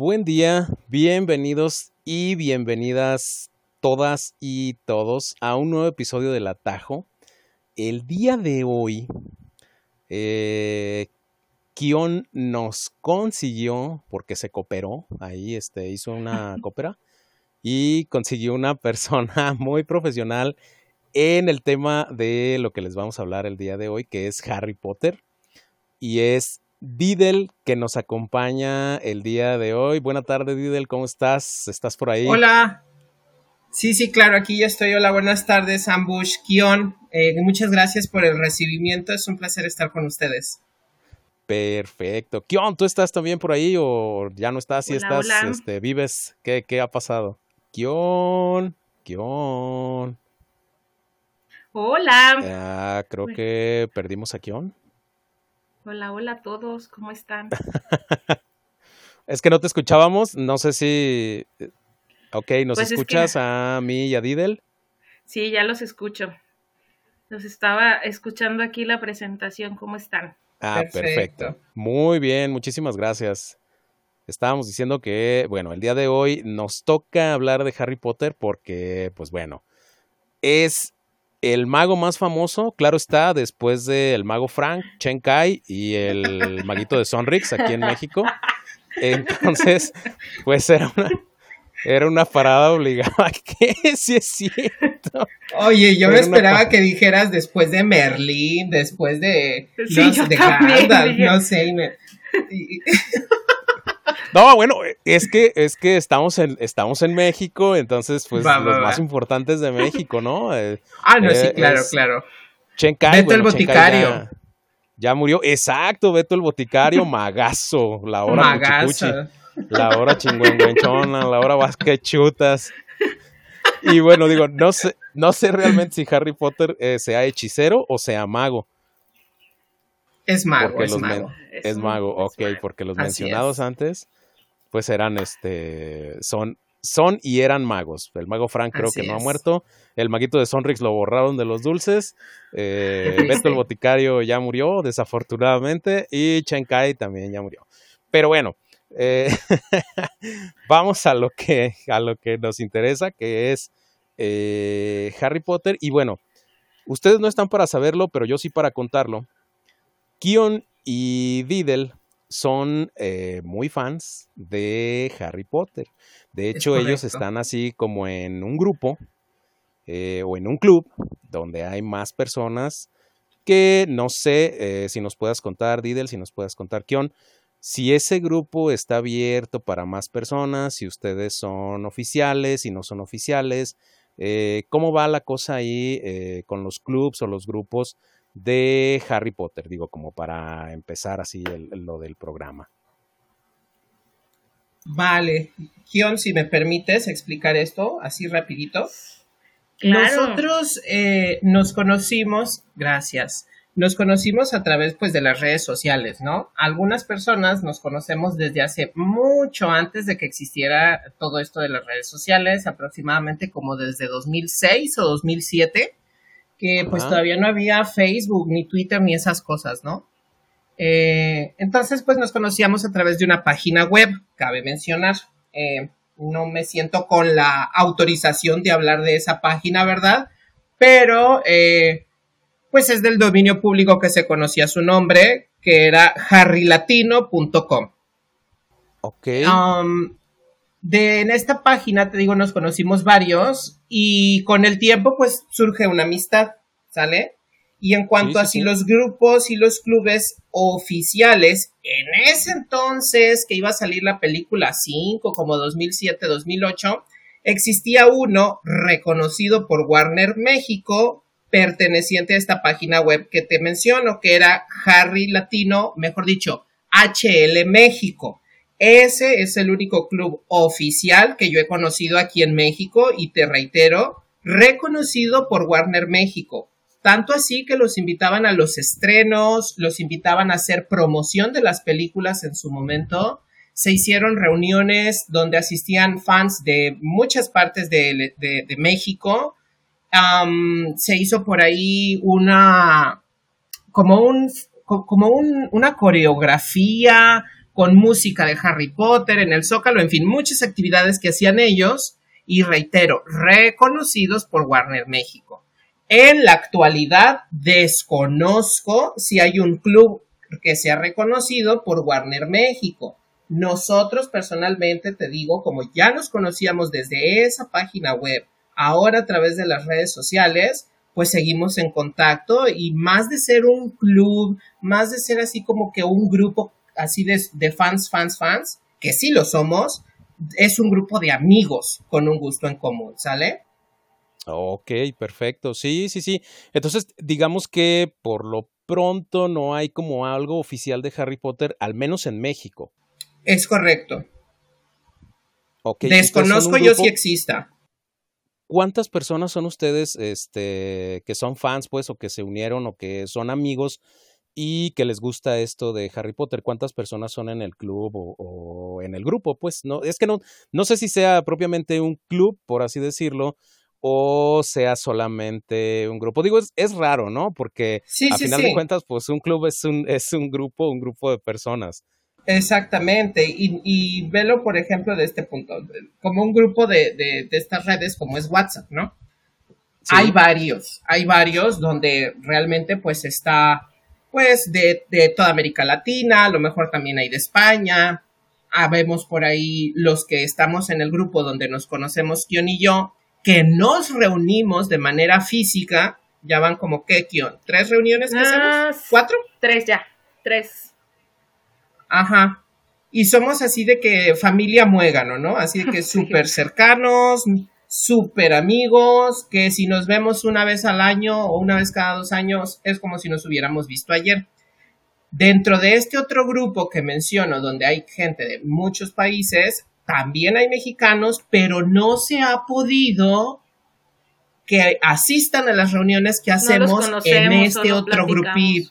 buen día, bienvenidos y bienvenidas todas y todos a un nuevo episodio del Atajo. El día de hoy, eh, Kion nos consiguió, porque se cooperó, ahí este, hizo una cópera, y consiguió una persona muy profesional en el tema de lo que les vamos a hablar el día de hoy, que es Harry Potter. Y es Didel que nos acompaña el día de hoy. Buena tarde, Didel, ¿cómo estás? ¿Estás por ahí? Hola. Sí, sí, claro, aquí ya estoy. Hola, buenas tardes, Ambush, Kion. Eh, muchas gracias por el recibimiento. Es un placer estar con ustedes. Perfecto. Kion, ¿tú estás también por ahí o ya no estás? Si estás, Este, vives, ¿qué, ¿qué ha pasado? Kion, Kion. Hola. Ah, creo que perdimos a Kion. Hola, hola a todos, ¿cómo están? es que no te escuchábamos, no sé si... Ok, ¿nos pues escuchas a mí y a Didel? Sí, ya los escucho. Los estaba escuchando aquí la presentación, ¿cómo están? Ah, perfecto. Muy bien, muchísimas gracias. Estábamos diciendo que, bueno, el día de hoy nos toca hablar de Harry Potter porque, pues bueno, es el mago más famoso, claro está, después del mago Frank, Chen Kai y el maguito de Sonrix aquí en México. Entonces, pues era una, era una parada obligada. ¿Qué? Sí es cierto. Oye, yo me esperaba que dijeras después de Merlín, después de, sí, de Gandalf, no sé. No, bueno, es que, es que estamos en, estamos en México, entonces, pues, los más importantes de México, ¿no? Eh, ah, no, sí, eh, claro, claro. Chenkai, Beto el boticario. Ya, murió, exacto, Beto el boticario, magazo, la hora magazo. la hora chingüengüenchona, la hora basquechutas. Y bueno, digo, no sé, no sé realmente si Harry Potter eh, sea hechicero o sea mago. Es mago, es mago. Es, mago, ok, porque los mencionados antes, pues eran, este, son, son y eran magos. El mago Frank creo que no ha muerto. El maguito de Sonrix lo borraron de los dulces. Eh, Beto el boticario ya murió, desafortunadamente. Y Chen Kai también ya murió. Pero bueno, eh, vamos a lo, que, a lo que nos interesa, que es eh, Harry Potter. Y bueno, ustedes no están para saberlo, pero yo sí para contarlo. Kion y Diddle son eh, muy fans de Harry Potter. De hecho, ellos están así como en un grupo eh, o en un club donde hay más personas que no sé eh, si nos puedas contar, Diddle, si nos puedas contar, Kion, si ese grupo está abierto para más personas, si ustedes son oficiales, si no son oficiales, ¿cómo va la cosa ahí con los clubs o los grupos de Harry Potter, digo, como para empezar así lo del programa. Vale, Kion, si me permites explicar esto así rapidito. Nosotros eh, nos conocimos, gracias, nos conocimos a través pues de las redes sociales, ¿no? Algunas personas nos conocemos desde hace mucho antes de que existiera todo esto de las redes sociales, aproximadamente como desde 2006 o 2007 que pues todavía no había Facebook, ni Twitter, ni esas cosas, ¿no? Eh, entonces, pues nos conocíamos a través de una página web, cabe mencionar. Eh, no me siento con la autorización de hablar de esa página, ¿verdad? Pero, eh, pues es del dominio público que se conocía su nombre, que era harrylatino.com. Ok. Um, de en esta página, te digo, nos conocimos varios y con el tiempo pues surge una amistad, ¿sale? Y en cuanto a si los grupos y los clubes oficiales, en ese entonces que iba a salir la película 5, como 2007, 2008, existía uno reconocido por Warner México, perteneciente a esta página web que te menciono, que era Harry Latino, mejor dicho, HL México. Ese es el único club oficial que yo he conocido aquí en México y te reitero, reconocido por Warner México. Tanto así que los invitaban a los estrenos, los invitaban a hacer promoción de las películas en su momento. Se hicieron reuniones donde asistían fans de muchas partes de, México. se hizo por ahí una, como un, como una coreografía con música de Harry Potter en el Zócalo, en fin, muchas actividades que hacían ellos y reitero, reconocidos por Warner México. En la actualidad desconozco si hay un club que sea reconocido por Warner México. Nosotros personalmente te digo, como ya nos conocíamos desde esa página web, ahora a través de las redes sociales, pues seguimos en contacto y más de ser un club, más de ser así como que un grupo así de, fans, fans, fans, que sí lo somos, es un grupo de amigos con un gusto en común, ¿sale? Ok, perfecto. Sí, sí, sí. Entonces, digamos que por lo pronto no hay como algo oficial de Harry Potter, al menos en México. Es correcto. Okay, Desconozco yo si exista. ¿Cuántas personas son ustedes este, que son fans, pues, o que se unieron o que son amigos y que les gusta esto de Harry Potter? ¿Cuántas personas son en el club o, en el grupo? Pues no, es que no, no sé si sea propiamente un club, por así decirlo, o sea solamente un grupo. Digo, es, es raro, ¿no? Porque a final de cuentas, pues un club es un, es un grupo, un grupo de personas. Exactamente, y, y velo, por ejemplo, de este punto, como un grupo de, de, estas redes como es WhatsApp, ¿no? Hay varios, hay varios donde realmente pues está pues de, de, toda América Latina, a lo mejor también hay de España, habemos por ahí los que estamos en el grupo donde nos conocemos Kion y yo, que nos reunimos de manera física, ya van como qué Kion, tres reuniones que ah, hacemos, cuatro, tres ya, tres. Ajá. Y somos así de que familia muégano, ¿no? Así de que súper cercanos, súper amigos, que si nos vemos una vez al año o una vez cada dos años es como si nos hubiéramos visto ayer. Dentro de este otro grupo que menciono, donde hay gente de muchos países, también hay mexicanos, pero no se ha podido que asistan a las reuniones que hacemos en este otro grupito.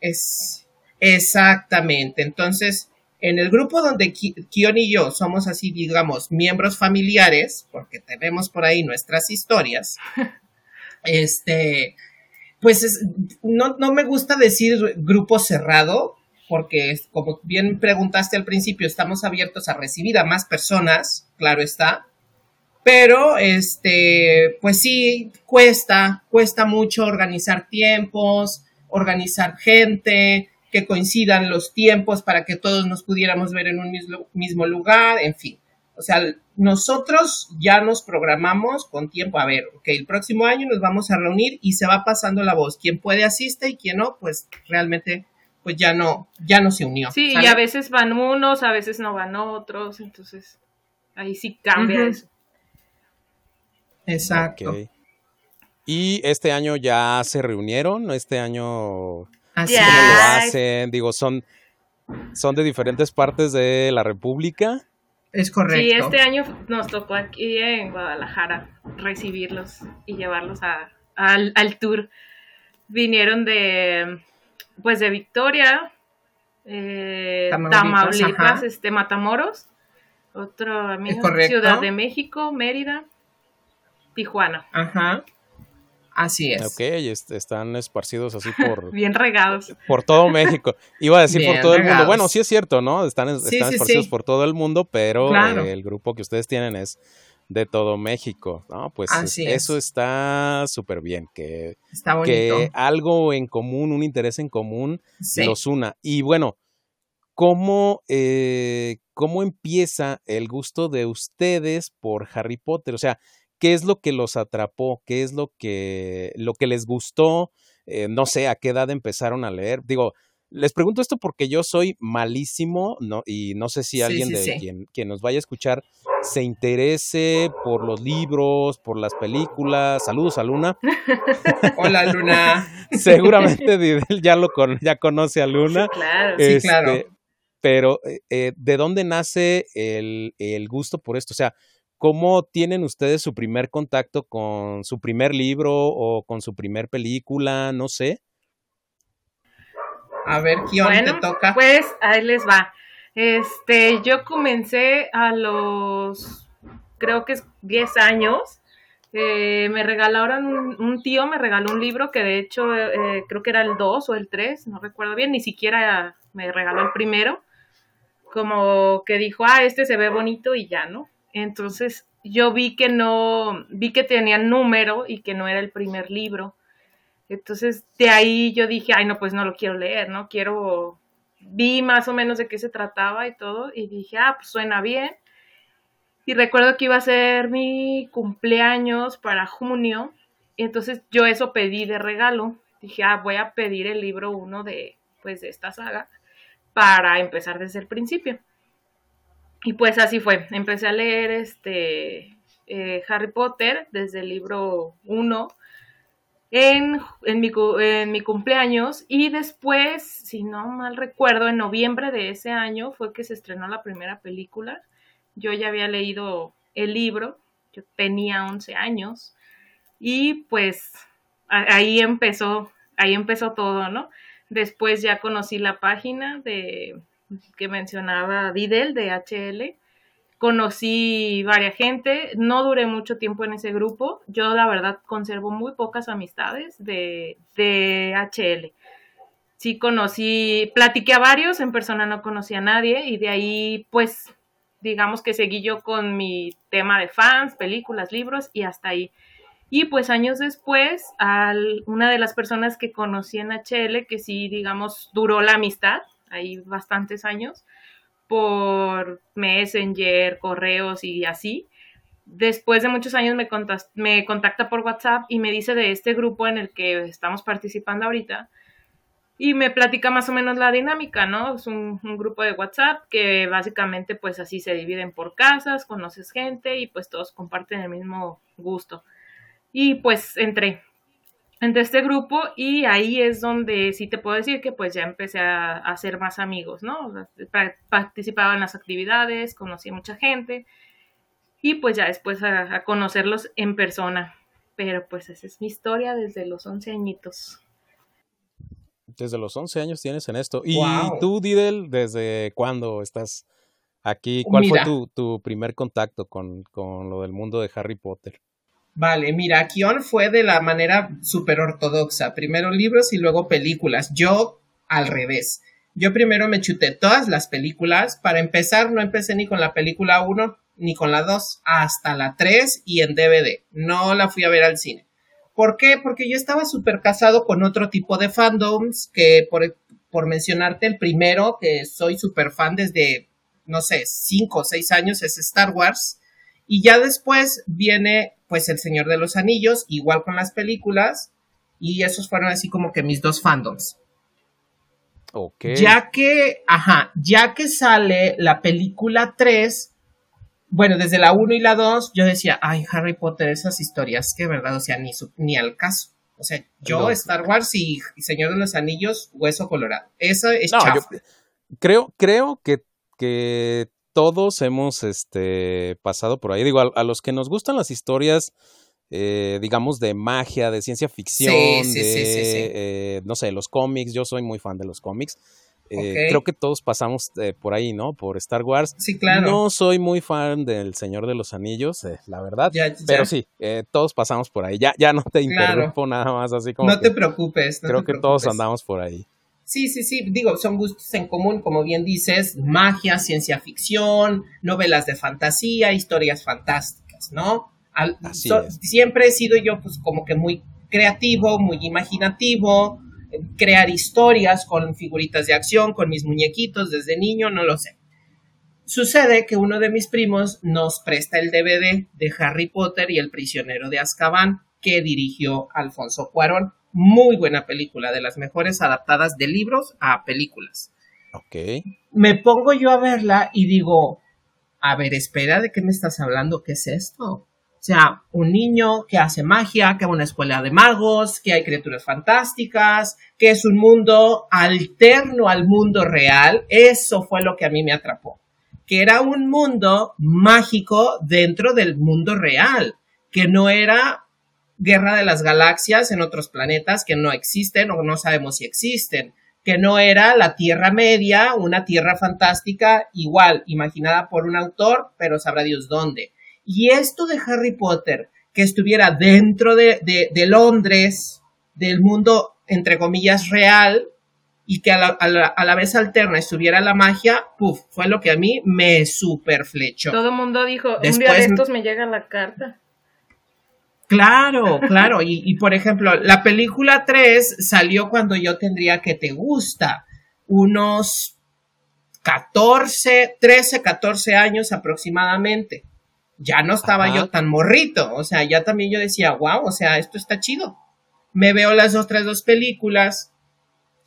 Es, Exactamente. Entonces, en el grupo donde Kion y yo somos así, digamos, miembros familiares, porque tenemos por ahí nuestras historias, este, pues no, no me gusta decir grupo cerrado, porque como bien preguntaste al principio, estamos abiertos a recibir a más personas, claro está, pero este, pues sí, cuesta, cuesta mucho organizar tiempos, organizar gente, que coincidan los tiempos para que todos nos pudiéramos ver en un mismo, lugar, en fin. O sea, nosotros ya nos programamos con tiempo. A ver, ok, el próximo año nos vamos a reunir y se va pasando la voz. Quien puede asiste y quien no, pues realmente pues ya no, ya no se unió. Sí, y a veces van unos, a veces no van otros, entonces ahí sí cambia eso. Exacto. Y este año ya se reunieron, este año Así ¿Cómo lo hacen? Digo, son, son de diferentes partes de la República. Es correcto. Sí, este año nos tocó aquí en Guadalajara recibirlos y llevarlos a, al, tour. Vinieron de, pues de Victoria, eh, Tamaulipas, este, Matamoros, otro amigo, Ciudad de México, Mérida, Tijuana. Ajá. Así es. Ok, están esparcidos así por... Bien regados. Por todo México. Iba a decir por todo el mundo. Bueno, sí es cierto, ¿no? Están, están esparcidos por todo el mundo, pero el grupo que ustedes tienen es de todo México, ¿no? Pues eso está súper bien, que, que algo en común, un interés en común los una. Y bueno, ¿cómo, eh, ¿cómo empieza el gusto de ustedes por Harry Potter? O sea, qué es lo que los atrapó, qué es lo que, lo que les gustó, eh, no sé, a qué edad empezaron a leer. Digo, les pregunto esto porque yo soy malísimo, ¿no? Y no sé si alguien de Quien, quien, nos vaya a escuchar se interese por los libros, por las películas. Saludos a Luna. Hola, Luna. Seguramente Didel ya lo ya conoce a Luna. Claro, sí, claro. Este, pero, eh, eh, ¿de dónde nace el, el gusto por esto? O sea, ¿Cómo tienen ustedes su primer contacto con su primer libro o con su primer película? No sé. A ver, ¿quién te toca? Pues ahí les va. Este, yo comencé a los, creo que es 10 años. Eh, me regalaron, un, tío me regaló un libro que de hecho eh, creo que era el 2 o el 3, no recuerdo bien, ni siquiera me regaló el primero. como que dijo, ah, este se ve bonito y ya, ¿no? Entonces yo vi que no, vi que tenía número y que no era el primer libro. Entonces de ahí yo dije, ay, no, pues no lo quiero leer, ¿no? Quiero, vi más o menos de qué se trataba y todo y dije, ah, pues suena bien. Y recuerdo que iba a ser mi cumpleaños para junio. Entonces yo eso pedí de regalo. Dije, ah, voy a pedir el libro uno de, pues, de esta saga para empezar desde el principio. Y pues así fue. Empecé a leer este eh, Harry Potter desde el libro 1 en, en, mi, en mi cumpleaños y después, si no mal recuerdo, en noviembre de ese año fue que se estrenó la primera película yo ya había leído el libro, yo tenía 11 años y pues ahí empezó, ahí empezó todo, ¿no? Después ya conocí la página de que mencionaba Didel de HL. Conocí varias gente, no duré mucho tiempo en ese grupo. Yo la verdad conservo muy pocas amistades de, de HL. Sí conocí, platiqué a varios, en persona no conocí a nadie y de ahí pues digamos que seguí yo con mi tema de fans, películas, libros y hasta ahí. Y pues años después, al, una de las personas que conocí en HL, que sí, digamos, duró la amistad, ahí bastantes años, por Messenger, correos y así. Después de muchos años me, contacta por WhatsApp y me dice de este grupo en el que estamos participando ahorita, y me platica más o menos la dinámica, ¿no? Es un, grupo de WhatsApp que básicamente pues así se dividen por casas, conoces gente y pues todos comparten el mismo gusto. Y pues entré, entre este grupo y ahí es donde sí te puedo decir que pues ya empecé a, hacer más amigos, ¿no? Participaba en las actividades, conocí a mucha gente y pues ya después a, a conocerlos en persona. Pero pues esa es mi historia desde los 11 añitos. Desde los 11 años tienes en esto. ¿Y tú, Didel, desde cuándo estás aquí? ¿Cuál fue tu, primer contacto con, lo del mundo de Harry Potter? Vale, mira, Kion fue de la manera súper ortodoxa. Primero libros y luego películas. Yo al revés. Yo primero me chuté todas las películas. Para empezar, no empecé ni con la película 1 ni con la 2, hasta la 3 y en DVD. No la fui a ver al cine. ¿Por qué? Porque yo estaba súper casado con otro tipo de fandoms, que por, por mencionarte el primero, que soy súper fan desde, no sé, cinco o seis años, es Star Wars. Y ya después viene, pues, El Señor de los Anillos, igual con las películas. Y esos fueron así como que mis dos fandoms. Ok. Ya que, ajá, ya que sale la película 3, bueno, desde la 1 y la 2 yo decía, ay, Harry Potter, esas historias, que verdad, o sea, ni, ni al caso. O sea, yo, Star Wars y, Señor de los Anillos, hueso colorado. Eso es no, creo, creo que, que todos hemos este, pasado por ahí. Digo, a, los que nos gustan las historias, eh, digamos, de magia, de ciencia ficción, de, eh, no sé, los cómics. Yo soy muy fan de los cómics. Eh, creo que todos pasamos eh, por ahí, ¿no? Por Star Wars. Sí, claro. No soy muy fan del Señor de los Anillos, eh, la verdad. pero sí, todos pasamos por ahí. Ya, ya no te interrumpo nada más, así como. No te preocupes. creo que todos andamos por ahí. Sí, sí, sí. Digo, son gustos en común, como bien dices: magia, ciencia ficción, novelas de fantasía, historias fantásticas, ¿no? Siempre he sido yo, pues, como que muy creativo, muy imaginativo crear historias con figuritas de acción, con mis muñequitos desde niño, no lo sé. Sucede que uno de mis primos nos presta el DVD de Harry Potter y el prisionero de Azkaban que dirigió Alfonso Cuarón. Muy buena película, de las mejores adaptadas de libros a películas. Ok. Me pongo yo a verla y digo, a ver, espera, ¿de qué me estás hablando? ¿Qué es esto? sea, un niño que hace magia, que va a una escuela de magos, que hay criaturas fantásticas, que es un mundo alterno al mundo real. Eso fue lo que a mí me atrapó. Que era un mundo mágico dentro del mundo real, que no era guerra de las galaxias en otros planetas que no existen o no sabemos si existen, que no era la Tierra Media, una Tierra fantástica igual, imaginada por un autor, pero sabrá Dios dónde y esto de Harry Potter, que estuviera dentro de, Londres, del mundo, entre comillas, real, y que a la, vez alterna estuviera la magia, puf, fue lo que a mí me super flechó. Todo el mundo dijo, un día de estos me llega la carta. Claro, claro. Y, y, por ejemplo, la película 3 salió cuando yo tendría que te gusta, unos 14, 13, 14 años aproximadamente. Ya no estaba yo tan morrito, o sea, ya también yo decía, wow, o sea, esto está chido. Me veo las otras dos películas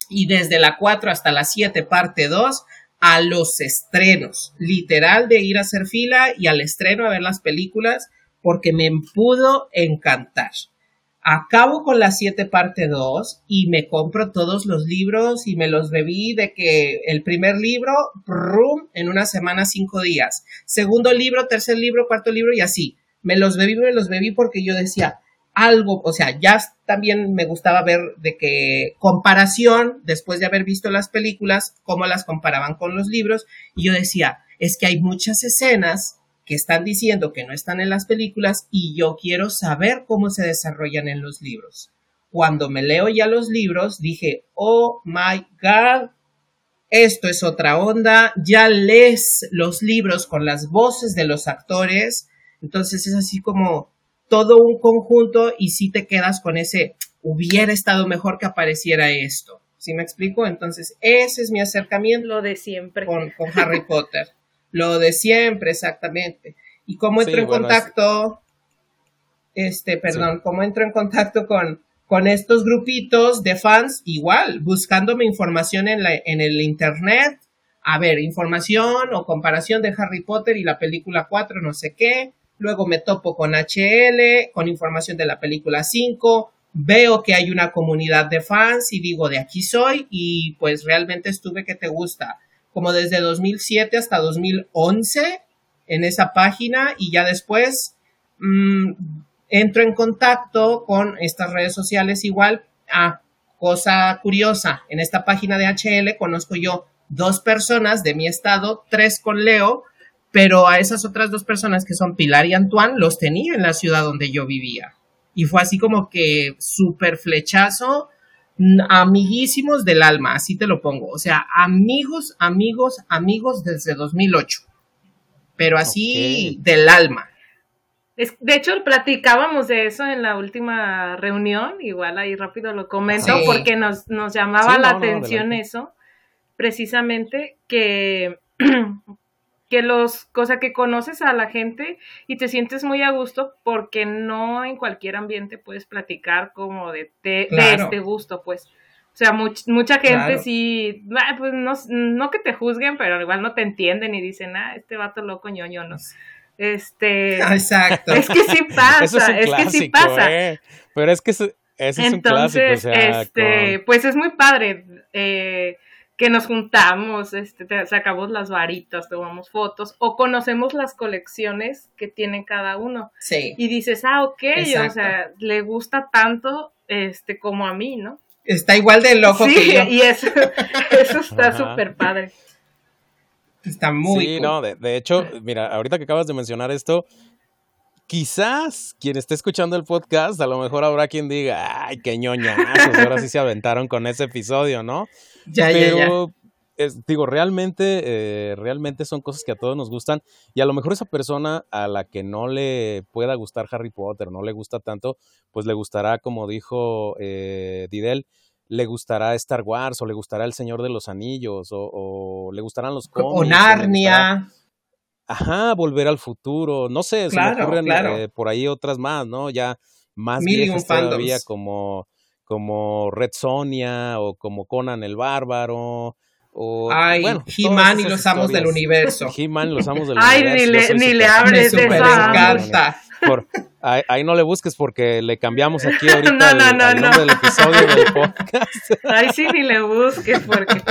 y desde la 4 hasta la 7, parte 2, a los estrenos, literal de ir a hacer fila y al estreno a ver las películas porque me pudo encantar. Acabo con la 7 parte 2 y me compro todos los libros y me los bebí de que el primer libro, rum, en una semana, cinco días. Segundo libro, tercer libro, cuarto libro y así. Me los bebí, me los bebí porque yo decía, algo, o sea, ya también me gustaba ver de que comparación, después de haber visto las películas, cómo las comparaban con los libros, y yo decía, es que hay muchas escenas que están diciendo que no están en las películas y yo quiero saber cómo se desarrollan en los libros. Cuando me leo ya los libros, dije, oh my god, esto es otra onda, ya lees los libros con las voces de los actores, entonces es así como todo un conjunto y si te quedas con ese, hubiera estado mejor que apareciera esto. ¿Sí me explico? Entonces, ese es mi acercamiento. Lo de siempre. Con, con Harry Potter. Lo de siempre, exactamente. ¿Y cómo entro en contacto? Este, perdón, cómo entro en contacto con, con estos grupitos de fans? Igual, buscándome información en, la, en el internet. A ver, información o comparación de Harry Potter y la película 4, no sé qué. Luego me topo con HL, con información de la película 5. Veo que hay una comunidad de fans y digo, de aquí soy y pues realmente estuve que te gusta como desde 2007 hasta 2011 en esa página y ya después mm, entro en contacto con estas redes sociales igual. Ah, cosa curiosa, en esta página de HL conozco yo dos personas de mi estado, tres con Leo, pero a esas otras dos personas que son Pilar y Antoine los tenía en la ciudad donde yo vivía. Y fue así como que súper flechazo amiguísimos del alma, así te lo pongo. O sea, amigos, amigos, amigos desde 2008. Pero así del alma. Es, de hecho, platicábamos de eso en la última reunión, igual ahí rápido lo comento, porque nos, nos llamaba la atención eso, precisamente que que los, cosa que conoces a la gente y te sientes muy a gusto porque no en cualquier ambiente puedes platicar como de, de, este gusto, pues. O sea, mucha gente sí, ah, pues no, no que te juzguen, pero igual no te entienden y dicen, ah, este vato loco ñoño, ¿no? Este. Exacto. Es que sí pasa, es, que sí pasa. Eh. Pero es que ese, es un clásico. O sea, este, pues es muy padre. Eh, que nos juntamos, este, sacamos las varitas, tomamos fotos o conocemos las colecciones que tiene cada uno. Sí. Y dices, ah, ok, o sea, le gusta tanto este como a mí, ¿no? Está igual de loco que yo. y eso, eso está súper padre. Está muy Sí, no, de, de hecho, mira, ahorita que acabas de mencionar esto, quizás quien esté escuchando el podcast, a lo mejor habrá quien diga, ay, qué ñoñazos, ahora sí se aventaron con ese episodio, ¿no? Ya, Pero, ya, ya. digo, realmente, eh, realmente son cosas que a todos nos gustan y a lo mejor esa persona a la que no le pueda gustar Harry Potter, no le gusta tanto, pues le gustará, como dijo eh, Didel, le gustará Star Wars o le gustará El Señor de los Anillos o, le gustarán los cómics. O Narnia. Ajá, volver al futuro. No sé, se me ocurren eh, por ahí otras más, ¿no? Ya más viejas todavía como, como Red Sonia o como Conan el Bárbaro. O, Ay, He-Man y los amos del universo. He-Man y los amos del Ay, universo. Ay, ni le, ni le abres me encanta. Por, ahí, ahí, no le busques porque le cambiamos aquí ahorita no, no, el, no, el nombre del episodio del podcast. Ay, sí, ni le busques porque...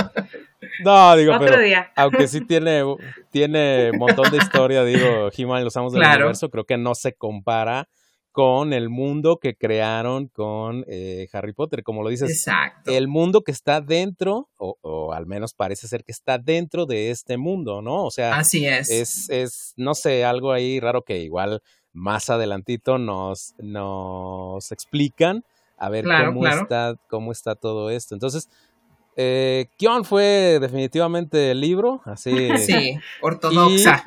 No, digo, pero aunque sí tiene, tiene un montón de historia, digo, He-Man y los Amos del Universo, creo que no se compara con el mundo que crearon con eh, Harry Potter, como lo dices. Exacto. El mundo que está dentro, o, o, al menos parece ser que está dentro de este mundo, ¿no? O sea, así es. Es, es no sé, algo ahí raro que igual más adelantito nos, nos explican a ver cómo está, cómo está todo esto. Entonces, eh, Kion fue definitivamente el libro, así. Sí, ortodoxa.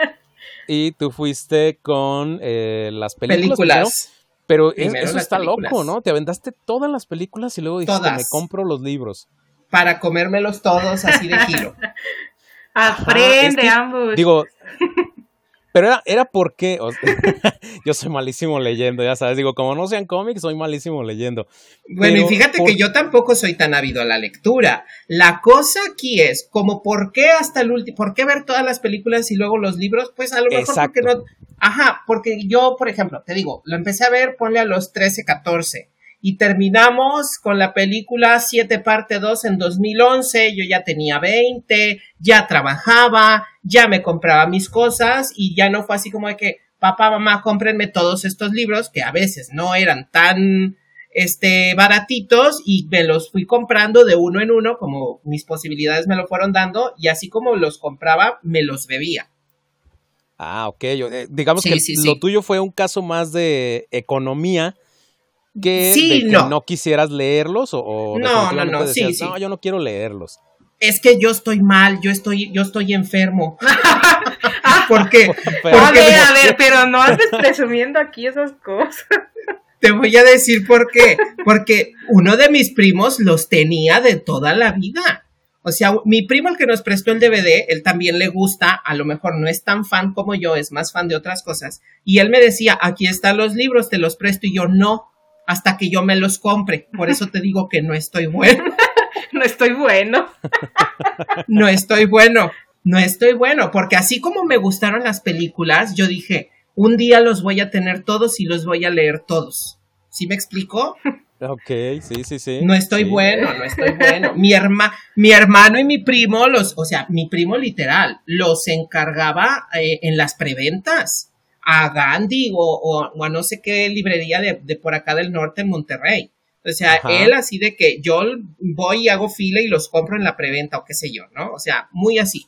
Y, tú fuiste con eh, las películas. Pero eso está loco, ¿no? Te aventaste todas las películas y luego dijiste, me compro los libros. Para comérmelos todos así de kilo. Aprende ambos. Digo, pero era, era porque yo soy malísimo leyendo, ya sabes, digo, como no sean cómics, soy malísimo leyendo. Bueno, y fíjate que yo tampoco soy tan ávido a la lectura. La cosa aquí es, como por qué hasta el último, por qué ver todas las películas y luego los libros, pues a lo mejor porque no... Ajá, porque yo, por ejemplo, te digo, lo empecé a ver, ponle a los 13, 14 y terminamos con la película 7 parte 2 en 2011, yo ya tenía 20, ya trabajaba, ya me compraba mis cosas y ya no fue así como de que papá, mamá, cómprenme todos estos libros que a veces no eran tan este baratitos y me los fui comprando de uno en uno como mis posibilidades me lo fueron dando y así como los compraba me los bebía. Ah, ok. Eh, digamos que lo tuyo fue un caso más de economía que, no. quisieras leerlos o, no, no, no, sí, no, yo no quiero leerlos. Es que yo estoy mal, yo estoy, yo estoy enfermo. ¿Por qué? a ver, a ver, pero no andes presumiendo aquí esas cosas. Te voy a decir por qué. Porque uno de mis primos los tenía de toda la vida. O sea, mi primo, el que nos prestó el DVD, él también le gusta, a lo mejor no es tan fan como yo, es más fan de otras cosas. Y él me decía, aquí están los libros, te los presto. Y yo, no, hasta que yo me los compre. Por eso te digo que no estoy bueno. no estoy bueno. no estoy bueno. No estoy bueno, porque así como me gustaron las películas, yo dije, un día los voy a tener todos y los voy a leer todos. ¿Sí me explico? Ok, sí, sí, sí. No estoy bueno, no estoy bueno. Mi, mi hermano y mi primo, los, o sea, mi primo literal, los encargaba eh, en las preventas a Gandhi o, a no sé qué librería de, por acá del norte en Monterrey. O sea, él así de que yo voy y hago fila y los compro en la preventa o qué sé yo, ¿no? O sea, muy así.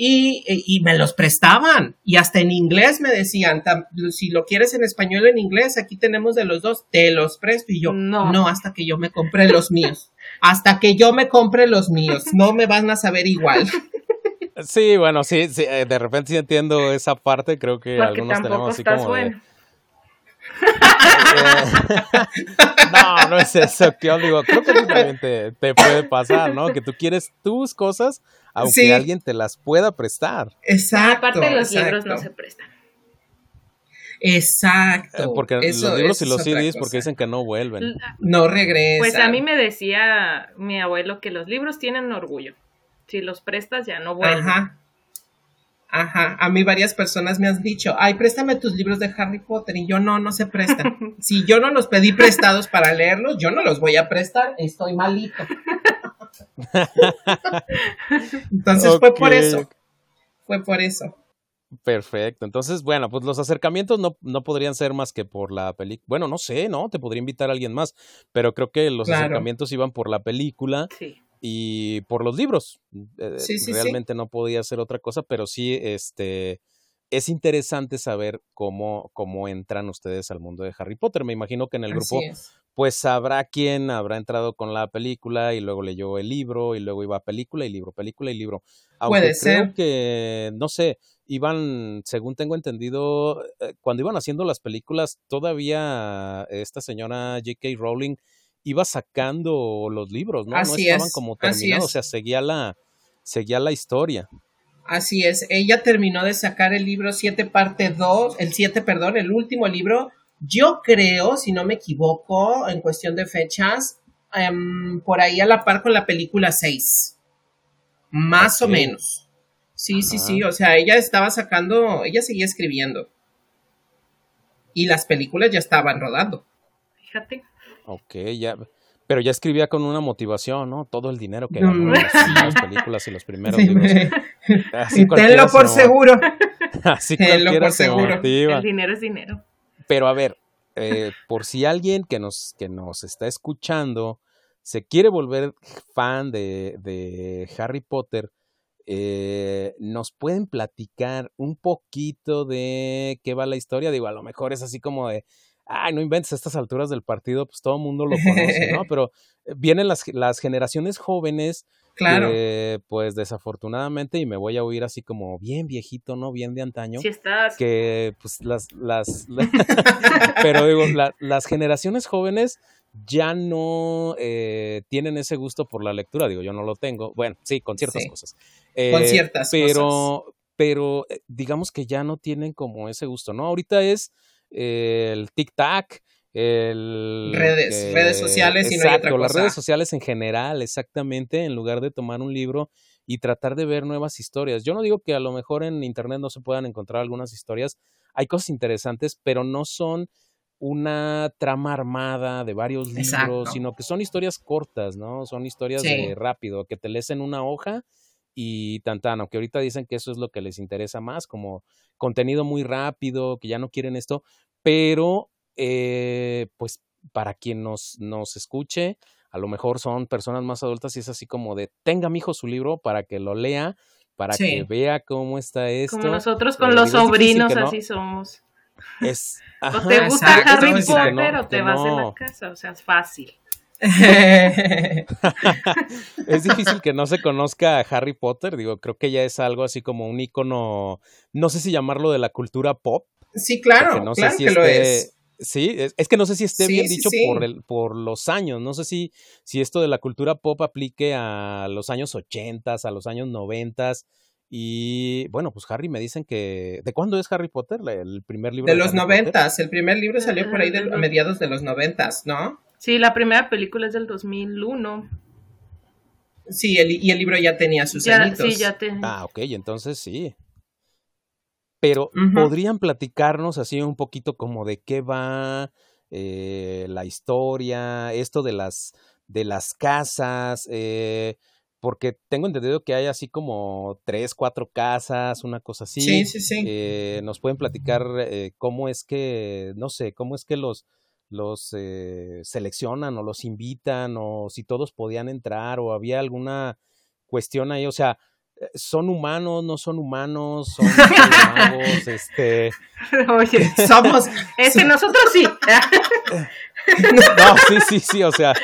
Y, y, me los prestaban. Y hasta en inglés me decían, si lo quieres en español o en inglés, aquí tenemos de los dos, te los presto. Y yo, no, no hasta que yo me compre los míos. hasta que yo me compre los míos. No me van a saber igual. Sí, bueno, sí, sí, eh, de repente sí entiendo esa parte, creo que algunos tenemos así como bueno. no, no es eso, que yo digo, creo que también te, puede pasar, ¿no? Que tú quieres tus cosas, aunque alguien te las pueda prestar. Exacto. Aparte los libros no se prestan. Exacto. Eh, porque los libros y los CDs porque dicen que no vuelven. No regresan. Pues a mí me decía mi abuelo que los libros tienen orgullo si los prestas ya no vuelven. Ajá. Ajá, a mí varias personas me han dicho, ay, préstame tus libros de Harry Potter y yo no, no se prestan. si yo no los pedí prestados para leerlos, yo no los voy a prestar, estoy malito. Entonces fue por eso, fue por eso. Perfecto, entonces bueno, pues los acercamientos no, no podrían ser más que por la película, bueno, no sé, ¿no? Te podría invitar a alguien más, pero creo que los acercamientos iban por la película. Sí y por los libros. Eh, realmente no podía hacer otra cosa, pero sí, este, es interesante saber cómo, cómo entran ustedes al mundo de Harry Potter. Me imagino que en el grupo, pues habrá quien habrá entrado con la película y luego leyó el libro y luego iba a película y libro, película y libro. Aunque Puede creo ser. que, no sé, iban, según tengo entendido, eh, cuando iban haciendo las películas, todavía esta señora J.K. Rowling iba sacando los libros, ¿no? no estaban como terminados, o sea, seguía la, seguía la historia. Así es, ella terminó de sacar el libro 7 parte 2, el 7, perdón, el último libro. Yo creo, si no me equivoco, en cuestión de fechas, em, por ahí a la par con la película 6. Más o menos. Sí, sí, sí, o sea, ella estaba sacando, ella seguía escribiendo. Y las películas ya estaban rodando. Fíjate. Ok, ya. Pero ya escribía con una motivación, ¿no? Todo el dinero que ganó las películas y los primeros libros. Así tenlo por seguro. Así tenlo por seguro. El dinero es dinero. Pero a ver, eh, por si alguien que nos, que nos está escuchando se quiere volver fan de, de Harry Potter, eh, nos pueden platicar un poquito de qué va la historia. Digo, a lo mejor es así como de, ay, no inventes a estas alturas del partido, pues todo el mundo lo conoce, ¿no? Pero eh, vienen las, las generaciones jóvenes Claro. pues desafortunadamente, y me voy a oír así como bien viejito, ¿no? Bien de antaño. Sí estás. Que pues las, las, pero digo, las generaciones jóvenes ya no eh, tienen ese gusto por la lectura, digo, yo no lo tengo, bueno, sí, con ciertas cosas. con eh, ciertas pero, cosas. Pero eh, digamos que ya no tienen como ese gusto, ¿no? Ahorita es el tic-tac, el, redes, redes sociales y no hay otra cosa. las redes sociales en general, exactamente, en lugar de tomar un libro y tratar de ver nuevas historias. Yo no digo que a lo mejor en internet no se puedan encontrar algunas historias, hay cosas interesantes, pero no son una trama armada de varios libros, sino que son historias cortas, ¿no? Son historias de rápido, que te lees en una hoja y tan tan, aunque ahorita dicen que eso es lo que les interesa más, como contenido muy rápido, que ya no quieren esto, pero eh, pues para quien nos, nos escuche, a lo mejor son personas más adultas y es así como de, tenga mi hijo su libro para que lo lea, para que vea cómo está esto. Como nosotros con los sobrinos así somos. Es, o te gusta Harry Potter o te vas en la casa, o sea, es fácil. es difícil que no se conozca a Harry Potter, digo, creo que ya es algo así como un icono, no sé si llamarlo de la cultura pop. Sí, claro, no sé si que lo es Sí, es, que no sé si esté bien dicho Por, el, por los años. No sé si, si esto de la cultura pop aplique a los años ochentas, a los años noventas. Y bueno, pues Harry me dicen que. ¿De cuándo es Harry Potter? El primer libro. De, los noventas. El primer libro salió por ahí de, a mediados de los noventas, ¿no? Sí, la primera película es del 2001. Sí, el, y el libro ya tenía sus añitos. Sí, ya tenía. Ah, ok, entonces sí. Pero podrían platicarnos así un poquito como de qué va eh, la historia, esto de las, de las casas, eh, porque tengo entendido que hay así como tres, cuatro casas, una cosa así. Sí, sí, sí. Eh, nos pueden platicar cómo es que, no sé, cómo es que los, los seleccionan o los invitan o si todos podían entrar o había alguna cuestión ahí, o sea, son humanos, no son humanos, son magos, este. Oye, somos. Este, nosotros sí. No, sí, sí, sí, o sea,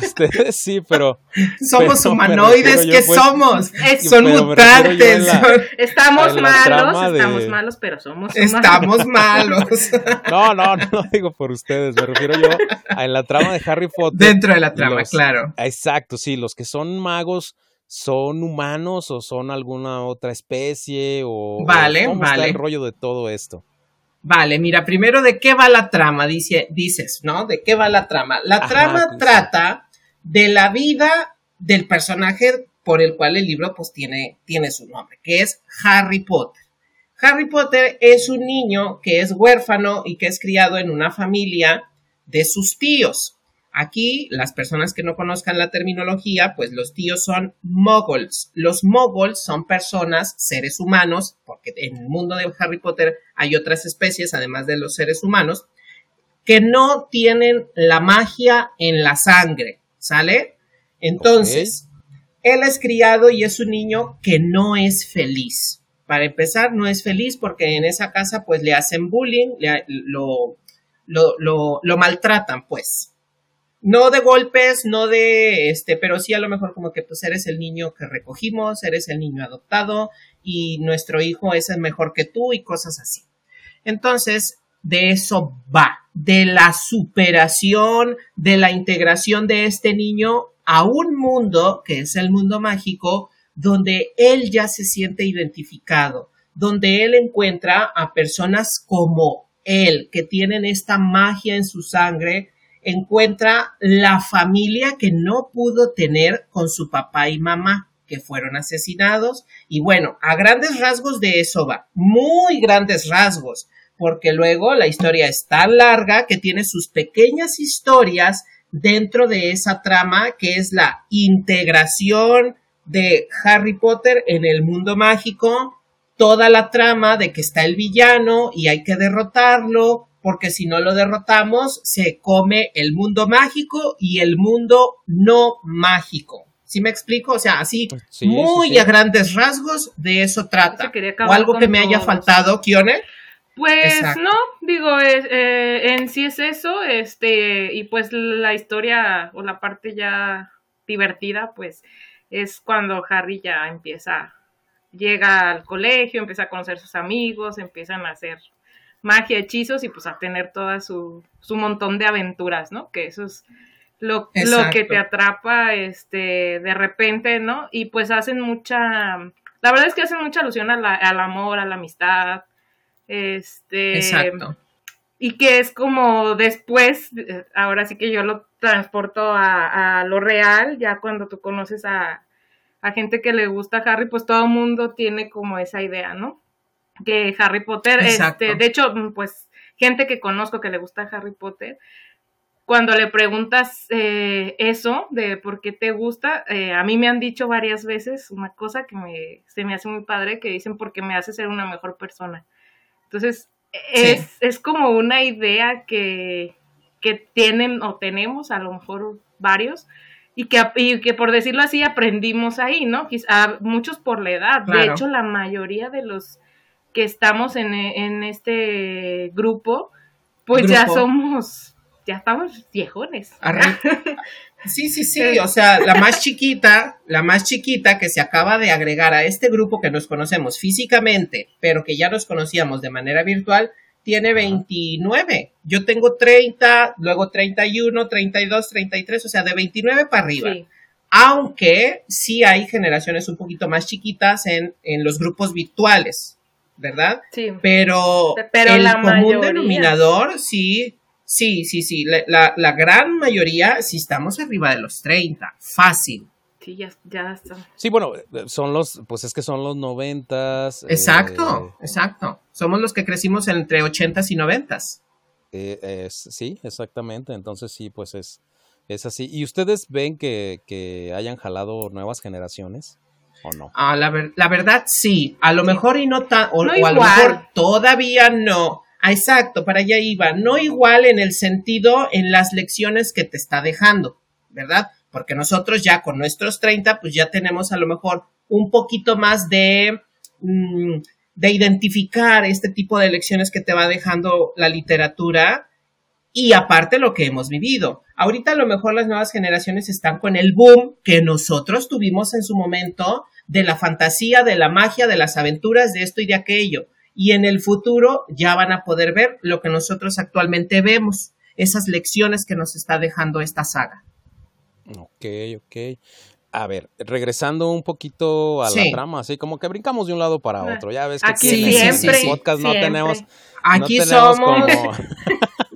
este, sí, pero. Somos humanoides, ¿qué somos? son mutantes. estamos malos, estamos malos, pero somos humanos. Estamos malos. No, no, no digo por ustedes, me refiero yo a en la trama de Harry Potter. Dentro de la trama, claro. Exacto, sí, los que son magos son humanos o son alguna otra especie o, vale, cómo vale. está el rollo de todo esto. Vale, mira, primero de qué va la trama, dice, dices, ¿no? ¿De qué va la trama? La trama trata de la vida del personaje por el cual el libro pues tiene, tiene su nombre, que es Harry Potter. Harry Potter es un niño que es huérfano y que es criado en una familia de sus tíos. Aquí, las personas que no conozcan la terminología, pues los tíos son moguls. Los moguls son personas, seres humanos, porque en el mundo de Harry Potter hay otras especies, además de los seres humanos, que no tienen la magia en la sangre, ¿sale? Entonces, él es criado y es un niño que no es feliz. Para empezar, no es feliz porque en esa casa pues le hacen bullying, lo, lo, lo maltratan pues no de golpes, no de este, pero sí a lo mejor como que pues eres el niño que recogimos, eres el niño adoptado y nuestro hijo es el mejor que tú y cosas así. Entonces, de eso va, de la superación, de la integración de este niño a un mundo que es el mundo mágico, donde él ya se siente identificado, donde él encuentra a personas como él, que tienen esta magia en su sangre, encuentra la familia que no pudo tener con su papá y mamá, que fueron asesinados. Y bueno, a grandes rasgos de eso va, muy grandes rasgos, porque luego la historia es tan larga que tiene sus pequeñas historias dentro de esa trama que es la integración de Harry Potter en el mundo mágico, toda la trama de que está el villano y hay que derrotarlo, porque si no lo derrotamos, se come el mundo mágico y el mundo no mágico. ¿Sí me explico? O sea, así, muy a grandes rasgos, de eso trata. ¿O algo que me haya faltado, Kione? Pues no, digo, eh, en sí es eso, este, y pues la historia o la parte ya divertida, pues es cuando Harry ya empieza, llega al colegio, empieza a conocer sus amigos, empiezan a hacer magia, hechizos y pues a tener toda su, su montón de aventuras, ¿no? Que eso es lo, lo que te atrapa, este, de repente, ¿no? Y pues hacen mucha, la verdad es que hacen mucha alusión al amor, a la amistad, este. Exacto. Y que es como después, ahora sí que yo lo transporto a, lo real, ya cuando tú conoces a, gente que le gusta Harry, pues todo el mundo tiene como esa idea, ¿no? Que Harry Potter, este, de hecho, pues gente que conozco que le gusta Harry Potter, cuando le preguntas eh, eso de por qué te gusta, eh, a mí me han dicho varias veces una cosa que me, se me hace muy padre, que dicen porque me hace ser una mejor persona. Entonces, es, es como una idea que, que, tienen o tenemos, a lo mejor varios, y que, y que por decirlo así aprendimos ahí, ¿no? Quizá, muchos por la edad. De hecho, la mayoría de los que estamos en, en este grupo, pues ya somos, ya estamos viejones. Sí, sí, sí, o sea, la más chiquita, la más chiquita que se acaba de agregar a este grupo que nos conocemos físicamente, pero que ya nos conocíamos de manera virtual, tiene 29. Yo tengo 30, luego 31, 32, 33, o sea, de 29 para arriba. Aunque sí hay generaciones un poquito más chiquitas en, en los grupos virtuales, ¿verdad? Sí. Pero, pero el común denominador, sí, Sí, sí, sí. La, la, gran mayoría, si estamos arriba de los 30, fácil. Sí, ya, ya está. Sí, bueno, son los, pues es que son los noventas. Exacto, eh, exacto. Somos los que crecimos entre ochentas y noventas. Eh, sí, exactamente. Entonces sí, pues es, es así. ¿Y ustedes ven que, que hayan jalado nuevas generaciones? ¿O no? Ah, la, la verdad sí. A lo mejor y no tan, o, o a lo mejor todavía no Ah, exacto, para allá iba. No igual en el sentido en las lecciones que te está dejando, ¿verdad? Porque nosotros ya con nuestros 30, pues ya tenemos a lo mejor un poquito más de, mm, de identificar este tipo de lecciones que te va dejando la literatura y aparte lo que hemos vivido. Ahorita a lo mejor las nuevas generaciones están con el boom que nosotros tuvimos en su momento de la fantasía, de la magia, de las aventuras, de esto y de aquello y en el futuro ya van a poder ver lo que nosotros actualmente vemos, esas lecciones que nos está dejando esta saga. Ok, ok. A ver, regresando un poquito a la trama, así como que brincamos de un lado para otro. Ya ves que aquí siempre, en podcast no tenemos. Aquí somos.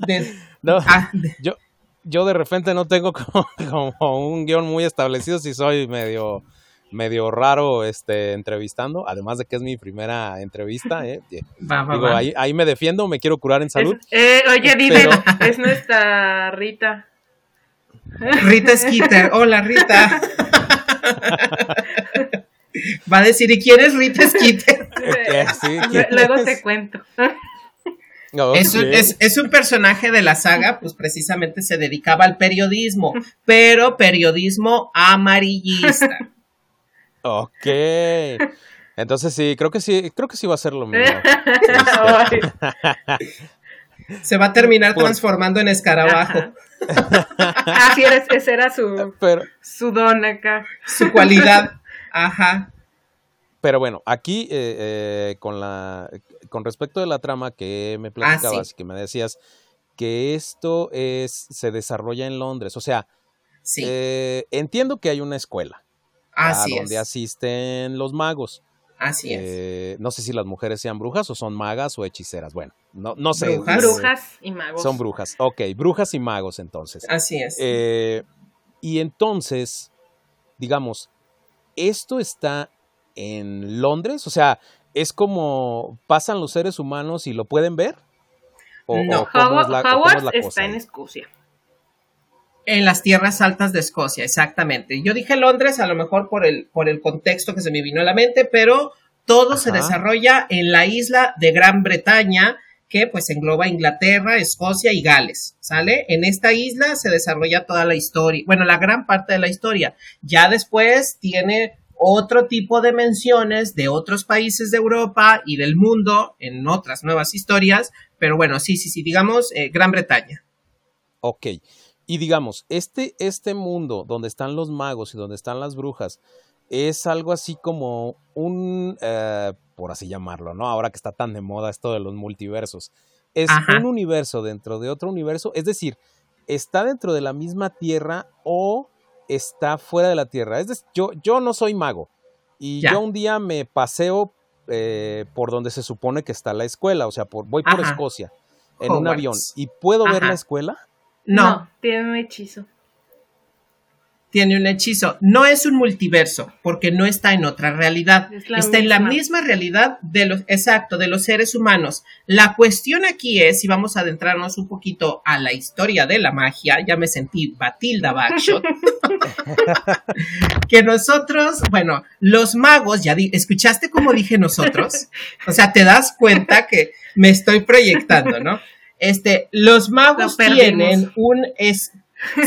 Ah, yo, yo de repente no tengo como un guion muy establecido si soy medio medio raro este entrevistando, además de que es mi primera entrevista, ¿eh? Digo, Ahí, me defiendo, me quiero curar en salud. Eh, oye, dime, es nuestra Rita. Rita Skeeter, hola Rita. Va a decir, ¿y quién es Rita Skeeter? Luego te cuento. Es, es, un personaje de la saga, pues precisamente se dedicaba al periodismo, pero periodismo amarillista. Ok. Entonces sí, creo que sí, creo que sí va a ser lo mismo. Se va a terminar transformando en escarabajo. Así eres, ese era su, su don acá. Su cualidad. Ajá. Pero bueno, aquí eh, eh, con la con respecto de la trama que me ah, platicabas y que me decías que esto es se desarrolla en Londres, o sea, eh, entiendo que hay una escuela, a donde asisten los magos. Así es. Eh, no sé si las mujeres sean brujas o son magas o hechiceras. Bueno, no, no sé. Brujas. y magos. Son brujas. Ok, brujas y magos entonces. Así es. Eh, y entonces, digamos, esto está en Londres, o sea, es como pasan los seres humanos y lo pueden ver. ¿O, no, Howard, está en Escocia. En las tierras altas de Escocia, exactamente. Yo dije Londres, a lo mejor por el, por el contexto que se me vino a la mente, pero todo se desarrolla en la isla de Gran Bretaña, que pues engloba Inglaterra, Escocia y Gales, ¿sale? En esta isla se desarrolla toda la historia, bueno, la gran parte de la historia. Ya después tiene otro tipo de menciones de otros países de Europa y del mundo en otras nuevas historias, pero bueno, sí, sí, sí, digamos eh, Gran Bretaña. Ok, y digamos, este, este mundo donde están los magos y donde están las brujas, es algo así como un, eh, por así llamarlo, ¿no? Ahora que está tan de moda esto de los multiversos. Es un universo dentro de otro universo, es decir, está dentro de la misma Tierra o está fuera de la Tierra. Es decir, yo, yo no soy mago y yo un día me paseo eh, por donde se supone que está la escuela, o sea, por, voy por Escocia en un avión y puedo ver la escuela. No. tiene un hechizo tiene un hechizo. No es un multiverso, porque no está en otra realidad. está en la misma realidad de los, exacto, de los seres humanos. La cuestión aquí es, y vamos a adentrarnos un poquito a la historia de la magia, ya me sentí Batilda Backshot, que nosotros, bueno, los magos, ya escuchaste cómo dije nosotros, o sea, te das cuenta que me estoy proyectando, ¿no? Este, los magos tienen un, es,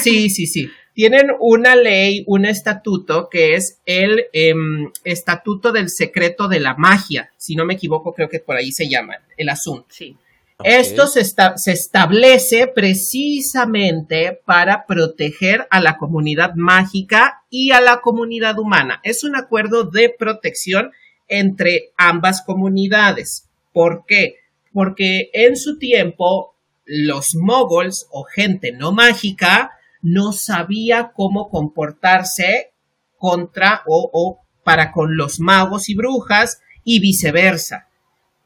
sí, sí, sí tienen una ley, un estatuto que es el em, Estatuto del Secreto de la Magia, si no me equivoco, creo que por ahí se llama el asunto. Sí. Esto se, se, establece precisamente para proteger a la comunidad mágica y a la comunidad humana. Es un acuerdo de protección entre ambas comunidades. ¿Por qué? Porque en su tiempo los moguls o gente no mágica no sabía cómo comportarse contra o, para con los magos y brujas y viceversa.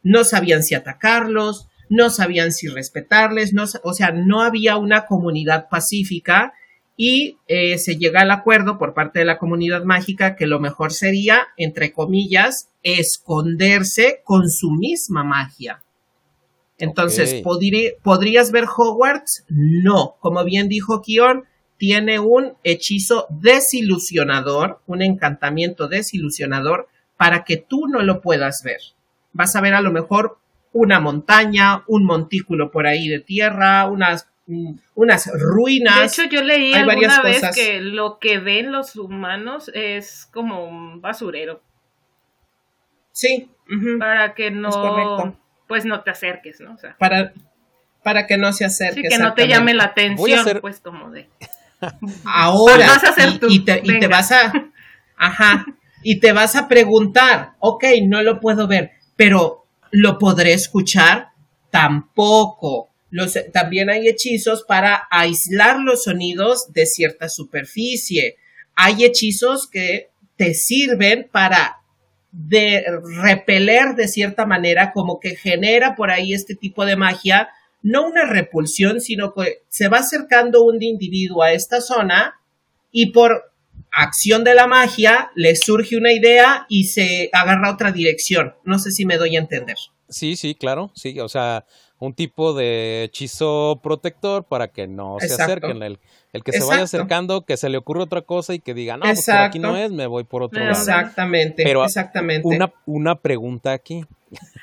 No sabían si atacarlos, no sabían si respetarles, o sea, no había una comunidad pacífica y eh, se llega al acuerdo por parte de la comunidad mágica que lo mejor sería, entre comillas, esconderse con su misma magia. Entonces, ¿podrías ver Hogwarts? No. Como bien dijo Kion, tiene un hechizo desilusionador, un encantamiento desilusionador para que tú no lo puedas ver. Vas a ver a lo mejor una montaña, un montículo por ahí de tierra, unas, mm, unas ruinas. De hecho, yo leí alguna vez que lo que ven los humanos es como un basurero. Sí. Para que no pues no te acerques, ¿no? O sea, para, para que no se acerque. Sí, que no te llame la atención, pues como de. Ahora, y, te, y, te, vas a, ajá, y te vas a preguntar, ok, no lo puedo ver, pero ¿lo podré escuchar? Tampoco. Los, también hay hechizos para aislar los sonidos de cierta superficie. Hay hechizos que te sirven para de repeler de cierta manera, como que genera por ahí este tipo de magia, no una repulsión, sino que se va acercando un individuo a esta zona y por acción de la magia le surge una idea y se agarra otra dirección. No sé si me doy a entender. Sí, sí, claro, sí, o sea, un tipo de hechizo protector para que no se acerquen. El, el que se vaya acercando, que se le ocurra otra cosa y que diga, no, pues por aquí no es, me voy por otro lado. Exactamente, Pero exactamente. Una, una pregunta aquí.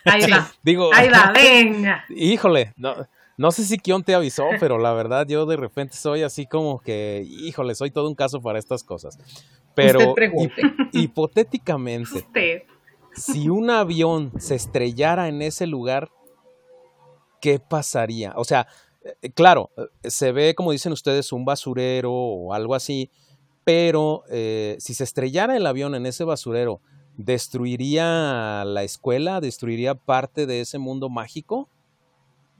Ahí va. Digo, Ahí va, venga. Híjole, no, no sé si Kion te avisó, pero la verdad yo de repente soy así como que, híjole, soy todo un caso para estas cosas. Pero hipotéticamente, si un avión se estrellara en ese lugar, ¿qué pasaría? O sea, eh, claro, eh, se ve, como dicen ustedes, un basurero o algo así, pero eh, si se estrellara el avión en ese basurero, ¿destruiría la escuela? ¿Destruiría parte de ese mundo mágico?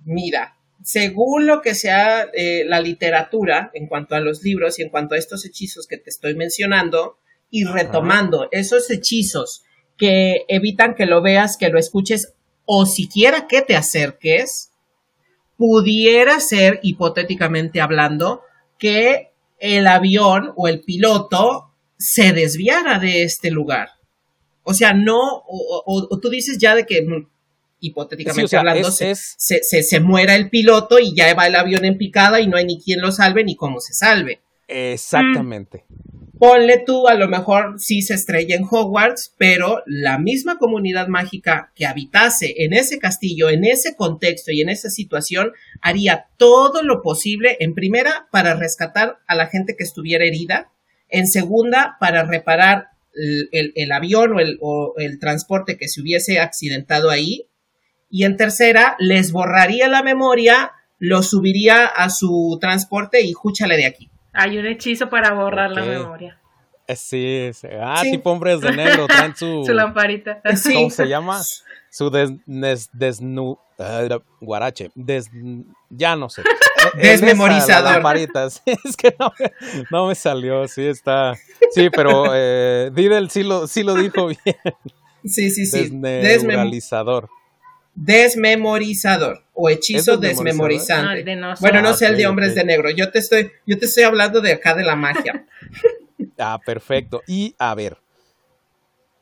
Mira, según lo que sea la literatura en cuanto a los libros y en cuanto a estos hechizos que te estoy mencionando, y retomando esos hechizos que evitan que lo veas, que lo escuches o siquiera que te acerques, pudiera ser, hipotéticamente hablando, que el avión o el piloto se desviara de este lugar. O sea, no, o, tú dices ya de que, mm, hipotéticamente hablando, se, Se, muera el piloto y ya va el avión en picada y no hay ni quien lo salve ni cómo se salve. Exactamente. Ponle tú, a lo mejor sí se estrella en Hogwarts, pero la misma comunidad mágica que habitase en ese castillo, en ese contexto y en esa situación, haría todo lo posible, en primera, para rescatar a la gente que estuviera herida, en segunda, para reparar el, avión o el, o el transporte que se hubiese accidentado ahí. Y en tercera, les borraría la memoria, lo subiría a su transporte y júchale de aquí. Hay un hechizo para borrar la memoria. Eh, sí, sí. Ah, tipo hombres de negro, traen su... su lamparita. ¿Cómo se llama? Su des, desnu... Uh, guarache. Des, ya no sé. Desmemorizador. Lamparitas. es que no, no, me salió, sí está... Sí, pero eh, Didel sí lo, sí lo dijo bien. Sí, sí, sí. Desmemorizador. Desmemorizador o hechizo desmemorizante. bueno, no sé el de hombres de negro. Yo te estoy, yo te estoy hablando de acá de la magia. ah, perfecto. Y a ver,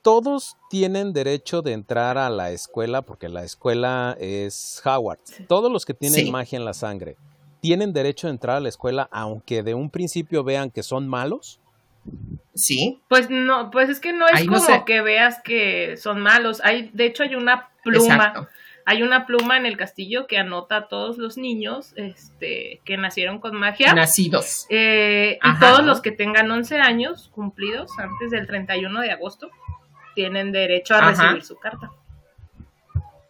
todos tienen derecho de entrar a la escuela porque la escuela es Howard. Todos los que tienen magia en la sangre tienen derecho de entrar a la escuela aunque de un principio vean que son malos. Sí. Pues no, pues es que no es como que veas que son malos. Hay, de hecho, hay una pluma. Hay una pluma en el castillo que anota a todos los niños este, que nacieron con magia. Nacidos. Eh, y todos los que tengan 11 años cumplidos antes del 31 de agosto tienen derecho a recibir su carta.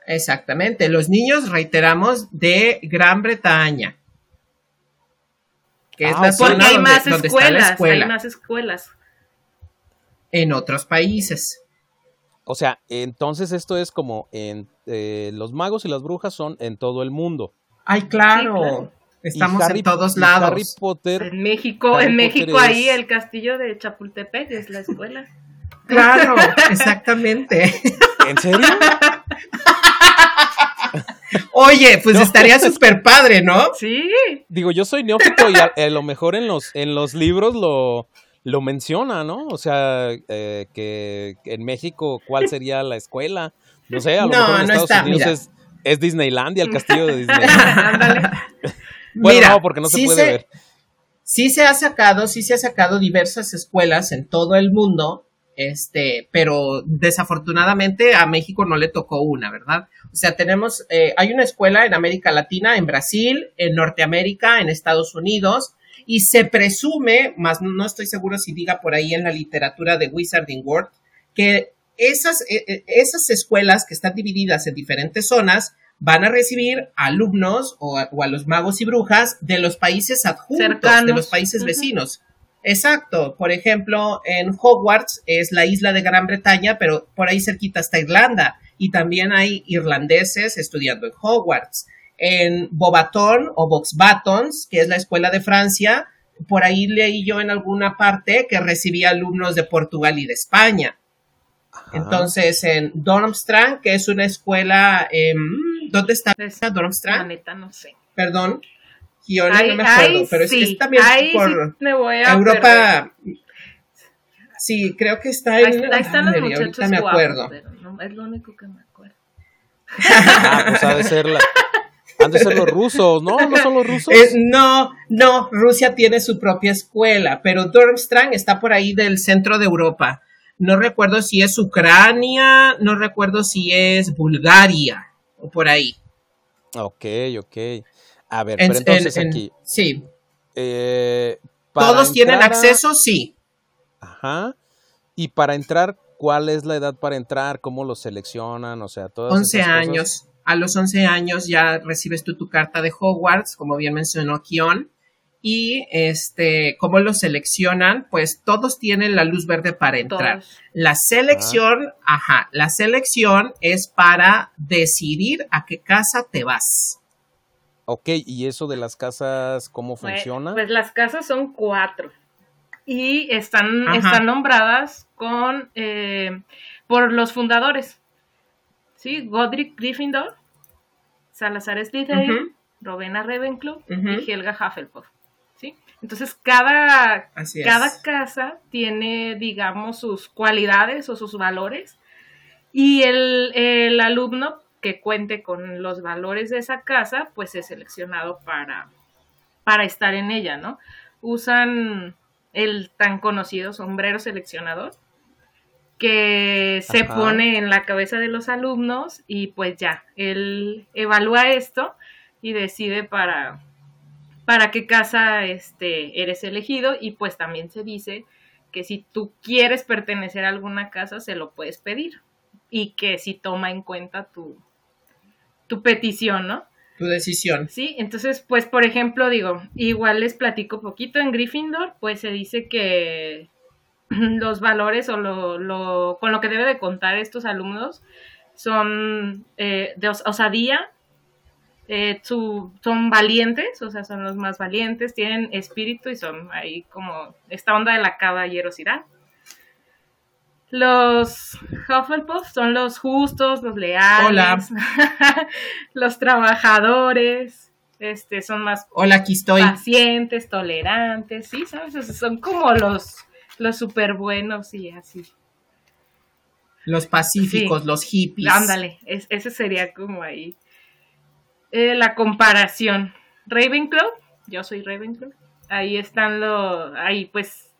Exactamente. Los niños, reiteramos, de Gran Bretaña. Que es ah, la zona hay más escuelas, Hay más escuelas. En otros países. O sea, entonces esto es como en eh, los magos y las brujas son en todo el mundo. Ay, claro. Estamos en todos lados. Harry Potter. En México, en México ahí el castillo de Chapultepec es la escuela. Claro, exacmente. ¿En serio? Oye, pues estaría súper padre, ¿no? Sí. Digo, yo soy neófito y a, lo mejor en los, en los libros lo, lo menciona, ¿no? O sea, eh, que en México, ¿cuál sería la escuela? No sé, a lo mejor en Estados Unidos es, es, Disneylandia, el castillo de Disneylandia. bueno, no, porque no se puede ver. Sí se ha sacado, sí se ha sacado diversas escuelas en todo el mundo, este, pero desafortunadamente a México no le tocó una, ¿verdad? O sea, tenemos, eh, hay una escuela en América Latina, en Brasil, en Norteamérica, en Estados Unidos, y se presume, más no estoy seguro si diga por ahí en la literatura de Wizarding World, que esas, e, e, esas escuelas que están divididas en diferentes zonas van a recibir alumnos o a, los magos y brujas de los países adjuntos, de los países vecinos. Exacto. Por ejemplo, en Hogwarts es la isla de Gran Bretaña, pero por ahí cerquita está Irlanda. Y también hay irlandeses estudiando en Hogwarts en Bobaton o Boxbatons, que es la escuela de Francia. Por ahí leí yo en alguna parte que recibía alumnos de Portugal y de España. Entonces, en Dormstrand, que es una escuela. ¿Dónde está Dormstrand? no sé. Perdón. Yo no me acuerdo, pero es que es también por Europa. Sí, creo que está en. Ahí, están los muchachos me acuerdo. es lo único que me acuerdo. ah, pues ha de ser la, han de ser los rusos, ¿no? ¿No son los rusos? Eh, no, no, Rusia tiene su propia escuela, pero Durmstrang está por ahí del centro de Europa. No recuerdo si es Ucrania, no recuerdo si es Bulgaria o por ahí. Ok, ok. A ver, pero entonces aquí. Sí. Eh, ¿Todos tienen acceso? Sí. Ajá. Y para entrar, ¿cuál es la edad para entrar? ¿Cómo lo seleccionan? O sea, todas 11 años a los 11 años ya recibes tú tu carta de Hogwarts, como bien mencionó Kion. Y este, ¿cómo lo seleccionan? Pues todos tienen la luz verde para entrar. La selección, ah. ajá, la selección es para decidir a qué casa te vas. Ok, ¿y eso de las casas cómo pues, funciona? Pues, las casas son cuatro. Y están, están nombradas con eh, por los fundadores. ¿sí? Godric Gryffindor, Salazar Slytherin, Rowena Ravenclaw y Helga Hufflepuff, ¿sí? Entonces cada, cada casa tiene, digamos, sus cualidades o sus valores y el, alumno que cuente con los valores de esa casa, pues es seleccionado para, para estar en ella, ¿no? Usan el tan conocido sombrero seleccionador, que se pone en la cabeza de los alumnos y pues ya, él evalúa esto y decide para, para qué casa este, eres elegido y pues también se dice que si tú quieres pertenecer a alguna casa, se lo puedes pedir y que si toma en cuenta tu, tu petición, ¿no? Tu decisión. Sí, entonces, pues, por ejemplo, digo, igual les platico poquito en Gryffindor, pues se dice que los valores o lo, lo, con lo que debe de contar estos alumnos son eh, de osadía, eh, son valientes, o sea, son los más valientes, tienen espíritu y son ahí como esta onda de la caballerosidad. Los Hufflepuff son los justos, los leales, los trabajadores, este, son más Hola, aquí estoy. pacientes, tolerantes, sí, ¿sabes? son como los, los súper buenos y así. Los pacíficos, los hippies. Ándale, ese sería como ahí eh, la comparación. Ravenclaw, yo soy Ravenclaw. Ahí están los, ahí pues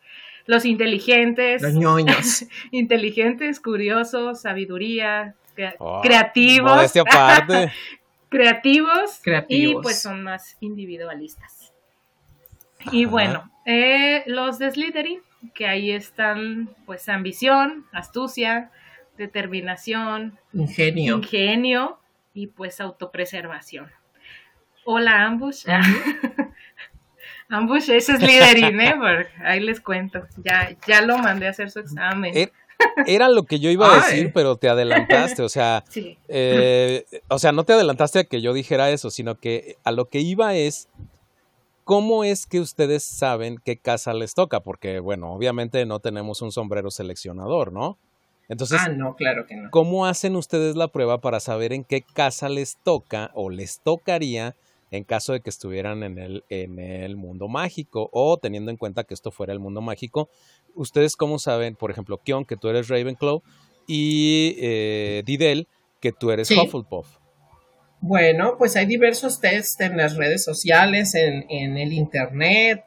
los inteligentes. Los ñoños. inteligentes, curiosos, sabiduría, oh, creativos. creativos. Creativos. Y pues son más individualistas. Y bueno, eh, los de Slytherin, que ahí están pues ambición, astucia, determinación, ingenio. Ingenio y pues autopreservación. Hola, Ambush. Ambush, ese es Liderin, ¿eh? ahí les cuento. Ya, ya lo mandé a hacer su examen. Er, era, lo que yo iba a decir, pero te adelantaste, o sea, eh, o sea, no te adelantaste a que yo dijera eso, sino que a lo que iba es, ¿cómo es que ustedes saben qué casa les toca? Porque, bueno, obviamente no tenemos un sombrero seleccionador, ¿no? Entonces, ah, no, claro que no. ¿cómo hacen ustedes la prueba para saber en qué casa les toca o les tocaría en caso de que estuvieran en el, en el mundo mágico o teniendo en cuenta que esto fuera el mundo mágico? ¿Ustedes cómo saben, por ejemplo, Kion, que tú eres Ravenclaw y eh, Didel, que tú eres Hufflepuff? Bueno, pues hay diversos tests en las redes sociales, en, en el internet,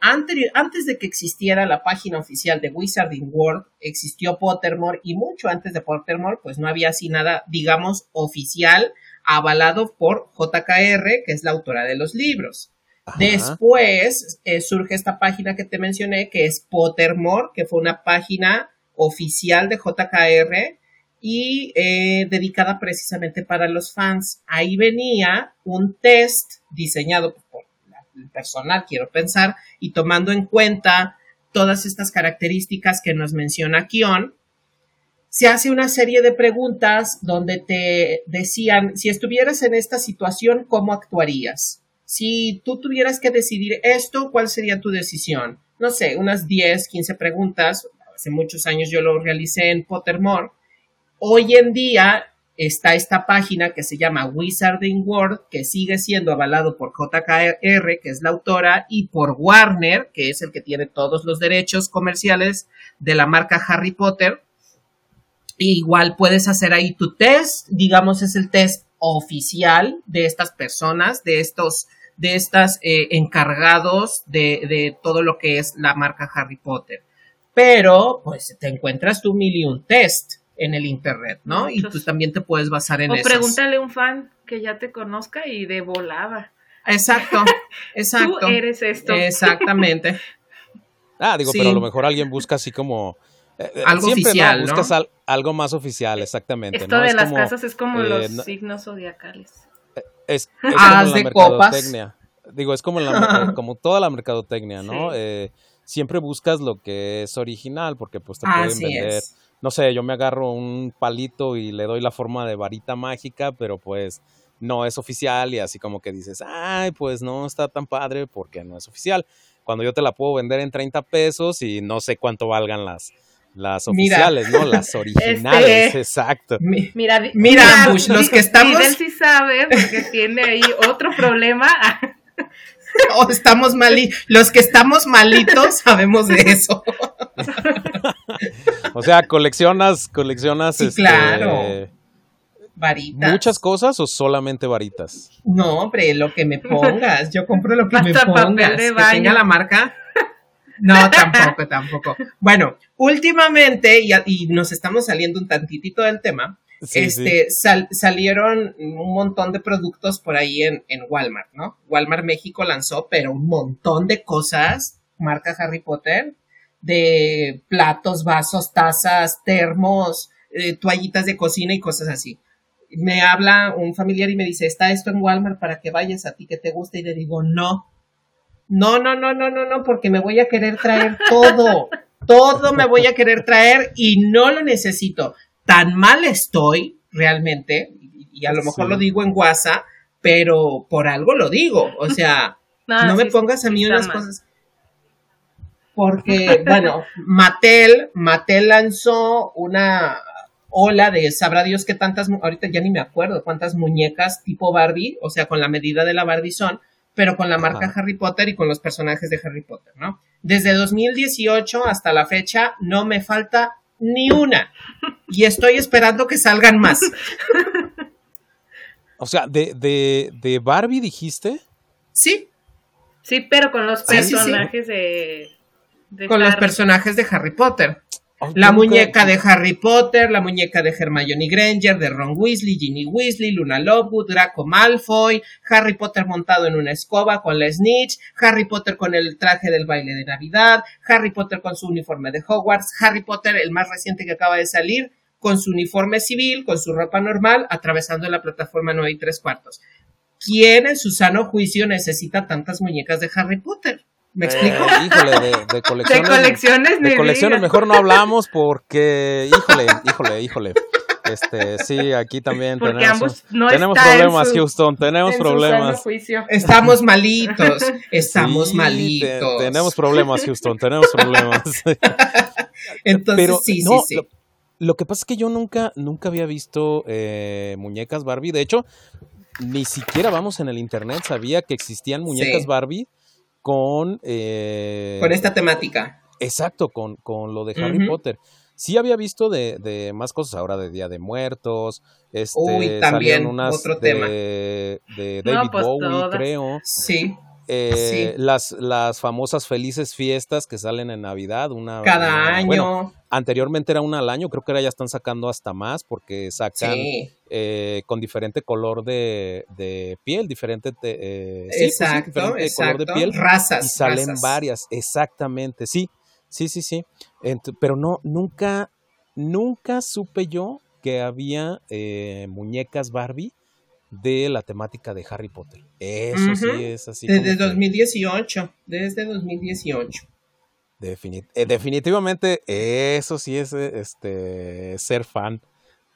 antes de que existiera la página oficial de Wizarding World, existió Pottermore y mucho antes de Pottermore, pues no había así nada, digamos, oficial avalado por JKR, que es la autora de los libros. Después eh, surge esta página que te mencioné, que es Pottermore, que fue una página oficial de JKR y eh, dedicada precisamente para los fans. Ahí venía un test diseñado por personal, quiero pensar, y tomando en cuenta todas estas características que nos menciona Kion, se hace una serie de preguntas donde te decían, si estuvieras en esta situación, ¿cómo actuarías? Si tú tuvieras que decidir esto, ¿cuál sería tu decisión? No sé, unas 10, 15 preguntas. Hace muchos años yo lo realicé en Pottermore. Hoy en día está esta página que se llama Wizarding World, que sigue siendo avalado por JKR, que es la autora, y por Warner, que es el que tiene todos los derechos comerciales de la marca Harry Potter. igual puedes hacer ahí tu test, digamos es el test oficial de estas personas, de estos, de estas eh, encargados de, de todo lo que es la marca Harry Potter. Pero, pues te encuentras tu mil y un test en el internet, ¿no? Y tú también te puedes basar en eso. O pregúntale a un fan que ya te conozca y de volada. Exacto, exacto. Tú eres esto. Exactamente. ah, digo, pero a lo mejor alguien busca así como eh, eh, algo oficial, ¿no? Buscas algo más oficial, exactamente. Esto de las casas es como los eh, signos zodiacales. Es, es como la mercadotecnia. Digo, es como, la, como toda la mercadotecnia, ¿no? siempre buscas lo que es original porque pues te pueden vender no sé, yo me agarro un palito y le doy la forma de varita mágica, pero pues no es oficial y así como que dices, ay, pues no está tan padre porque no es oficial. Cuando yo te la puedo vender en 30 pesos y no sé cuánto valgan las, las oficiales, ¿no? Las originales, este, exacto. mira, mira, los que estamos... Él sí sabe porque tiene ahí otro problema. o estamos malitos. Los que estamos malitos sabemos de eso. o sea, coleccionas, coleccionas. Sí, este, claro. Varitas. ¿Muchas cosas o solamente varitas? No, hombre, lo que me pongas. Yo compro lo que me pongas. Que tenga la marca. No, tampoco, tampoco. Bueno, últimamente, y, y, nos estamos saliendo un tantitito del tema, este, salieron un montón de productos por ahí en, en Walmart, ¿no? Walmart México lanzó, pero un montón de cosas, marca Harry Potter, de platos, vasos, tazas, termos, eh, toallitas de cocina y cosas así. Me habla un familiar y me dice, está esto en Walmart para que vayas a ti que te guste y le digo, no, no, no, no, no, no, no, porque me voy a querer traer todo, todo me voy a querer traer y no lo necesito. Tan mal estoy realmente, y a lo mejor lo digo en WhatsApp, pero por algo lo digo, o sea, no me pongas a mí unas cosas. Porque, bueno, Mattel, Mattel lanzó una ola de sabrá Dios que tantas, ahorita ya ni me acuerdo cuántas muñecas tipo Barbie, o sea, con la medida de la Barbie son, pero con la marca Harry Potter y con los personajes de Harry Potter, ¿no? Desde 2018 hasta la fecha no me falta ni una y estoy esperando que salgan más. O sea, de, de, de Barbie dijiste. Sí. Sí, pero con los personajes de, Con los personajes de Harry Potter la muñeca de Harry Potter, la muñeca de Hermione Granger, de Ron Weasley, Ginny Weasley, Luna Lovegood, Draco Malfoy, Harry Potter montado en una escoba con la Snitch, Harry Potter con el traje del baile de Navidad, Harry Potter con su uniforme de Hogwarts, Harry Potter, el más reciente que acaba de salir, con su uniforme civil, con su ropa normal, atravesando la plataforma 9 y tres cuartos. ¿Quién en su sano juicio necesita tantas muñecas de Harry Potter? ¿Me explico? Eh, híjole, de, colecciones. De colecciones, de colecciones mejor no hablamos porque, híjole, híjole, híjole. Este, sí, aquí también tenemos, tenemos problemas, Houston, tenemos problemas. Estamos malitos, estamos malitos. tenemos problemas, Houston, tenemos problemas. Entonces, sí, sí, sí. Lo, que pasa es que yo nunca, nunca había visto eh, muñecas Barbie. De hecho, ni siquiera vamos en el internet, sabía que existían muñecas Barbie con... Eh, con esta temática. Exacto, con, con lo de Harry Potter. Sí había visto de, de, más cosas ahora de Día de Muertos. Este, Uy, también unas otro de, tema. De David pues Bowie, creo. Sí. Eh, las, las famosas felices fiestas que salen en Navidad, una cada año. anteriormente era una al año, creo que ahora ya están sacando hasta más porque sacan eh, con diferente color de, piel, diferente, eh, pues exacto, color de piel, razas, y salen varias, exactamente, sí, sí, sí, sí, pero no, nunca, nunca supe yo que había muñecas Barbie de la temática de Harry Potter. Eso sí es así. Desde 2018, desde 2018. Eh, definitivamente, eso sí es este ser fan.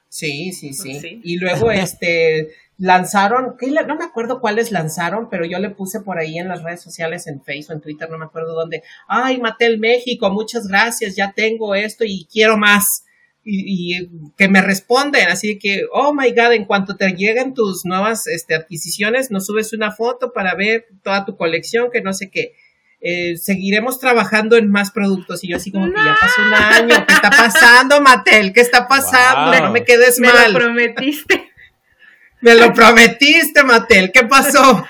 Sí, sí, sí. Y luego este lanzaron, no me acuerdo cuáles lanzaron, pero yo le puse por ahí en las redes sociales, en Facebook, en Twitter, no me acuerdo dónde. Ay, Mattel México, muchas gracias, ya tengo esto y quiero más y, que me responden, así que, oh my god, en cuanto te lleguen tus nuevas este, adquisiciones, nos subes una foto para ver toda tu colección, que no sé qué. Eh, seguiremos trabajando en más productos y yo así como que ya pasó un año, ¿qué está pasando, Mattel? ¿Qué está pasando? No me quedes mal. Me lo prometiste. me lo prometiste, Mattel, ¿qué pasó?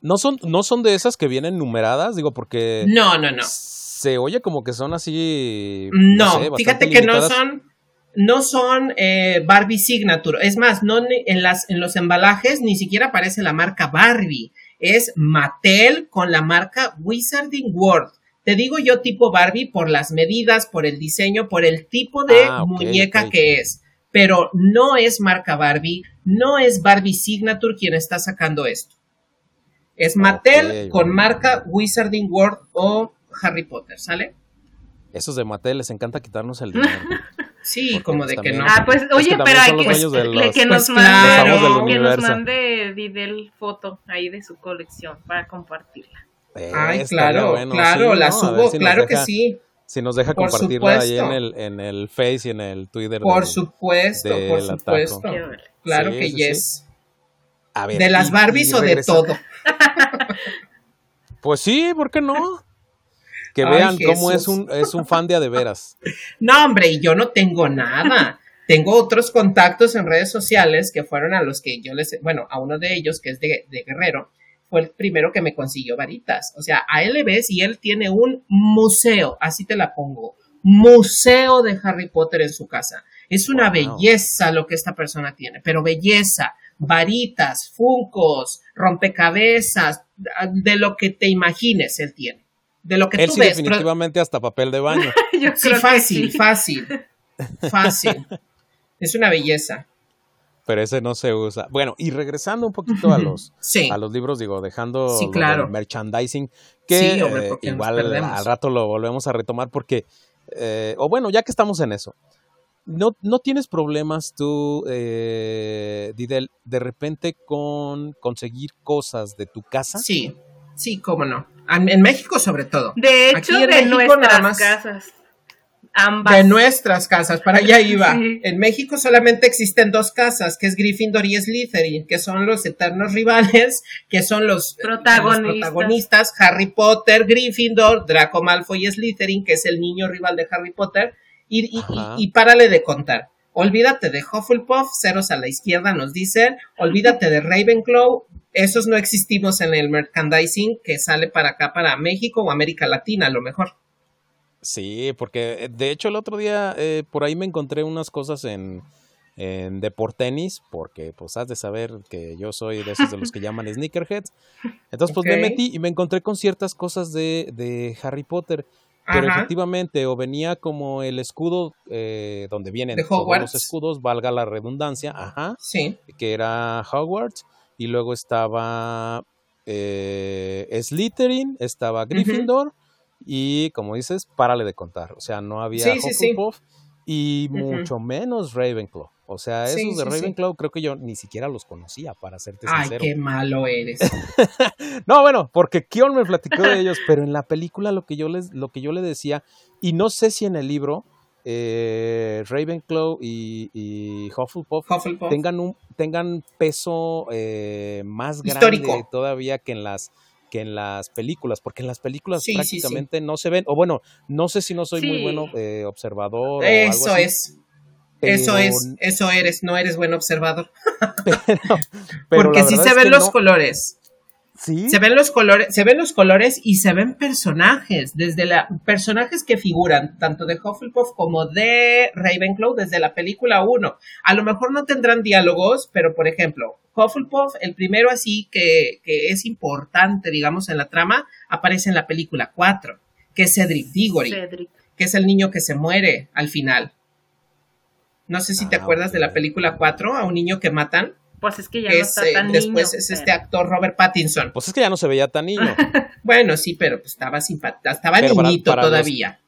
No son, no son de esas que vienen numeradas, digo, porque... No, no, no. Se oye como que son así... No, fíjate que no son no son eh, Barbie Signature. Es más, no en, las, en los embalajes ni siquiera aparece la marca Barbie. Es Mattel con la marca Wizarding World. Te digo yo tipo Barbie por las medidas, por el diseño, por el tipo de ah, muñeca que es. Pero no es marca Barbie, no es Barbie Signature quien está sacando esto. Es Mattel con marca Wizarding World o Harry Potter, ¿sale? Esos de Mattel les encanta quitarnos el dinero. Sí, como de que no. Ah, pues oye, pero hay que, que, nos mande, que nos mande Didel foto ahí de su colección para compartirla. Ay, claro, claro, la subo, claro que sí. Si nos deja compartirla ahí en el, en el Face y en el Twitter. Por supuesto, por supuesto. Claro que yes. A ver, ¿De las Barbies o de todo? pues sí, ¿por qué no? Que vean cómo es un, es un fan de a de veras. No, hombre, y yo no tengo nada. tengo otros contactos en redes sociales que fueron a los que yo les, bueno, a uno de ellos que es de, Guerrero, fue el primero que me consiguió varitas. O sea, a él le ves y él tiene un museo, así te la pongo, museo de Harry Potter en su casa. Es una belleza lo que esta persona tiene, pero belleza, varitas, funcos, rompecabezas, de lo que te imagines él tiene. De lo que Él tú sí, ves. definitivamente hasta papel de baño. sí, fácil, fácil, fácil. Es una belleza. Pero ese no se usa. Bueno, y regresando un poquito a los, a los libros, digo, dejando claro. el merchandising, que eh, igual al rato lo volvemos a retomar porque, eh, o bueno, ya que estamos en eso, ¿no, no tienes problemas tú, eh, Didel, de repente con conseguir cosas de tu casa? Sí, sí, cómo no. En México sobre todo. De hecho, de México, nuestras casas. Ambas. De nuestras casas, para allá iba. En México solamente existen dos casas, que es Gryffindor y Slytherin, que son los eternos rivales, que son los protagonistas, Harry Potter, Gryffindor, Draco Malfoy y Slytherin, que es el niño rival de Harry Potter, y, y, y, párale de contar. Olvídate de Hufflepuff, ceros a la izquierda nos dicen, olvídate de Ravenclaw, esos no existimos en el merchandising que sale para acá, para México o América Latina, a lo mejor. Sí, porque eh, de hecho el otro día eh, por ahí me encontré unas cosas en, en Deportenis, porque pues has de saber que yo soy de esos de los que llaman sneakerheads. Entonces pues me metí y me encontré con ciertas cosas de, de Harry Potter. Pero efectivamente, o venía como el escudo eh, donde vienen todos los escudos, valga la redundancia, ajá, sí. que era Hogwarts, y luego estaba eh, Slytherin, estaba Gryffindor, y como dices, párale de contar. O sea, no había Hufflepuff y mucho menos Ravenclaw. O sea, esos de Ravenclaw creo que yo ni siquiera los conocía, para serte sincero. Ay, qué malo eres. no, bueno, porque Kion me platicó de ellos, pero en la película lo que yo les, lo que yo le decía, y no sé si en el libro, eh, Ravenclaw y, y Hufflepuff, tengan un tengan peso eh, más grande todavía que en las que en las películas, porque en las películas prácticamente no se ven, o bueno, no sé si no soy muy bueno eh, observador. Eso es. Eso es, eso eres, no eres buen observador. porque sí se ven los colores. Se ven los colores, se ven los colores y se ven personajes, desde la personajes que figuran tanto de Hufflepuff como de Ravenclaw desde la película 1. A lo mejor no tendrán diálogos, pero por ejemplo, Hufflepuff, el primero así que, que es importante, digamos, en la trama, aparece en la película 4, que es Cedric Diggory, que es el niño que se muere al final. No sé si te ah, acuerdas de la película 4, a un niño que matan. Pues es que ya no está eh, tan Después es este actor Robert Pattinson. Pues es que ya no se veía tan niño. bueno, sí, pero pues estaba simpático, estaba niñito todavía.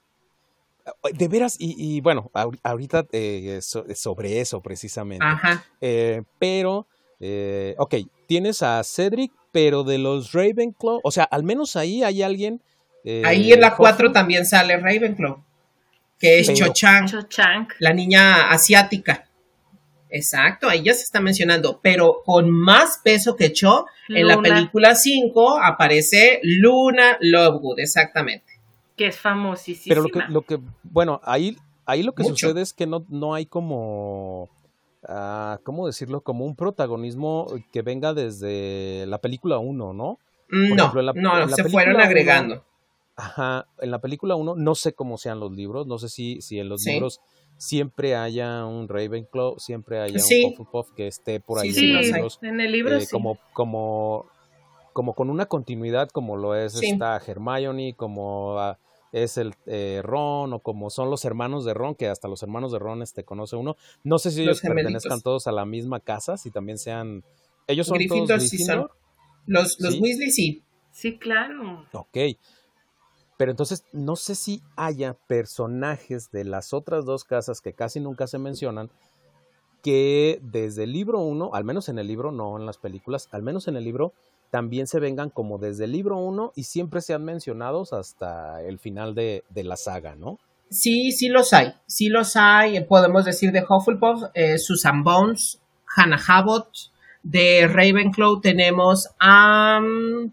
De veras, y, bueno, ahorita eh, sobre eso precisamente. Ajá. Eh, pero, ok, tienes a Cedric, pero de los Ravenclaw, o sea, al menos ahí hay alguien. ahí en la 4 también sale Ravenclaw, que es Cho Chang, la niña asiática. Exacto, ahí ya se está mencionando, pero con más peso que Cho, en la película 5 aparece Luna Lovegood, exactamente. Que es famosísima. Pero lo que, lo que bueno, ahí, ahí lo que sucede es que no, no hay como, uh, ¿cómo decirlo? Como un protagonismo que venga desde la película 1, ¿no? no, no, se fueron agregando. ajá, en la película 1 no sé cómo sean los libros, no sé si, si en los libros siempre haya un Ravenclaw, siempre haya un Hufflepuff que esté por ahí en, el libro eh, como, como, como con una continuidad como lo es esta Hermione, como ah, es el eh, Ron o como son los hermanos de Ron, que hasta los hermanos de Ron este conoce uno. No sé si ellos pertenezcan todos a la misma casa, si también sean... Ellos son todos sí Los, los Weasley sí. Sí, claro. Ok. Pero entonces no sé si haya personajes de las otras dos casas que casi nunca se mencionan que desde el libro 1, al menos en el libro, no en las películas, al menos en el libro, también se vengan como desde el libro 1 y siempre sean mencionados hasta el final de, la saga, ¿no? Sí, sí los hay, sí los hay, podemos decir de Hufflepuff, eh, Susan Bones, Hannah Habot, de Ravenclaw tenemos a mm,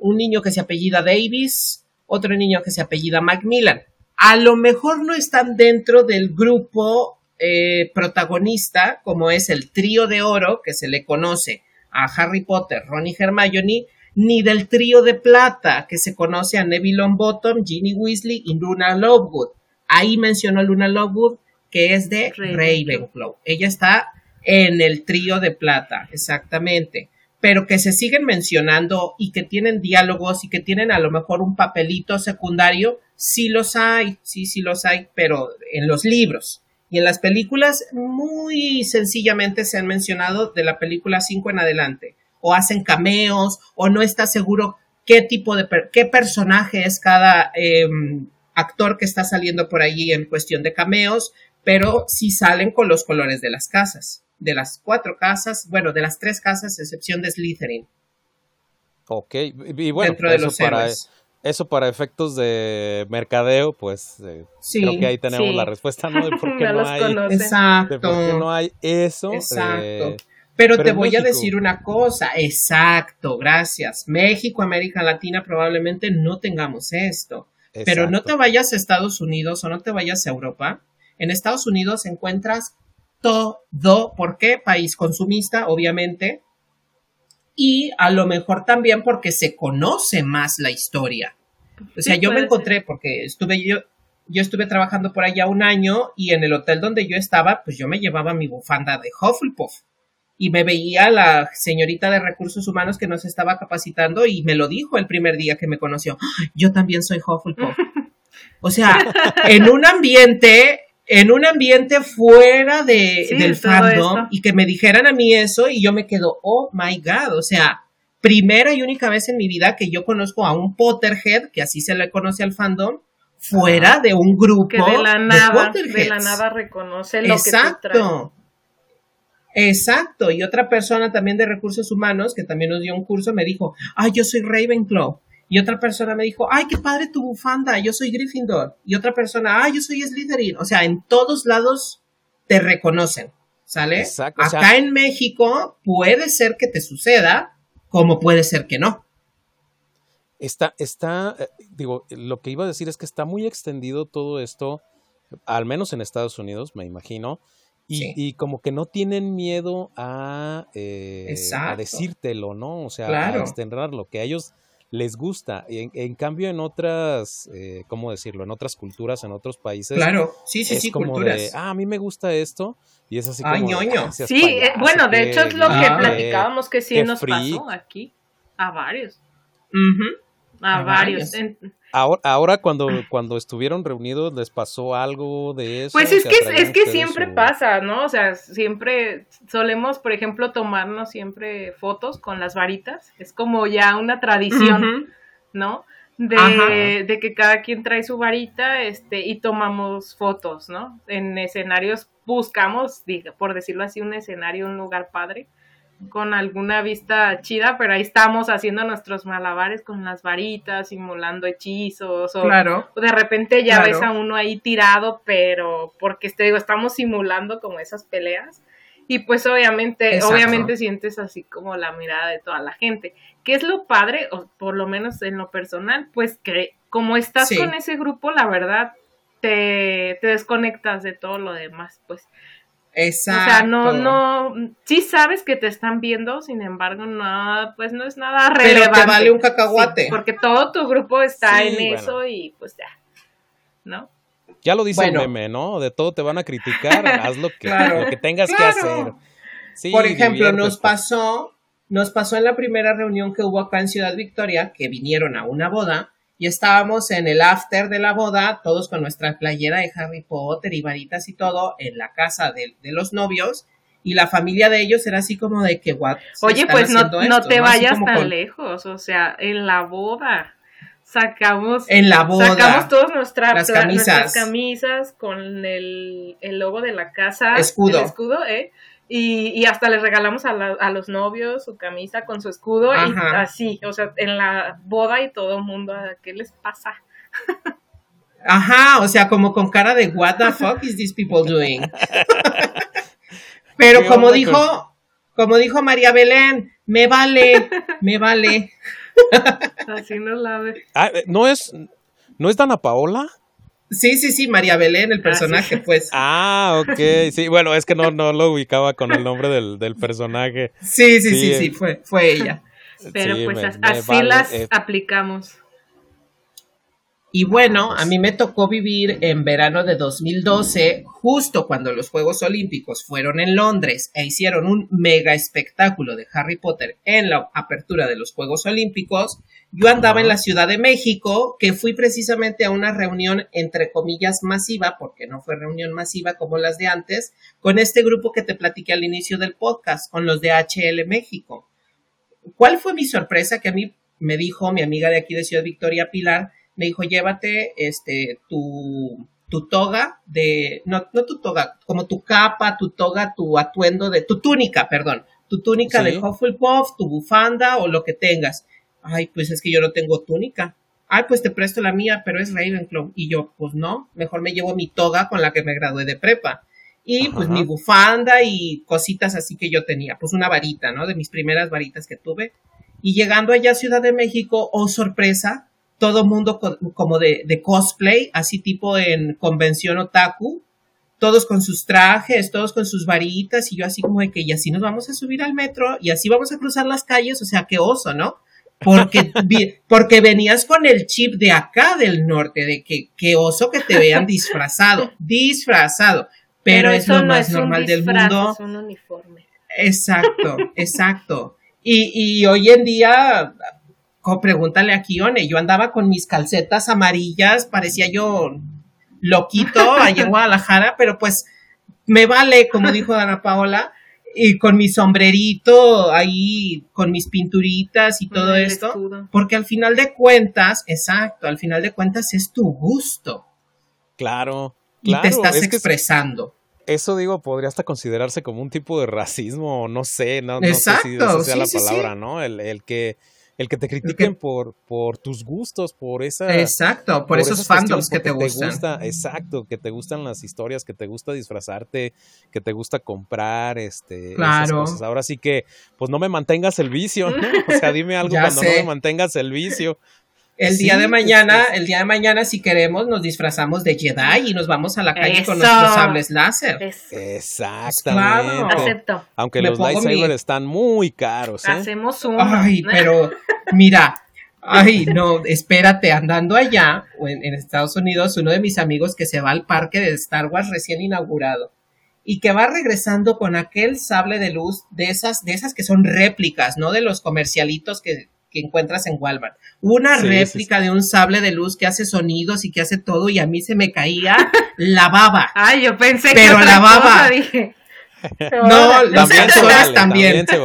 un niño que se apellida Davis, otro niño que se apellida Macmillan. A lo mejor no están dentro del grupo eh, protagonista, como es el trío de oro que se le conoce a Harry Potter, Ron y Hermione, ni del trío de plata que se conoce a Neville Longbottom, Ginny Weasley y Luna Lovegood. Ahí mencionó Luna Lovegood que es de Ravenclaw. Ella está en el trío de plata, exactamente. Pero que se siguen mencionando y que tienen diálogos y que tienen a lo mejor un papelito secundario, sí los hay, sí, sí los hay, pero en los libros. Y en las películas muy sencillamente se han mencionado de la película 5 en adelante, o hacen cameos, o no está seguro qué tipo de, qué personaje es cada em, actor que está saliendo por allí en cuestión de cameos, pero sí salen con los colores de las casas de las cuatro casas, bueno, de las tres casas, excepción de Slytherin. Ok, y bueno, Dentro de eso, los para, eso para efectos de mercadeo, pues eh, creo que ahí tenemos la respuesta, ¿no? De por qué no, hay, exacto. por qué no hay eso. Exacto. pero, te voy a decir una cosa, exacto, gracias. México, América Latina, probablemente no tengamos esto. Pero no te vayas a Estados Unidos o no te vayas a Europa. En Estados Unidos encuentras todo. ¿Por qué? País consumista, obviamente. Y a lo mejor también porque se conoce más la historia. O sea, yo me encontré porque estuve yo, yo estuve trabajando por allá un año y en el hotel donde yo estaba, pues yo me llevaba mi bufanda de Hufflepuff y me veía la señorita de recursos humanos que nos estaba capacitando y me lo dijo el primer día que me conoció. Yo también soy Hufflepuff. O sea, en un ambiente en un ambiente fuera de, del fandom y que me dijeran a mí eso y yo me quedo, oh my god, o sea, primera y única vez en mi vida que yo conozco a un Potterhead, que así se le conoce al fandom, fuera de un grupo que de la nada, de, la nada reconoce lo Exacto. que Exacto, y otra persona también de recursos humanos que también nos dio un curso me dijo, ay, yo soy Ravenclaw. Y otra persona me dijo, ay, qué padre tu bufanda, yo soy Gryffindor. Y otra persona, ay, yo soy Slytherin. O sea, en todos lados te reconocen, ¿sale? Exacto, Acá en México puede ser que te suceda, como puede ser que no. Está, está, eh, digo, lo que iba a decir es que está muy extendido todo esto, al menos en Estados Unidos, me imagino, y, como que no tienen miedo a, eh, a decírtelo, ¿no? O sea, a extenderlo, que a ellos les gusta. En, en cambio, en otras, eh, ¿cómo decirlo? En otras culturas, en otros países. Claro, sí, sí, sí, como De, ah, a mí me gusta esto. Y es así como. Ay, ñoño. sí, eh, bueno, de hecho es lo que platicábamos que sí nos pasó aquí. A varios. A, varios. Ahora, ahora cuando, cuando estuvieron reunidos, ¿les pasó algo de eso? Pues es que, es que siempre pasa, ¿no? O sea, siempre solemos, por ejemplo, tomarnos siempre fotos con las varitas. Es como ya una tradición, ¿no? De, de, que cada quien trae su varita este, y tomamos fotos, ¿no? En escenarios buscamos, por decirlo así, un escenario, un lugar padre con alguna vista chida, pero ahí estamos haciendo nuestros malabares con las varitas, simulando hechizos, o, de repente ya ves a uno ahí tirado, pero porque te digo, estamos simulando como esas peleas. Y pues obviamente, obviamente sientes así como la mirada de toda la gente. ¿Qué es lo padre, o por lo menos en lo personal? Pues que como estás con ese grupo, la verdad, te, te desconectas de todo lo demás, pues. Exacto. O sea, no, no, sí sabes que te están viendo, sin embargo, no, pues no es nada relevante. Pero te vale un cacahuate. porque todo tu grupo está en eso y pues ya, ¿no? Ya lo dice el meme, ¿no? De todo te van a criticar, haz lo que, lo que tengas que hacer. Por ejemplo, nos pasó, nos pasó en la primera reunión que hubo acá en Ciudad Victoria, que vinieron a una boda, y estábamos en el after de la boda, todos con nuestra playera de Harry Potter y varitas y todo, en la casa de, los novios, y la familia de ellos era así como de que, what, Oye, pues no, te vayas tan lejos, o sea, en la boda sacamos en la boda. sacamos todas nuestras camisas. con el, el, logo de la casa escudo. el escudo eh y, hasta les regalamos a, a, los novios su camisa con su escudo y así, o sea, en la boda y todo el mundo, ¿qué les pasa? Ajá, o sea, como con cara de what the fuck is these people doing? Pero como dijo, como dijo María Belén, me vale, me vale. Así no la ve. Ah, eh, ¿no es, no es Dana Paola? Sí, sí, sí, María Belén, el ah, personaje, pues. Ah, ok. Sí, bueno, es que no, no lo ubicaba con el nombre del, personaje. Sí, sí, sí, sí, fue, fue ella. Pero pues así las aplicamos. Y bueno, a mí me tocó vivir en verano de 2012, justo cuando los Juegos Olímpicos fueron en Londres e hicieron un mega espectáculo de Harry Potter en la apertura de los Juegos Olímpicos. Yo andaba en la Ciudad de México, que fui precisamente a una reunión entre comillas masiva, porque no fue reunión masiva como las de antes, con este grupo que te platiqué al inicio del podcast, con los de HL México. ¿Cuál fue mi sorpresa? Que a mí me dijo mi amiga de aquí de Ciudad Victoria, Pilar, me dijo, llévate este, tu, tu toga de, no, no tu toga, como tu capa, tu toga, tu atuendo de, tu túnica, perdón, tu túnica de Hufflepuff, tu bufanda o lo que tengas. Ay, pues es que yo no tengo túnica. Ay, pues te presto la mía, pero es Ravenclaw. Y yo, pues no, mejor me llevo mi toga con la que me gradué de prepa. Y pues mi bufanda y cositas así que yo tenía. Pues una varita, ¿no? De mis primeras varitas que tuve. Y llegando allá a Ciudad de México, oh sorpresa, todo mundo como de, cosplay, así tipo en convención otaku, todos con sus trajes, todos con sus varitas, y yo así como de que, y así nos vamos a subir al metro, y así vamos a cruzar las calles, o sea, qué oso, ¿no? Porque, porque venías con el chip de acá del norte, de que qué oso que te vean disfrazado, disfrazado, pero, es lo más normal del mundo. Es un uniforme. Exacto, exacto. Y, y hoy en día, pregúntale a Kione, yo andaba con mis calcetas amarillas, parecía yo loquito allá en Guadalajara, pero pues me vale, como dijo Dana Paola, y con mi sombrerito ahí, con mis pinturitas y todo esto, porque al final de cuentas, exacto, al final de cuentas es tu gusto. Claro, Y te estás expresando. eso digo, podría hasta considerarse como un tipo de racismo, no sé, no, no sé si esa sea la palabra, ¿no? El, el que el que te critiquen por, por tus gustos, por esa... Exacto, por, esos fandoms que te gustan. gusta, exacto, que te gustan las historias, que te gusta disfrazarte, que te gusta comprar, este... Claro. Ahora sí que, pues no me mantengas el vicio, ¿no? O sea, dime algo cuando no me mantengas el vicio. El día de mañana, el día de mañana, si queremos, nos disfrazamos de Jedi y nos vamos a la calle con nuestros sables láser. Exactamente. Acepto. Aunque los lightsabers están muy caros. ¿eh? Hacemos un. Ay, pero mira, ay, no, espérate, andando allá, en, en Estados Unidos, uno de mis amigos que se va al parque de Star Wars recién inaugurado y que va regresando con aquel sable de luz de esas, de esas que son réplicas, no de los comercialitos que que encuentras en Walmart. Una réplica de un sable de luz que hace sonidos y que hace todo y a mí se me caía la baba. Ay, yo pensé pero que la baba. dije. No, los sensores también.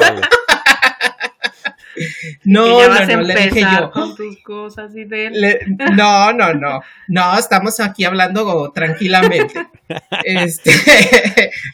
No, no, no, le dije yo. Con tus cosas y no, no, no. No, estamos aquí hablando tranquilamente. Este,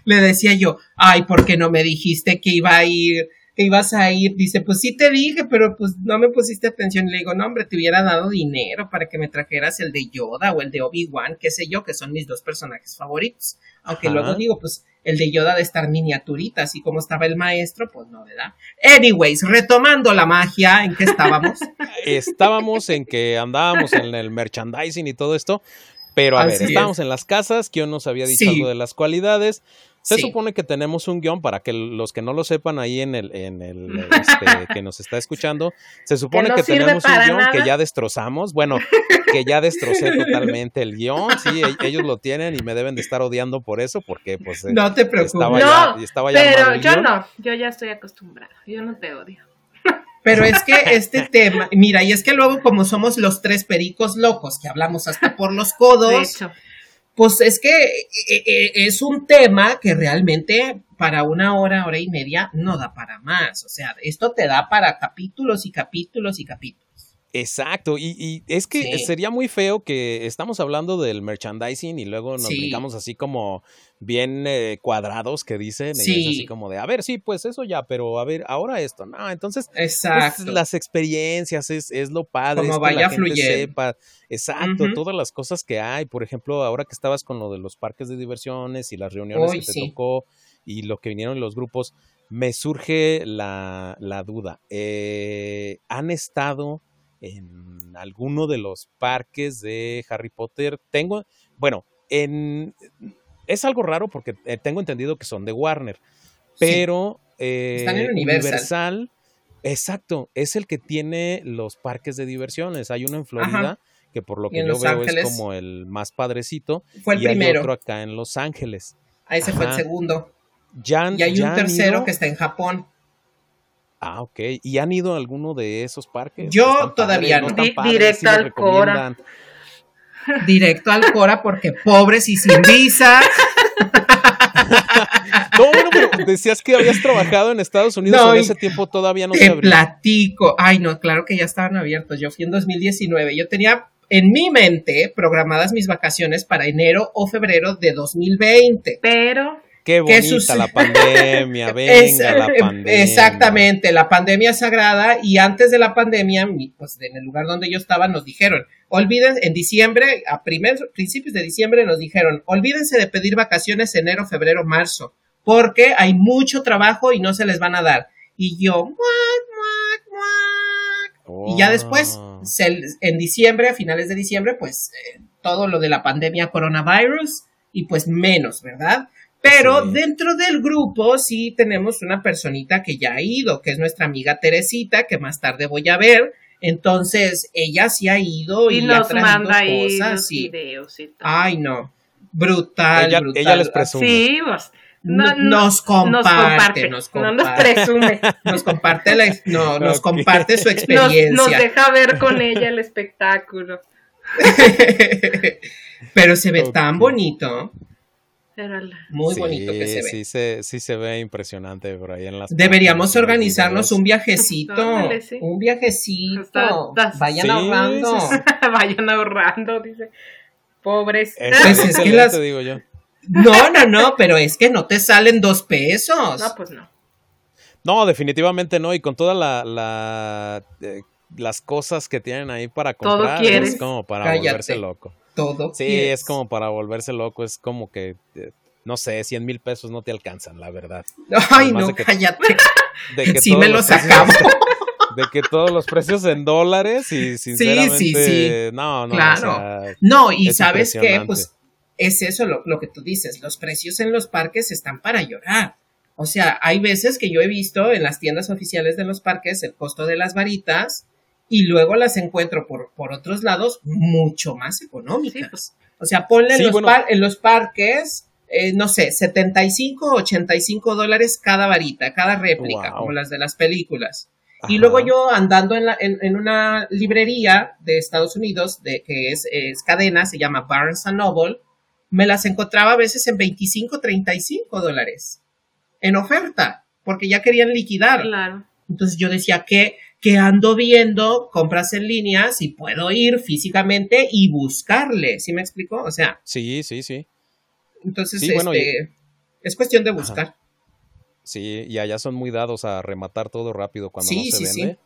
le decía yo, ay, ¿por qué no me dijiste que iba a ir que ibas a ir, dice, pues sí te dije, pero pues no me pusiste atención. le digo, no, hombre, te hubiera dado dinero para que me trajeras el de Yoda o el de Obi-Wan, qué sé yo, que son mis dos personajes favoritos. Aunque luego digo, pues el de Yoda de estar miniaturita, así como estaba el maestro, pues no, ¿verdad? Anyways, retomando la magia, ¿en qué estábamos? estábamos en que andábamos en el merchandising y todo esto, pero a ver, estábamos en las casas, yo nos había dicho algo de las cualidades. Se supone que tenemos un guion para que los que no lo sepan ahí en el, en el este, que nos está escuchando, se supone que, tenemos un guion que ya destrozamos, bueno, que ya destrocé totalmente el guion, sí, e, ellos lo tienen y me deben de estar odiando por eso, porque pues no te preocupes, estaba no, ya, estaba ya pero yo no, yo ya estoy acostumbrado, yo no te odio. Pero es que este tema, mira, y es que luego como somos los tres pericos locos que hablamos hasta por los codos, pues es que eh, eh, es un tema que realmente para una hora, hora y media no da para más. O sea, esto te da para capítulos y capítulos y capítulos. Exacto, y, es que sería muy feo que estamos hablando del merchandising y luego nos sí. así como bien eh, cuadrados que dicen, sí. así como de, a ver, sí, pues eso ya, pero a ver, ahora esto, no, entonces Exacto. las experiencias es, es lo padre, como vaya que la sepa, exacto, todas las cosas que hay, por ejemplo, ahora que estabas con lo de los parques de diversiones y las reuniones que te tocó y lo que vinieron los grupos, me surge la, la duda, eh, ¿han estado en alguno de los parques de Harry Potter. Tengo, bueno, en, es algo raro porque eh, tengo entendido que son de Warner, pero Están en eh, Universal. Exacto, es el que tiene los parques de diversiones. Hay uno en Florida que por lo que yo veo es como el más padrecito. Fue el y primero. Hay otro acá en Los Ángeles. Ah, ese fue el segundo. y hay un tercero que está en Japón. Ah, ok. ¿Y han ido a alguno de esos parques? Yo todavía no. directo al Cora. Directo al Cora porque pobres y sin visa. no, bueno, pero decías que habías trabajado en Estados Unidos en ese tiempo todavía no se abrió. platico. Ay, no, claro que ya estaban abiertos. Yo fui en 2019. Yo tenía en mi mente programadas mis vacaciones para enero o febrero de 2020. Pero Qué bonita la pandemia, venga la pandemia. Exactamente, la pandemia sagrada y antes de la pandemia, pues en el lugar donde yo estaba nos dijeron, olviden, en diciembre, a primeros, principios de diciembre nos dijeron, olvídense de pedir vacaciones enero, febrero, marzo, porque hay mucho trabajo y no se les van a dar. Y yo, y ya después, en diciembre, a finales de diciembre, pues eh, todo lo de la pandemia coronavirus y pues menos, ¿verdad? Pero dentro del grupo sí tenemos una personita que ya ha ido, que es nuestra amiga Teresita, que más tarde voy a ver. Entonces, ella sí ha ido y, nos manda ahí los videos y todo. Ay, no. Brutal, ella, brutal. Ella les presume. Sí, pues, nos, comparte, nos comparte, no nos presume. Nos comparte, la, no, nos comparte su experiencia. Nos, deja ver con ella el espectáculo. Pero se ve tan bonito. Muy bonito que se ve. Sí se, sí se ve impresionante por ahí en las. Deberíamos organizarnos un viajecito. Un viajecito. Vayan ahorrando. Vayan ahorrando, dice. Pobres. Pues es que las... digo yo. No, no, no, pero es que no te salen dos pesos. No, pues no. No, definitivamente no. Y con toda la, la eh, las cosas que tienen ahí para comprar, es como para volverse loco todo. Sí, es como para volverse loco, es como que, eh, no sé, 100 mil pesos no te alcanzan, la verdad. Ay, no, cállate. sí me lo sacamos. De que todos los precios en dólares y sinceramente, sí, sí, sí. no, no. Claro. no, y sabes qué, pues es eso lo, lo que tú dices, los precios en los parques están para llorar. O sea, hay veces que yo he visto en las tiendas oficiales de los parques el costo de las varitas y luego las encuentro por, por otros lados mucho más económicas. Pues. O sea, ponle en, los en, los parques, eh, no sé, 75, 85 dólares cada varita, cada réplica, como las de las películas. Y luego yo andando en, la, en, una librería de Estados Unidos, de, que es, es cadena, se llama Barnes Noble, me las encontraba a veces en 25, 35 dólares en oferta, porque ya querían liquidar. Claro. Entonces yo decía que que ando viendo compras en línea si puedo ir físicamente y buscarle, ¿sí me explico? O sea. Sí, sí, sí. Entonces, este, es cuestión de buscar. Sí, y allá son muy dados a rematar todo rápido cuando no se vende.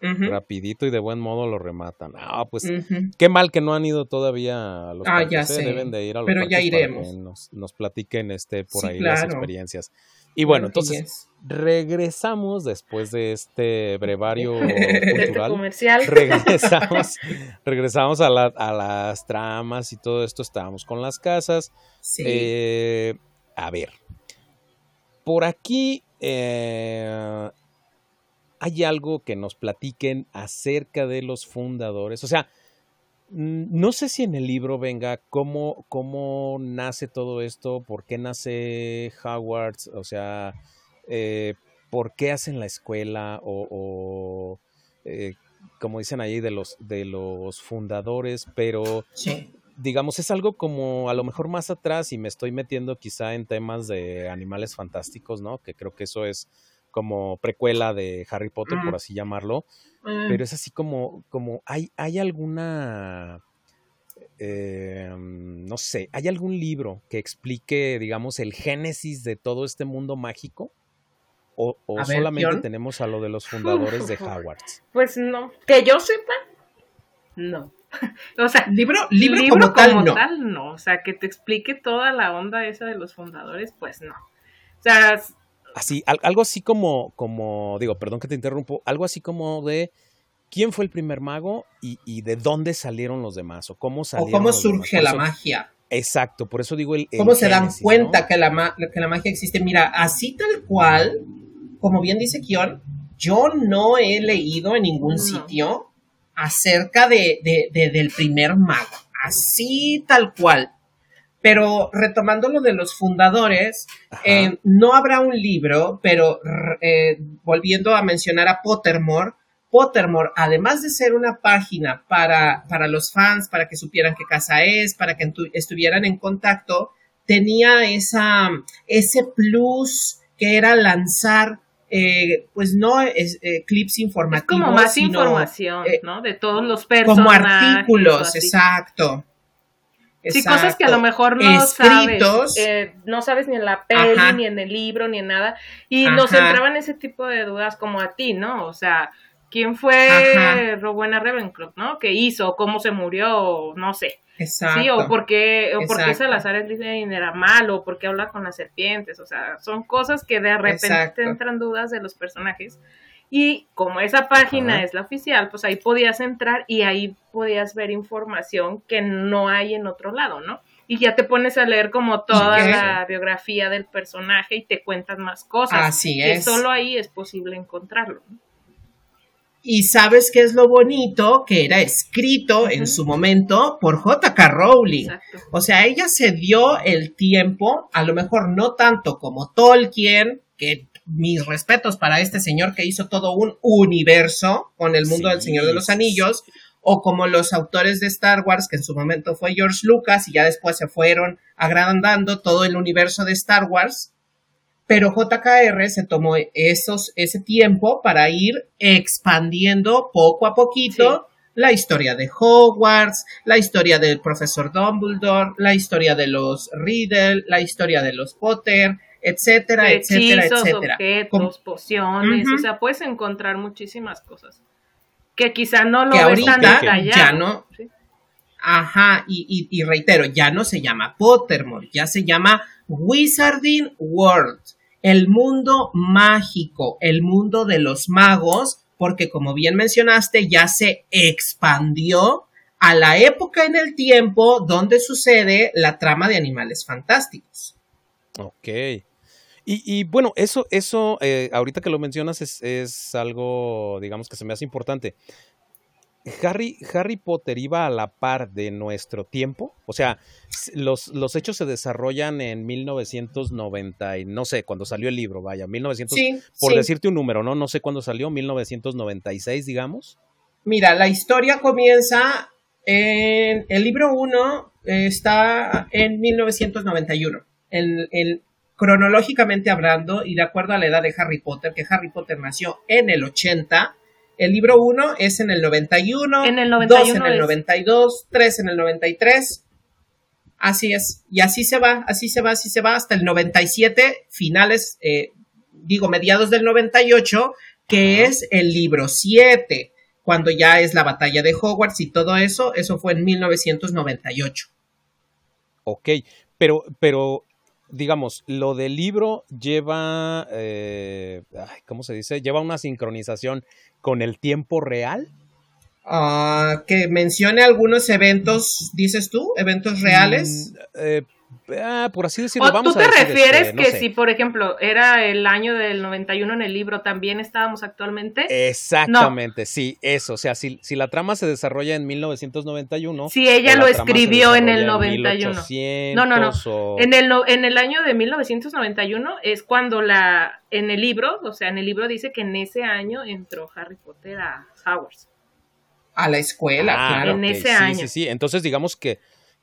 Rapidito y de buen modo lo rematan. Ah, pues qué mal que no han ido todavía a los ah, ya ¿eh? sé. Deben de ir a los Pero ya iremos. nos, nos, platiquen este por ahí las experiencias. Y bueno, entonces regresamos después de este brevario cultural. comercial. Regresamos, regresamos a, las tramas y todo esto. Estábamos con las casas. Eh, a ver, por aquí eh, hay algo que nos platiquen acerca de los fundadores. O sea, no sé si en el libro venga cómo, cómo nace todo esto, por qué nace Howard, o sea, eh, por qué hacen la escuela o, eh, como dicen ahí de los, de los fundadores, pero digamos es algo como a lo mejor más atrás y me estoy metiendo quizá en temas de animales fantásticos, ¿no? Que creo que eso es como precuela de Harry Potter, por así llamarlo, mm. pero es así como, como hay, hay alguna, eh, no sé, ¿hay algún libro que explique, digamos, el génesis de todo este mundo mágico? ¿O, solamente tenemos a lo de los fundadores de Howard? Pues no, que yo sepa, no. o sea, libro, libro, como, tal, no. tal, no. O sea, que te explique toda la onda esa de los fundadores, pues no. O sea, así, algo así como, como, digo, perdón que te interrumpo, algo así como de quién fue el primer mago y, de dónde salieron los demás, o cómo salieron. O cómo surge la magia. Exacto, por eso digo el. ¿Cómo se dan cuenta que, la que la magia existe? Mira, así tal cual, como bien dice Kion, yo no he leído en ningún sitio acerca de, del primer mago, así tal cual. Pero retomando lo de los fundadores, eh, no habrá un libro, pero eh, volviendo a mencionar a Pottermore, Pottermore, además de ser una página para, para los fans, para que supieran qué casa es, para que estuvieran en contacto, tenía esa, ese plus que era lanzar eh, pues no es, eh, clips informativos. como más información, eh, ¿no? De todos los personajes. Como artículos, exacto. Sí, cosas que a lo mejor no Escritos. sabes. no sabes ni en la peli, ni en el libro, ni en nada. Y nos entraban ese tipo de dudas como a ti, ¿no? O sea, ¿quién fue Rowena Ravencroft, no? ¿Qué hizo? ¿Cómo se murió? No sé. Exacto. Sí, o por qué, o por qué Salazar era malo, o por qué habla con las serpientes, o sea, son cosas que de repente te entran dudas de los personajes. Y como esa página es la oficial, pues ahí podías entrar y ahí podías ver información que no hay en otro lado, ¿no? Y ya te pones a leer como toda la biografía del personaje y te cuentan más cosas. Así es. Que solo ahí es posible encontrarlo. ¿no? Y sabes qué es lo bonito, que era escrito en su momento por J.K. Rowling. O sea, ella se dio el tiempo, a lo mejor no tanto como Tolkien, que mis respetos para este señor que hizo todo un universo con el mundo del Señor de los Anillos, o como los autores de Star Wars, que en su momento fue George Lucas y ya después se fueron agrandando todo el universo de Star Wars pero JKR se tomó esos, ese tiempo para ir expandiendo poco a poquito la historia de Hogwarts, la historia del profesor Dumbledore, la historia de los Riddle, la historia de los Potter, etcétera, etcétera, etcétera. Objetos, pociones, o sea, puedes encontrar muchísimas cosas que quizá no lo que ahorita ya no. Ajá, y, y reitero, ya no se llama Pottermore, ya se llama Wizarding World el mundo mágico, el mundo de los magos, porque como bien mencionaste, ya se expandió a la época en el tiempo donde sucede la trama de animales fantásticos. Ok. Y, bueno, eso, eso eh, ahorita que lo mencionas es, es, algo, digamos, que se me hace importante. Harry, Harry Potter iba a la par de nuestro tiempo. O sea, los, los hechos se desarrollan en 1990, y no sé, cuando salió el libro, vaya, 1900, por decirte un número, ¿no? No sé cuándo salió, 1996, digamos. Mira, la historia comienza en el libro 1 está en 1991. En, en, cronológicamente hablando y de acuerdo a la edad de Harry Potter, que Harry Potter nació en el 80, el libro 1 es en el 91, en el 2 en el 92, 3 en el 93. Así es. Y así se va, así se va, así se va hasta el 97, finales, eh, digo, mediados del 98, que es el libro 7, cuando ya es la batalla de Hogwarts y todo eso, eso fue en 1998. Ok, pero, pero digamos, lo del libro lleva, eh, ¿cómo se dice? Lleva una sincronización con el tiempo real. Ah, que mencione algunos eventos, dices tú, eventos reales. Mm, eh, Ah, por así decirlo. ¿Tú te refieres este, que si, por ejemplo, era el año del 91 en el libro, también estábamos actualmente? Exactamente, sí, eso. O sea, si, si, la trama se desarrolla en 1991. Si ella lo escribió en el 91. no, no, no. En, el, en el año de 1991 es cuando la. En el libro, o sea, en el libro dice que en ese año entró Harry Potter a Hogwarts. A la escuela, ah, claro. En ese año. Sí, sí, sí. Entonces, digamos que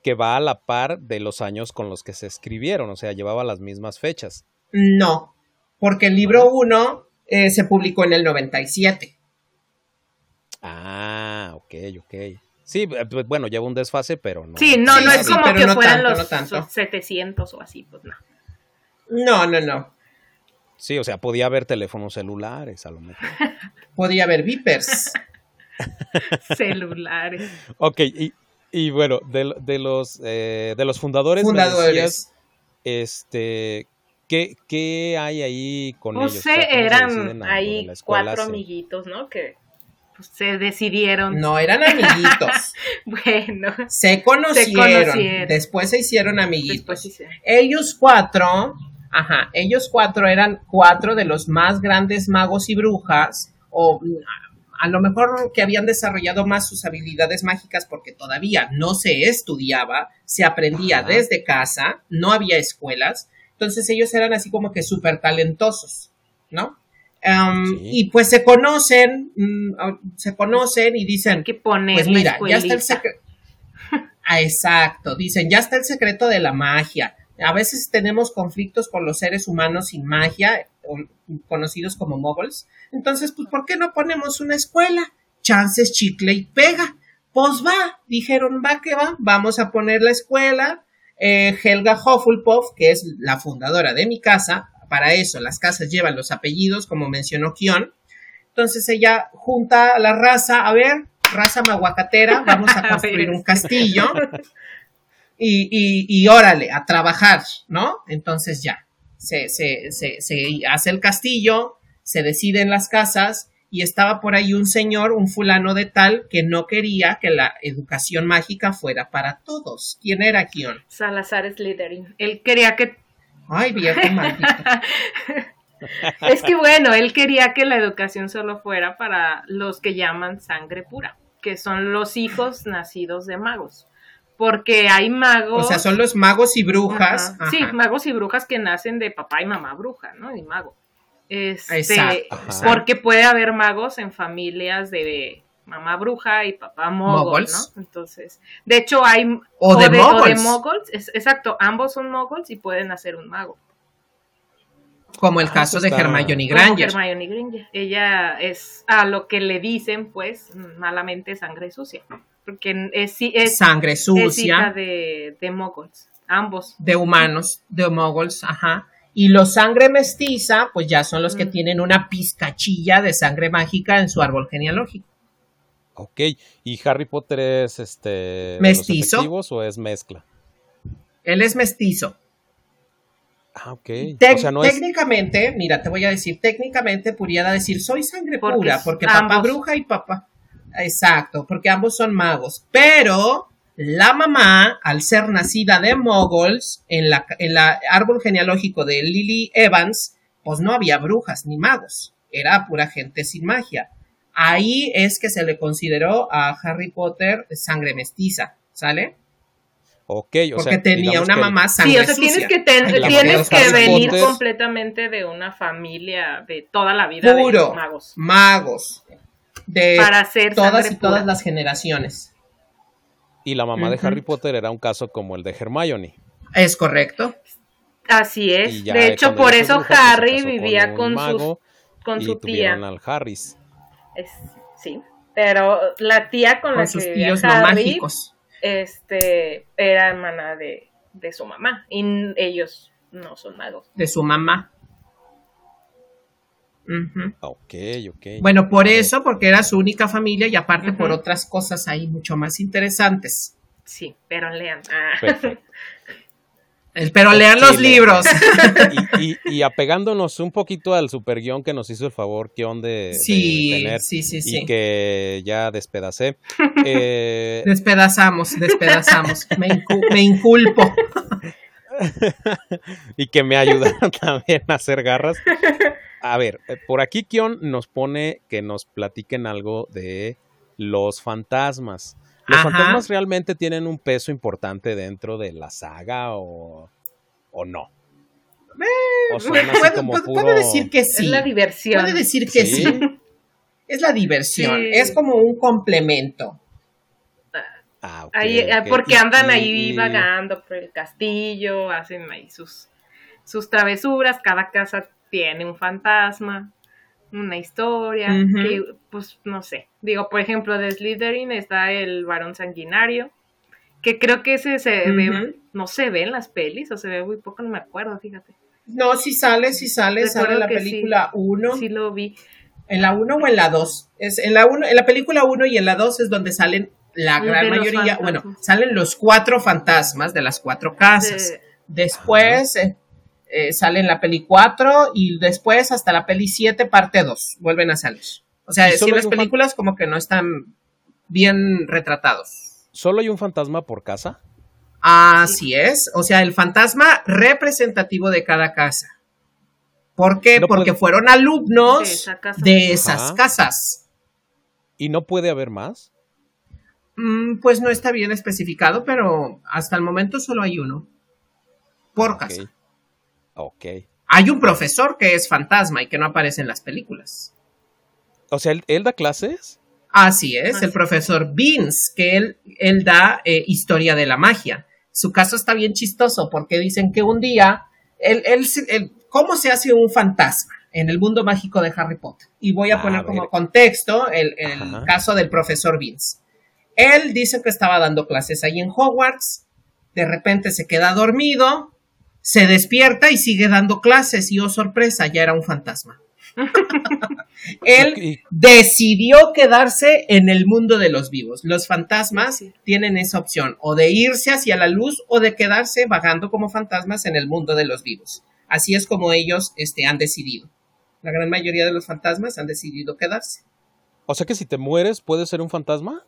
que va a la par de los años con los que se escribieron, o sea, llevaba las mismas fechas. No, porque el libro 1 eh, se publicó en el 97. Ah, ok, ok. Sí, eh, pues, bueno, lleva un desfase, pero no. Sí, no, no es como que fueran los, 700 o así, pues no. No, no, no. Sí, o sea, podía haber teléfonos celulares, a lo mejor. podía haber vipers. celulares. Ok, y, y bueno, de, de los, eh, de los fundadores, fundadores. este, ¿qué, ¿qué, hay ahí con ellos? No sé, eran ahí cuatro amiguitos, ¿no? Que pues, se decidieron. No, eran amiguitos. bueno. Se conocieron, Después se hicieron amiguitos. Ellos cuatro, ajá, ellos cuatro eran cuatro de los más grandes magos y brujas, o a lo mejor que habían desarrollado más sus habilidades mágicas porque todavía no se estudiaba, se aprendía desde casa, no había escuelas, entonces ellos eran así como que súper talentosos, ¿no? Y pues se conocen, mm, se conocen y dicen, que poner pues mira, ya está el secreto. Ah, exacto, dicen, ya está el secreto de la magia. A veces tenemos conflictos con los seres humanos sin magia, conocidos como moguls. Entonces, pues, ¿por qué no ponemos una escuela? Chances, chicle y pega. Pues va, dijeron, va que va, vamos a poner la escuela. Eh, Helga Hufflepuff, que es la fundadora de mi casa, para eso las casas llevan los apellidos, como mencionó Kion. Entonces ella junta a la raza, a ver, raza maguacatera, vamos a construir un castillo. Y, y, y, órale, a trabajar, ¿no? Entonces ya, se, se, se, se hace el castillo, se deciden las casas y estaba por ahí un señor, un fulano de tal, que no quería que la educación mágica fuera para todos. ¿Quién era Kion? Salazar Slytherin. Él quería que... Ay, viejo maldito. es que bueno, él quería que la educación solo fuera para los que llaman sangre pura, que son los hijos nacidos de magos porque hay magos. O sea, son los magos y brujas. Sí, magos y brujas que nacen de papá y mamá bruja, ¿no? Y mago. Este, porque puede haber magos en familias de mamá bruja y papá mogol, ¿no? Entonces, de hecho hay o, de, moguls. exacto, ambos son moguls y pueden hacer un mago. Como el ah, caso de Hermione Granger. Hermione Granger. Ella es a lo que le dicen, pues, malamente sangre sucia porque es, es sangre sucia. de, de moguls, ambos. De humanos, de moguls, ajá. Y los sangre mestiza, pues ya son los que mm. tienen una pizcachilla de sangre mágica en su árbol genealógico. Ok, ¿y Harry Potter es este mestizo o es mezcla? Él es mestizo. Ah, ok. técnicamente, mira, te voy a decir, técnicamente pudiera decir soy sangre pura, porque papá bruja y papá. Exacto, porque ambos son magos. Pero la mamá, al ser nacida de moguls, en la, en árbol genealógico de Lily Evans, pues no había brujas ni magos. Era pura gente sin magia. Ahí es que se le consideró a Harry Potter sangre mestiza, ¿sale? Ok, o Porque tenía una mamá sangre Sí, o sea, tienes que, tienes que venir completamente de una familia de toda la vida Puro, de magos. Magos de todas y todas las generaciones. Y la mamá de Harry Potter era un caso como el de Hermione. Es correcto. Así es. De hecho, por eso pues, Harry vivía con, su, con su tía. al Harris. sí, pero la tía con, la que vivía Harry, este, era hermana de, de su mamá y ellos no son magos. De su mamá. Ok, ok. Bueno, por eso, porque era su única familia y aparte por otras cosas ahí mucho más interesantes. Sí, pero lean. Ah. Pero lean los libros. Y, apegándonos un poquito al super guion que nos hizo el favor, que de, sí, tener sí, sí, sí. y que ya despedacé. Eh, despedazamos, despedazamos. Me, me inculpo. y que me ayudaron también a hacer garras a ver, eh, por aquí Kion nos pone que nos platiquen algo de los fantasmas. ¿Los fantasmas realmente tienen un peso importante dentro de la saga o, o no? Eh, puede, decir que sí. Es la diversión. Puede decir que sí. Es la diversión. Es como un complemento. Ah, porque andan ahí vagando por el castillo, hacen ahí sus, sus travesuras, cada casa tiene un fantasma, una historia, pues no sé. Digo, por ejemplo, de Slytherin está el varón sanguinario, que creo que ese se ve, no se ve en las pelis, o se ve muy poco, no me acuerdo, fíjate. No, si sale, si sale, sale en la película 1. Sí, lo vi. ¿En la 1 o en la 2? Es en la uno, en la película 1 y en la 2 es donde salen la gran mayoría, bueno, salen los cuatro fantasmas de las cuatro casas. Después, eh, eh, sale en la peli 4 y después hasta la peli 7 parte 2 vuelven a salir. O sea, decir las películas como que no están bien retratados. ¿Solo hay un fantasma por casa? Así es, o sea, el fantasma representativo de cada casa. ¿Por qué? Porque fueron alumnos de, esas casas. ¿Y no puede haber más? Mm, pues no está bien especificado, pero hasta el momento solo hay uno. Por casa. Ok. Hay un profesor que es fantasma y que no aparece en las películas. O sea, ¿él, da clases? Así es, el profesor Beans, que él, él da eh, historia de la magia. Su caso está bien chistoso porque dicen que un día, él, él, ¿cómo se hace un fantasma en el mundo mágico de Harry Potter? Y voy a, poner como contexto el, el caso del profesor Beans. Él dice que estaba dando clases ahí en Hogwarts, de repente se queda dormido, se despierta y sigue dando clases y oh sorpresa, ya era un fantasma. Él decidió quedarse en el mundo de los vivos. Los fantasmas tienen esa opción, o de irse hacia la luz o de quedarse vagando como fantasmas en el mundo de los vivos. Así es como ellos este, han decidido. La gran mayoría de los fantasmas han decidido quedarse. O sea que si te mueres, ¿puedes ser un fantasma?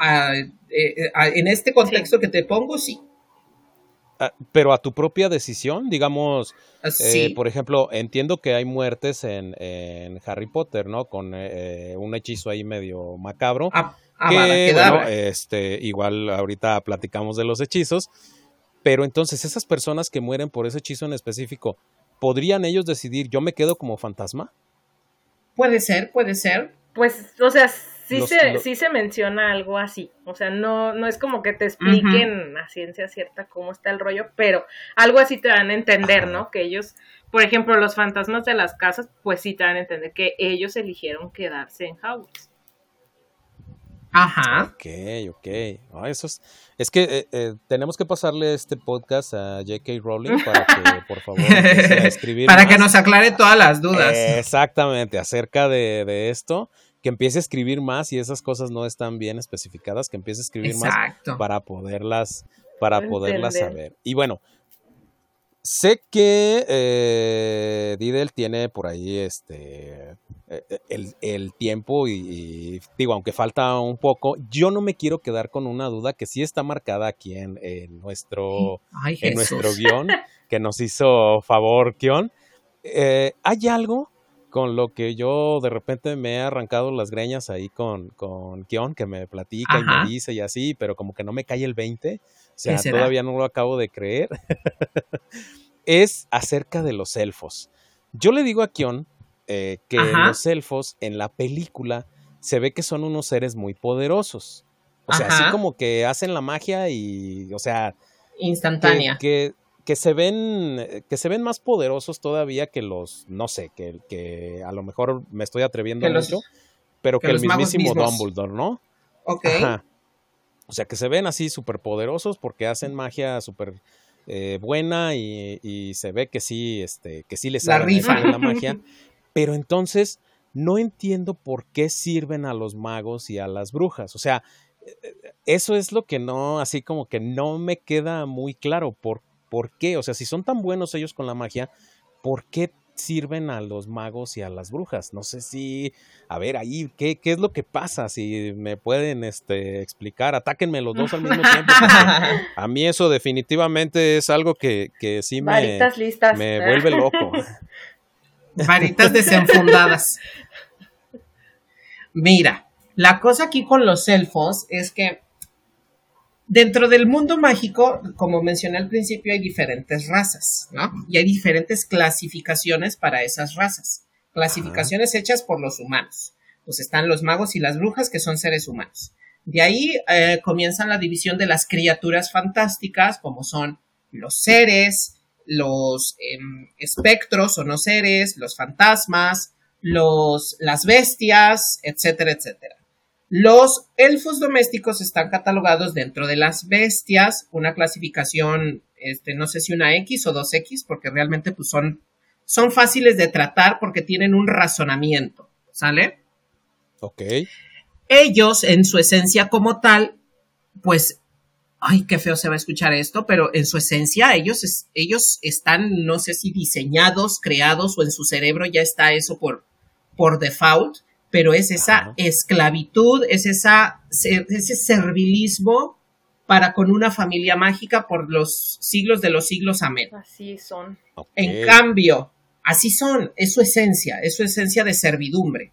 Eh, eh, en este contexto que te pongo, sí. Ah, pero a tu propia decisión, digamos, ah, eh, por ejemplo, entiendo que hay muertes en, Harry Potter, ¿no? Con un hechizo ahí medio macabro. Ah, que, bueno, este, igual ahorita platicamos de los hechizos, pero entonces esas personas que mueren por ese hechizo en específico, ¿podrían ellos decidir yo me quedo como fantasma? Puede ser, puede ser. Pues, o sea, sí, se, sí se menciona algo así. O sea, no, no es como que te expliquen a ciencia cierta cómo está el rollo, pero algo así te dan a entender, ¿no? Que ellos, por ejemplo, los fantasmas de las casas, pues sí te dan a entender que ellos eligieron quedarse en Hogwarts. Ajá. Ok, ok. Ah, eso es, es que eh, eh, tenemos que pasarle este podcast a J.K. Rowling para que, por favor, a escribir. para que nos aclare todas las dudas. exactamente, acerca de, de esto que empiece a escribir más y esas cosas no están bien especificadas, que empiece a escribir más para poderlas, para poderlas saber. Y bueno, sé que eh, Didel tiene por ahí este eh, el, el tiempo y, digo, aunque falta un poco, yo no me quiero quedar con una duda que sí está marcada aquí en, nuestro, en nuestro guion, que nos hizo favor Kion. Eh, ¿Hay algo con lo que yo de repente me he arrancado las greñas ahí con, con Kion, que me platica y me dice y así, pero como que no me cae el 20, o sea, todavía no lo acabo de creer, es acerca de los elfos. Yo le digo a Kion eh, que los elfos en la película se ve que son unos seres muy poderosos. O sea, así como que hacen la magia y, o sea... Instantánea. que que se ven que se ven más poderosos todavía que los no sé que, que a lo mejor me estoy atreviendo mucho pero que, el mismísimo Dumbledore no Ok. o sea que se ven así súper poderosos porque hacen magia súper eh, buena y, se ve que sí este que sí les la rifa. la magia. Pero entonces no entiendo por qué sirven a los magos y a las brujas. O sea eh, eso es lo que no, así como que no me queda muy claro. ¿Por ¿Por qué? O sea, si son tan buenos ellos con la magia, ¿por qué sirven a los magos y a las brujas? No sé si, a ver, ahí, ¿qué, qué es lo que pasa? Si me pueden este, explicar, atáquenme los dos al mismo tiempo. A mí eso definitivamente es algo que, que sí me, me vuelve loco. Varitas desenfundadas. Mira, la cosa aquí con los elfos es que Dentro del mundo mágico, como mencioné al principio, hay diferentes razas, ¿no? Y hay diferentes clasificaciones para esas razas. Clasificaciones hechas por los humanos. Pues están los magos y las brujas, que son seres humanos. De ahí eh, comienza la división de las criaturas fantásticas, como son los seres, los em, espectros o no seres, los fantasmas, los, las bestias, etcétera, etcétera. Los elfos domésticos están catalogados dentro de las bestias, una clasificación, este, no sé si una X o dos X, porque realmente pues son, son fáciles de tratar porque tienen un razonamiento, ¿sale? Ok. Ellos, en su esencia como tal, pues, ay, qué feo se va a escuchar esto, pero en su esencia ellos, ellos están, no sé si diseñados, creados o en su cerebro ya está eso por, por default pero es esa esclavitud, es esa, ese servilismo para con una familia mágica por los siglos de los siglos. Amén. Así son. En cambio, así son, es su esencia, es su esencia de servidumbre.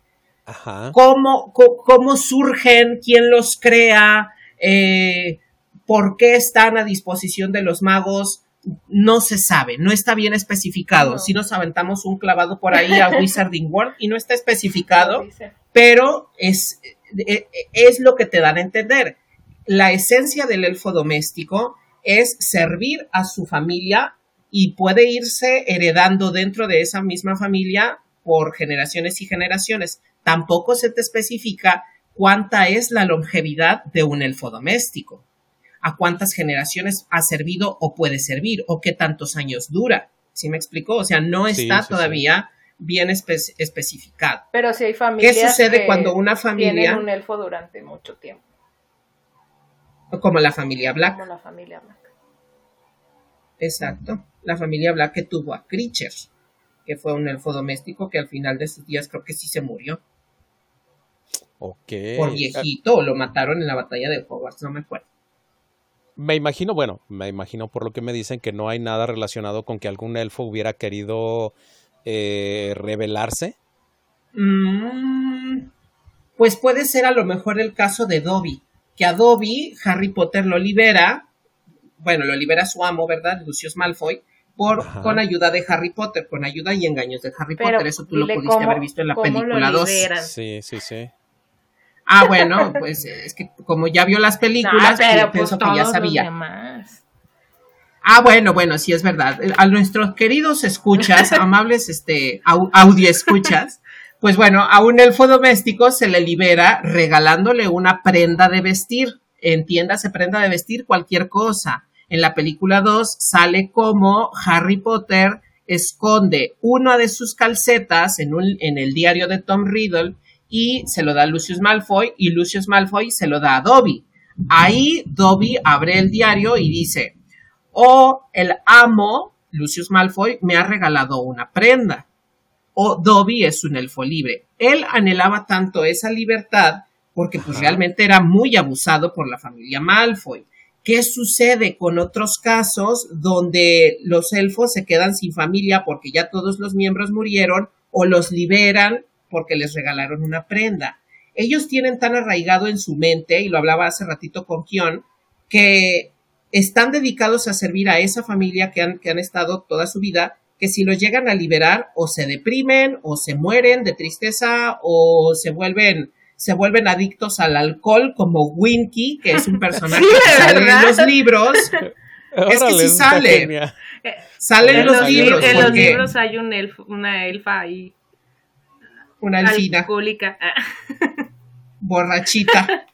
Cómo, cómo, surgen, quién los crea, eh, por qué están a disposición de los magos, no se sabe, no está bien especificado. Si nos aventamos un clavado por ahí a Wizarding World y no está especificado, pero es, eh, es lo que te dan a entender. La esencia del elfo doméstico es servir a su familia y puede irse heredando dentro de esa misma familia por generaciones y generaciones. Tampoco se te especifica cuánta es la longevidad de un elfo doméstico, a cuántas generaciones ha servido o puede servir, o qué tantos años dura. ¿Sí me explicó? O sea, no está todavía bien especificado. Pero si hay familias ¿Qué sucede cuando una familia tienen un elfo durante mucho tiempo? Como la familia Black. Como la familia Black. Exacto. La familia Black que tuvo a Creature, que fue un elfo doméstico que al final de sus días creo que sí se murió. Ok. Por viejito, lo mataron en la batalla de Hogwarts, no me acuerdo. Me imagino, bueno, me imagino por lo que me dicen que no hay nada relacionado con que algún elfo hubiera querido eh, revelarse. Mm, pues puede ser a lo mejor el caso de Dobby, que a Dobby Harry Potter lo libera, bueno, lo libera su amo, ¿verdad? Lucius Malfoy, por, con ayuda de Harry Potter, con ayuda y engaños de Harry Potter. Eso tú lo pudiste haber visto en la película 2. Sí, sí, sí. Ah, bueno, pues es que como ya vio las películas, pues, pues, pienso que ya sabía. Ah, bueno, bueno, sí es verdad. A nuestros queridos escuchas, amables este audio escuchas, pues bueno, a un elfo doméstico se le libera regalándole una prenda de vestir. Entiéndase prenda de vestir cualquier cosa. En la película 2 sale como Harry Potter esconde una de sus calcetas en, un, en el diario de Tom Riddle y se lo da a Lucius Malfoy y Lucius Malfoy se lo da a Dobby. Ahí Dobby abre el diario y dice, oh, el amo, Lucius Malfoy, me ha regalado una prenda. O Dobby es un elfo libre. Él anhelaba tanto esa libertad porque pues realmente era muy abusado por la familia Malfoy. ¿Qué sucede con otros casos donde los elfos se quedan sin familia porque ya todos los miembros murieron o los liberan porque les regalaron una prenda? Ellos tienen tan arraigado en su mente, y lo hablaba hace ratito con Kion, que están dedicados a servir a esa familia que han, que han estado toda su vida, que si los llegan a liberar o se deprimen o se mueren de tristeza o se vuelven se vuelven adictos al alcohol, como Winky, que es un personaje que sale en los libros. es que sí sale. Sale en, los, libros. En los libros hay un una elfa ahí. Una elfina. Alcohólica. Borrachita.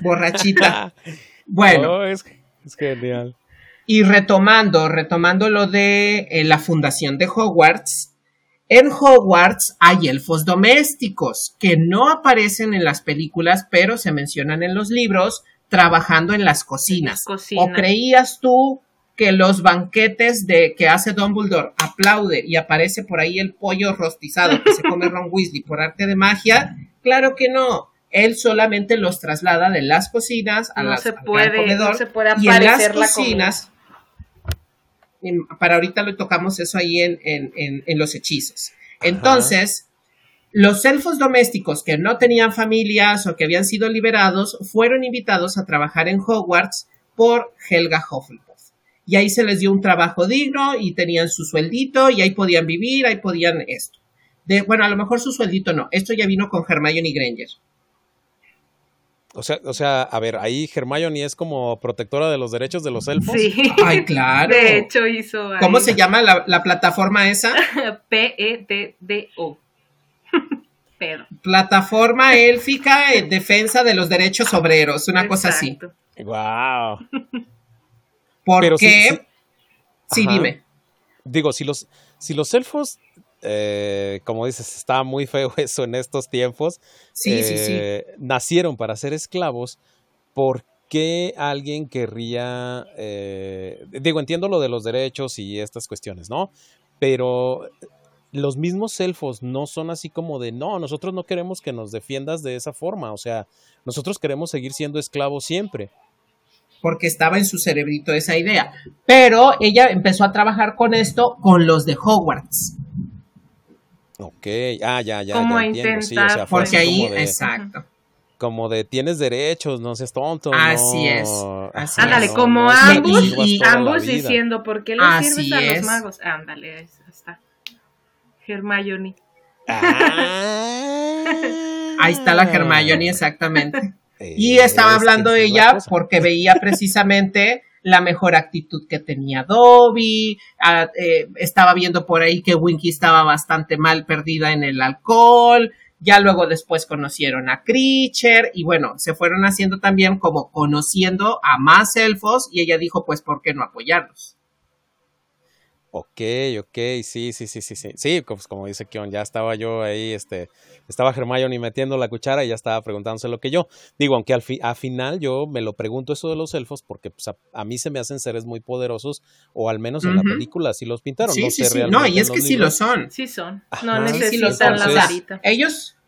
Borrachita. Bueno. Oh, es, genial. Y retomando, retomando lo de eh, la fundación de Hogwarts, en Hogwarts hay elfos domésticos que no aparecen en las películas, pero se mencionan en los libros trabajando en las cocinas. ¿O creías tú que los banquetes de que hace Dumbledore aplaude y aparece por ahí el pollo rostizado que se come Ron Weasley por arte de magia? Claro que no. Él solamente los traslada de las cocinas a las se puede, no se puede y en las cocinas para ahorita lo tocamos eso ahí en, los hechizos. Entonces, los elfos domésticos que no tenían familias o que habían sido liberados fueron invitados a trabajar en Hogwarts por Helga Hufflepuff. Y ahí se les dio un trabajo digno y tenían su sueldito y ahí podían vivir, ahí podían esto. De, bueno, a lo mejor su sueldito no. Esto ya vino con Hermione Granger. O sea, o sea, a ver, ahí Hermione es como protectora de los derechos de los elfos. Sí. Ay, claro. De hecho, hizo. ¿Cómo se llama la, plataforma esa? P-E-D-D-O. Plataforma élfica en defensa de los derechos obreros, una cosa así. Wow. ¿Por qué? Sí, dime. Digo, si los, si los elfos eh, como dices, está muy feo eso en estos tiempos. Sí, sí, sí. Eh, nacieron para ser esclavos. ¿Por qué alguien querría, eh, digo, entiendo lo de los derechos y estas cuestiones, ¿no? Pero los mismos elfos no son así como de, no, nosotros no queremos que nos defiendas de esa forma, o sea, nosotros queremos seguir siendo esclavos siempre. Porque estaba en su cerebrito esa idea. Pero ella empezó a trabajar con esto con los de Hogwarts Ok, ah, ya, ya. Como ya intentar. porque ahí, exacto. Como de tienes derechos, no seas tonto. Así es. Ándale, como ambos, y, ambos diciendo, ¿por qué le sirves a los magos? Ándale, ahí está. Hermione. Ah. ahí está la Hermione, exactamente. Y estaba hablando ella porque veía precisamente la mejor actitud que tenía Dobby, ah, eh, estaba viendo por ahí que Winky estaba bastante mal perdida en el alcohol, ya luego después conocieron a Creature y bueno, se fueron haciendo también como conociendo a más elfos y ella dijo pues ¿por qué no apoyarlos? Ok, ok, sí, sí, sí, sí, sí. Sí, pues como dice Kion, ya estaba yo ahí, este, estaba Hermione metiendo la cuchara y ya estaba preguntándose lo que yo. Digo, aunque al, fi final yo me lo pregunto eso de los elfos porque pues, a, mí se me hacen seres muy poderosos, o al menos en la película así los pintaron. Sí, no sí, sí. No, y es que sí lo son. Sí son. No necesitan la varita. Ellos,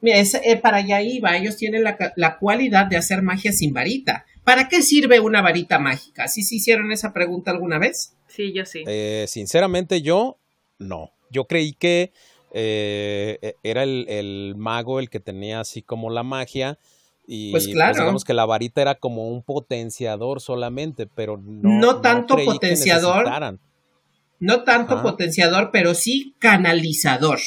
mira, eh, para allá iba, ellos tienen la, la cualidad de hacer magia sin varita. ¿Para qué sirve una varita mágica? ¿Sí se hicieron esa pregunta alguna vez? Sí, yo sí. Eh, sinceramente, yo no. Yo creí que eh, e, era el, mago el que tenía así como la magia. Y pues, pues claro. digamos que la varita era como un potenciador solamente, pero no. No tanto potenciador. No tanto potenciador, pero sí canalizador.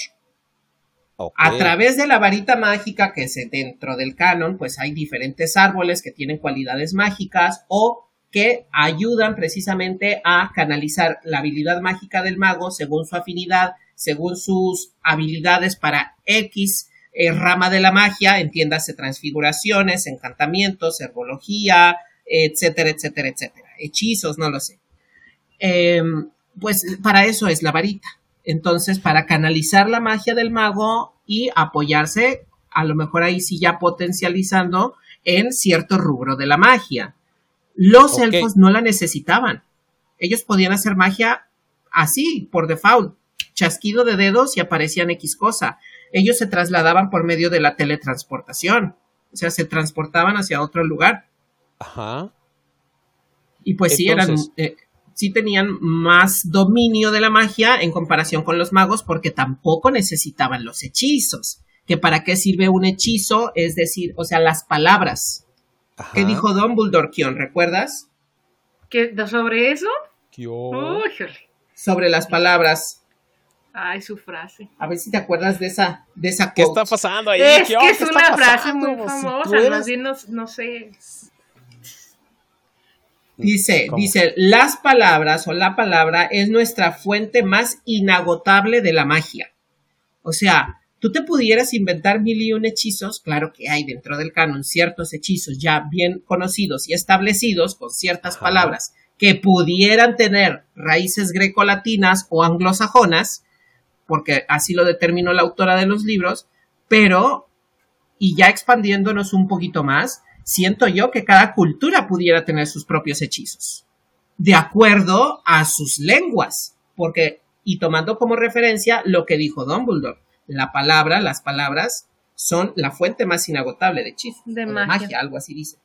A través de la varita mágica que es dentro del canon, pues hay diferentes árboles que tienen cualidades mágicas o que ayudan precisamente a canalizar la habilidad mágica del mago según su afinidad, según sus habilidades para X eh, rama de la magia, entiéndase transfiguraciones, encantamientos, herbología, etcétera, etcétera, etcétera. Hechizos, no lo sé. Em, pues para eso es la varita. Entonces, para canalizar la magia del mago y apoyarse, a lo mejor ahí sí ya potencializando en cierto rubro de la magia. Los elfos no la necesitaban. Ellos podían hacer magia así, por default. Chasquido de dedos y aparecían X cosa. Ellos se trasladaban por medio de la teletransportación. O sea, se transportaban hacia otro lugar. Ajá. Y pues sí, eran. Eh, sí tenían más dominio de la magia en comparación con los magos porque tampoco necesitaban los hechizos. Que para qué sirve un hechizo, es decir, o sea, las palabras. ¿Qué dijo Dumbledore, Kion? ¿Recuerdas? ¿Qué, ¿Sobre eso? sobre las palabras. Ay, su frase. A ver si te acuerdas de esa, de esa ¿Qué está pasando ahí? Es que es una frase muy famosa, más bien no sé. Dice, dice, las palabras o la palabra es nuestra fuente más inagotable de la magia. O sea, tú te pudieras inventar mil y un hechizos, claro que hay dentro del canon ciertos hechizos ya bien conocidos y establecidos con ciertas palabras que pudieran tener raíces grecolatinas o anglosajonas, porque así lo determinó la autora de los libros, pero, y ya expandiéndonos un poquito más, siento yo que cada cultura pudiera tener sus propios hechizos, de acuerdo a sus lenguas, porque, y tomando como referencia lo que dijo Dumbledore, la palabra, las palabras son la fuente más inagotable de hechizos, de, magia. algo así dice.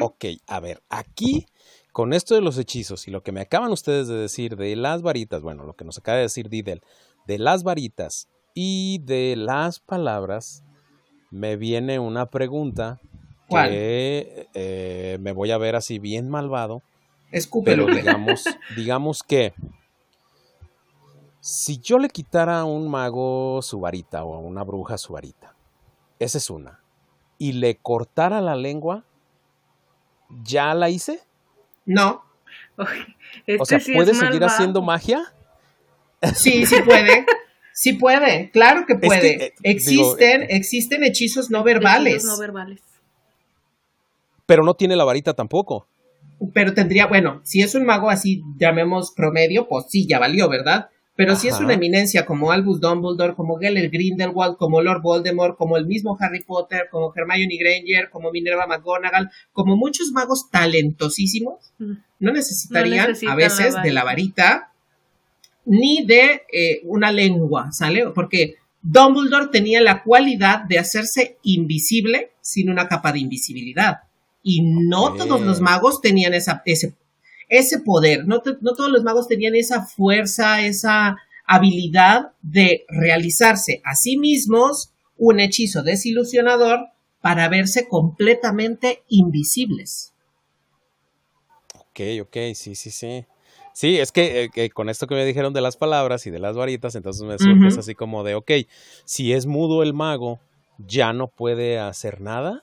Ok, a ver, aquí con esto de los hechizos y lo que me acaban ustedes de decir de las varitas, bueno, lo que nos acaba de decir Didel, de las varitas y de las palabras, me viene una pregunta que eh, me voy a ver así bien malvado. Escúpelo. Pero digamos, digamos que si yo le quitara a un mago su varita o a una bruja su varita, esa es una, y le cortara la lengua, ¿ya la hice? No. o sea, ¿puede seguir haciendo magia? Sí, sí puede. Sí puede, claro que puede. Eh, existen, eh, existen hechizos no verbales. Hechizos no verbales pero no tiene la varita tampoco. Pero tendría, bueno, si es un mago así, llamemos promedio, pues sí, ya valió, ¿verdad? Pero si es una eminencia como Albus Dumbledore, como Gellert Grindelwald, como Lord Voldemort, como el mismo Harry Potter, como Hermione Granger, como Minerva McGonagall, como muchos magos talentosísimos, no necesitarían a veces de la varita ni de eh, una lengua, ¿sale? Porque Dumbledore tenía la cualidad de hacerse invisible sin una capa de invisibilidad. Y no todos los magos tenían esa, ese, ese poder, no, no, todos los magos tenían esa fuerza, esa habilidad de realizarse a sí mismos un hechizo desilusionador para verse completamente invisibles. Ok, ok, sí, sí, sí. Sí, es que, eh, con esto que me dijeron de las palabras y de las varitas, entonces me surge así como de, ok, si es mudo el mago, ya no puede hacer nada.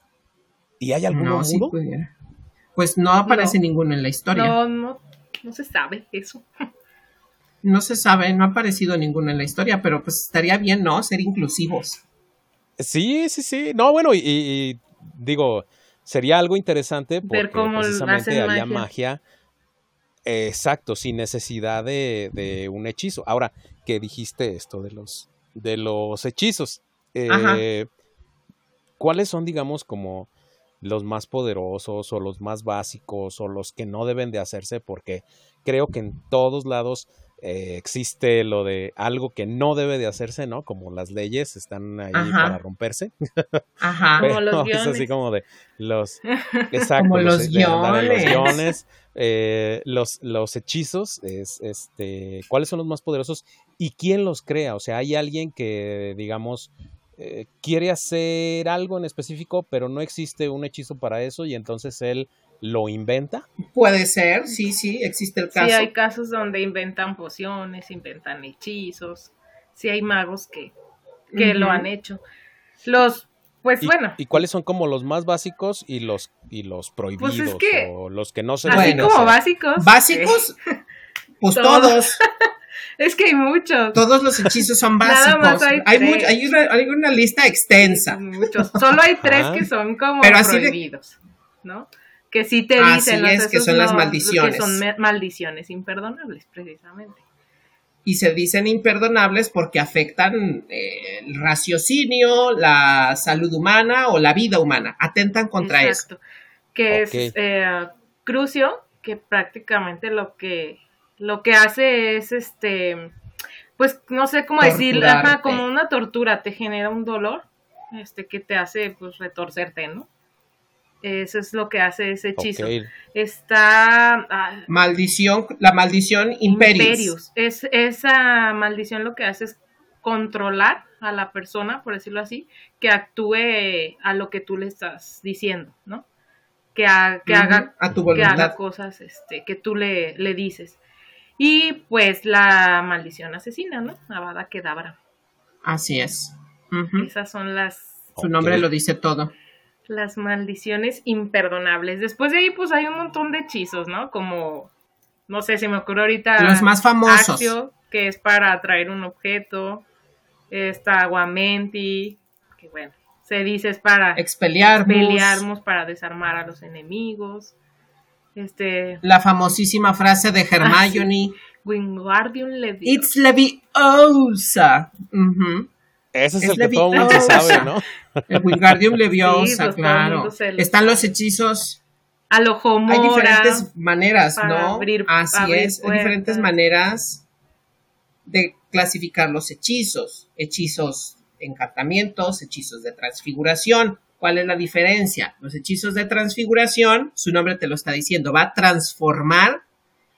¿Y hay alguno pues no aparece ninguno en la historia. No, no, no se sabe eso. No se sabe, no ha aparecido ninguno en la historia, pero pues estaría bien, ¿no? Ser inclusivos. Sí, sí, sí. No, bueno, y, digo, sería algo interesante porque Ver cómo precisamente haría magia. exacto, sin necesidad de, un hechizo. Ahora, ¿qué dijiste esto de los, de los hechizos? Eh, ¿Cuáles son, digamos, como los más poderosos o los más básicos o los que no deben de hacerse? Porque creo que en todos lados eh, existe lo de algo que no debe de hacerse, ¿no? Como las leyes están ahí para romperse. Ajá. como los guiones. Es así como de los... Exacto. Como los, guiones. Eh, los, los hechizos, es, este, ¿cuáles son los más poderosos y quién los crea? O sea, hay alguien que, digamos, eh, quiere hacer algo en específico, pero no existe un hechizo para eso y entonces él lo inventa? Puede ser, sí, sí, existe el caso. Sí, hay casos donde inventan pociones, inventan hechizos. Sí, hay magos que, que lo han hecho. Los, pues bueno. ¿Y cuáles son como los más básicos y los, y los pues prohibidos? o los que no se Así como básicos. ¿Básicos? Pues todos. Es que hay muchos. Todos los hechizos son básicos. hay, hay, una, lista extensa. Muchos. Solo hay tres que son como prohibidos, ¿no? que sí te dicen, es, que son las maldiciones. Que son maldiciones imperdonables, precisamente. Y se dicen imperdonables porque afectan eh, el raciocinio, la salud humana o la vida humana, atentan contra Exacto. Que es eh, Crucio, que prácticamente lo que lo que hace es este pues no sé cómo decir, como una tortura, te genera un dolor, este que te hace pues retorcerte, ¿no? Eso es lo que hace ese hechizo. Está. Ah, maldición, la maldición Imperius. Es, esa maldición lo que hace es controlar a la persona, por decirlo así, que actúe a lo que tú le estás diciendo, ¿no? Que, que haga, a tu que haga cosas este, que tú le, le dices. Y pues la maldición asesina, ¿no? Avada Kedavra. Así es. Esas son las. Su nombre lo dice todo las maldiciones imperdonables. Después de ahí, pues hay un montón de hechizos, ¿no? Como, no sé, si me ocurre ahorita. Los más famosos. que es para atraer un objeto. Está Aguamenti, que bueno, se dice es para expeliarmos. para desarmar a los enemigos. Este. La famosísima frase de Hermione. Ah, Wingardium Leviosa. It's Leviosa. Ese es, el que todo el mundo sabe, ¿no? El Wingardium Leviosa, pues, claro. Están los hechizos. Ojo Hay diferentes maneras, ¿no? Así es, hay diferentes maneras de clasificar los hechizos. Hechizos encantamientos, hechizos de transfiguración. ¿Cuál es la diferencia? Los hechizos de transfiguración, su nombre te lo está diciendo, va a transformar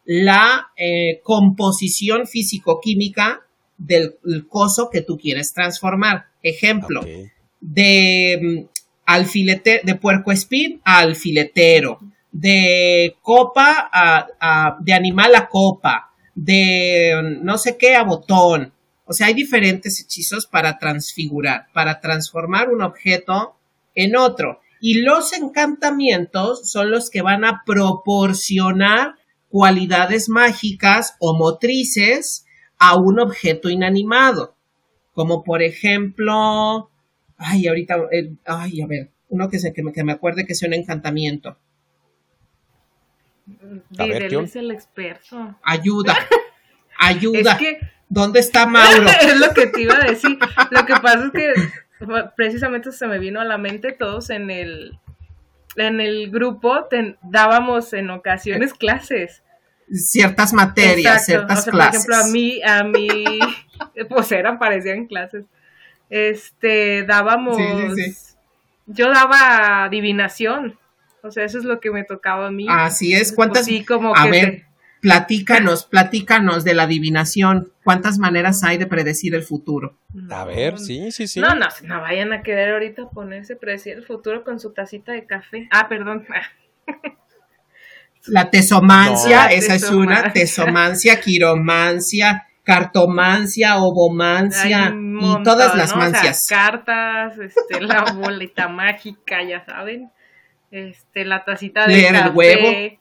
la eh, composición físico-química del coso que tú quieres transformar. Ejemplo, de mm, alfilete, de puerco espín a alfiletero, de copa a, de animal a copa, de mm, no sé qué a botón. O sea, hay diferentes hechizos para transfigurar, para transformar un objeto en otro. Y los encantamientos son los que van a proporcionar cualidades mágicas o motrices a un objeto inanimado, como por ejemplo, ay, ahorita, ay, a ver, uno que, se, que, me, que me acuerde que sea un encantamiento. Él es el experto. Ayuda, ayuda. ¿Dónde está Mauro? es lo que te iba a decir. Lo que pasa es que precisamente se me vino a la mente todos en el en el grupo dábamos en ocasiones clases ciertas materias, ciertas clases. Por ejemplo, a mí, a mí, pues eran, parecían clases. Este, dábamos, yo daba adivinación, o sea, eso es lo que me tocaba a mí. Así es, ¿cuántas? Sí, como a ver, Platícanos, platícanos de la adivinación. ¿Cuántas maneras hay de predecir el futuro? a ver, sí, sí, sí. No, no, no vayan a querer ahorita a ponerse a predecir el futuro con su tacita de café. Ah, perdón. La tesomancia, esa es una, tesomancia, quiromancia, cartomancia, ovomancia y todas las mancias. cartas, este, la boleta mágica, ya saben. Este, la tacita de café. el huevo.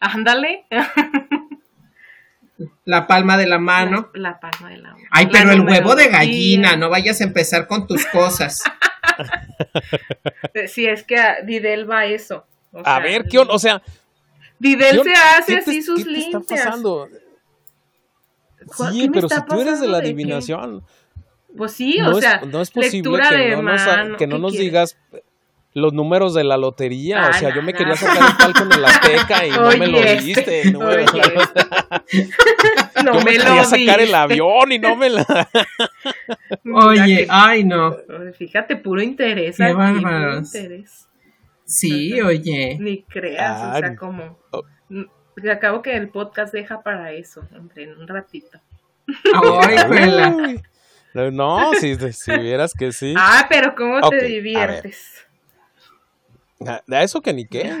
Ándale. La palma de la mano. La, palma de la mano. Ay, pero el huevo de gallina, no vayas a empezar con tus cosas. sí, es que Didel va a eso. a ver, ¿qué O sea. Didel se hace así sus ¿qué está pasando? Sí, pero si tú eres de la adivinación. Pues sí, o sea, no es posible que no, nos, que no nos digas los números de la lotería. o sea, yo me quería sacar el palco en la Azteca y no me lo diste. No me, no yo me, quería sacar el avión y no me la. Oye, ay, no. Fíjate, puro interés. Qué bárbaros. Sí, oye. Ni creas, o sea, como. Oh. Acabo que el podcast deja para eso, hombre, en un ratito. Ay. No, si, si vieras que sí. Ah, pero ¿cómo te diviertes? A eso que ni qué.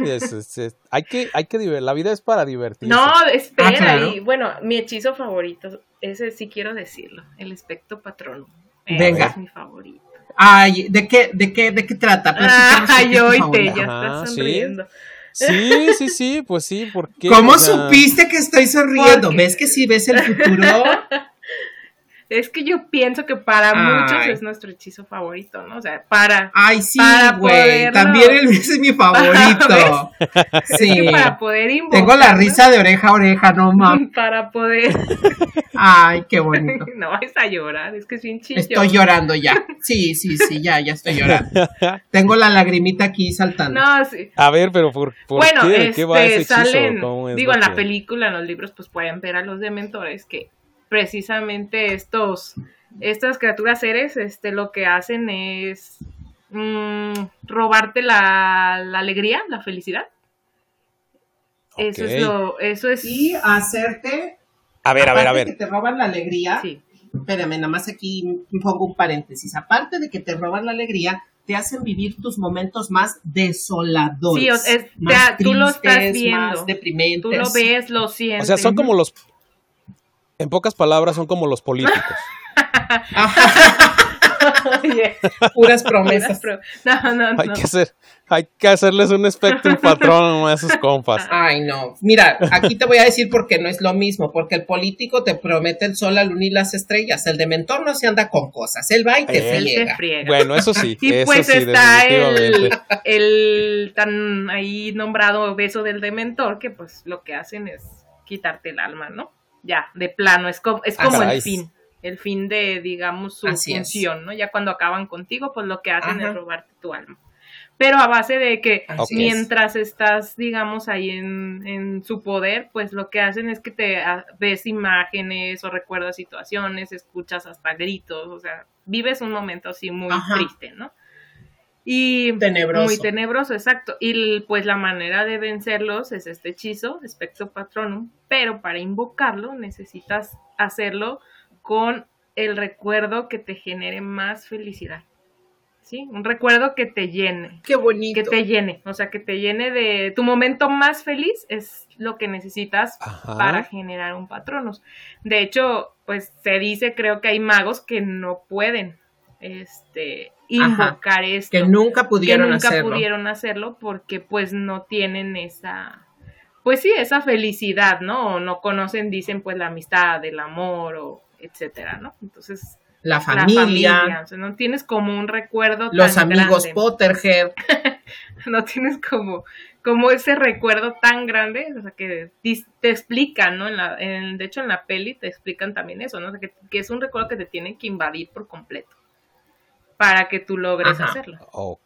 hay que, hay que la vida es para divertirse. No, espera. Ah, y, bueno, mi hechizo favorito, ese sí quiero decirlo, el espectro patrono. Venga. Es mi favorito. Ay, ¿de qué, de qué, de qué trata? Ay, te ya estás sonriendo. ¿sí? sí, sí, pues sí, porque. ¿Cómo supiste que estoy sonriendo? ¿Ves que sí ves el futuro? Es que yo pienso que para muchos es nuestro hechizo favorito, ¿no? O sea, para. Ay, sí, güey. También él es mi favorito. sí. para poder Tengo la risa de oreja a oreja, no mames. Para poder. Ay, qué bonito. no vas a llorar, es que es bien chido. Estoy llorando ya. Sí, sí, sí, ya, ya estoy llorando. Tengo la lagrimita aquí saltando. No, sí. A ver, pero ¿por, bueno, qué? ¿Qué va ese este, salen, digo, en la película, en los libros, pues pueden ver a los dementores que precisamente estos, estas criaturas seres, este, lo que hacen es mm, robarte la, alegría, la felicidad. Eso es lo, eso es. Y hacerte. A ver, a ver, a ver. Que te roban la alegría. Sí. Espérame, nada más aquí pongo un paréntesis. Aparte de que te roban la alegría, te hacen vivir tus momentos más desoladores. Sí, es, tú lo estás viendo. Más deprimentes. Tú lo ves, lo sientes. O sea, son como los en pocas palabras, son como los políticos. Puras promesas. No, no, hay Que hacer, hay que hacerles un espectro patrón a esos compas. Ay, no. Mira, aquí te voy a decir por qué no es lo mismo. Porque el político te promete el sol, la luna y las estrellas. El dementor no se anda con cosas. Él va y te friega. Bueno, eso sí. Y pues está el, el tan ahí nombrado beso del dementor, que pues lo que hacen es quitarte el alma, ¿no? Ya, de plano, es como, es como el fin, el fin de, digamos, su función, ¿no? Ya cuando acaban contigo, pues lo que hacen es robarte tu alma. Pero a base de que mientras estás, digamos, ahí en, en, su poder, pues lo que hacen es que te ah, ves imágenes o recuerdas situaciones, escuchas hasta gritos, o sea, vives un momento así muy triste, ¿no? Y tenebroso. muy tenebroso, exacto. Y pues la manera de vencerlos es este hechizo, Spectro Patronum, pero para invocarlo necesitas hacerlo con el recuerdo que te genere más felicidad. ¿Sí? Un recuerdo que te llene. Qué bonito. Que te llene, o sea, que te llene de tu momento más feliz es lo que necesitas para generar un patronus. De hecho, pues se dice, creo que hay magos que no pueden este invocar esto. Que nunca pudieron que nunca pudieron hacerlo porque pues no tienen esa, pues sí, esa felicidad, ¿no? O no conocen, dicen pues la amistad, el amor o etcétera, ¿no? Entonces... La familia. o sea, no tienes como un recuerdo. Los amigos Potterhead. no tienes como, como ese recuerdo tan grande, o sea, que te explican, ¿no? En la, en, de hecho, en la peli te explican también eso, ¿no? O sea, que, que es un recuerdo que te tiene que invadir por completo para que tú logres hacerlo.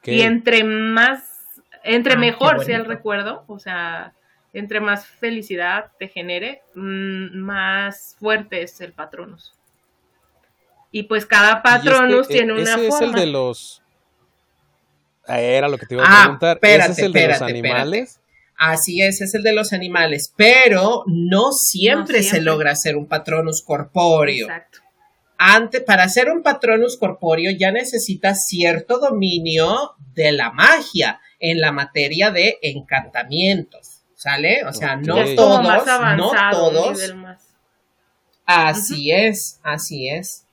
Y entre más, entre ah, mejor sea el recuerdo, o sea, entre más felicidad te genere, mm, más fuerte es el patronus. Y pues cada patronus tiene una ese es el de los... Era lo que te iba a ah, preguntar. ¿Ese es el de los animales? Así es, es el de los animales, pero no siempre, se logra hacer un patronus corpóreo. Exacto. Antes, para hacer un patronus corpóreo ya necesitas cierto dominio de la magia en la materia de encantamientos, ¿sale? O sea, no todos, no todos. Así es, así es.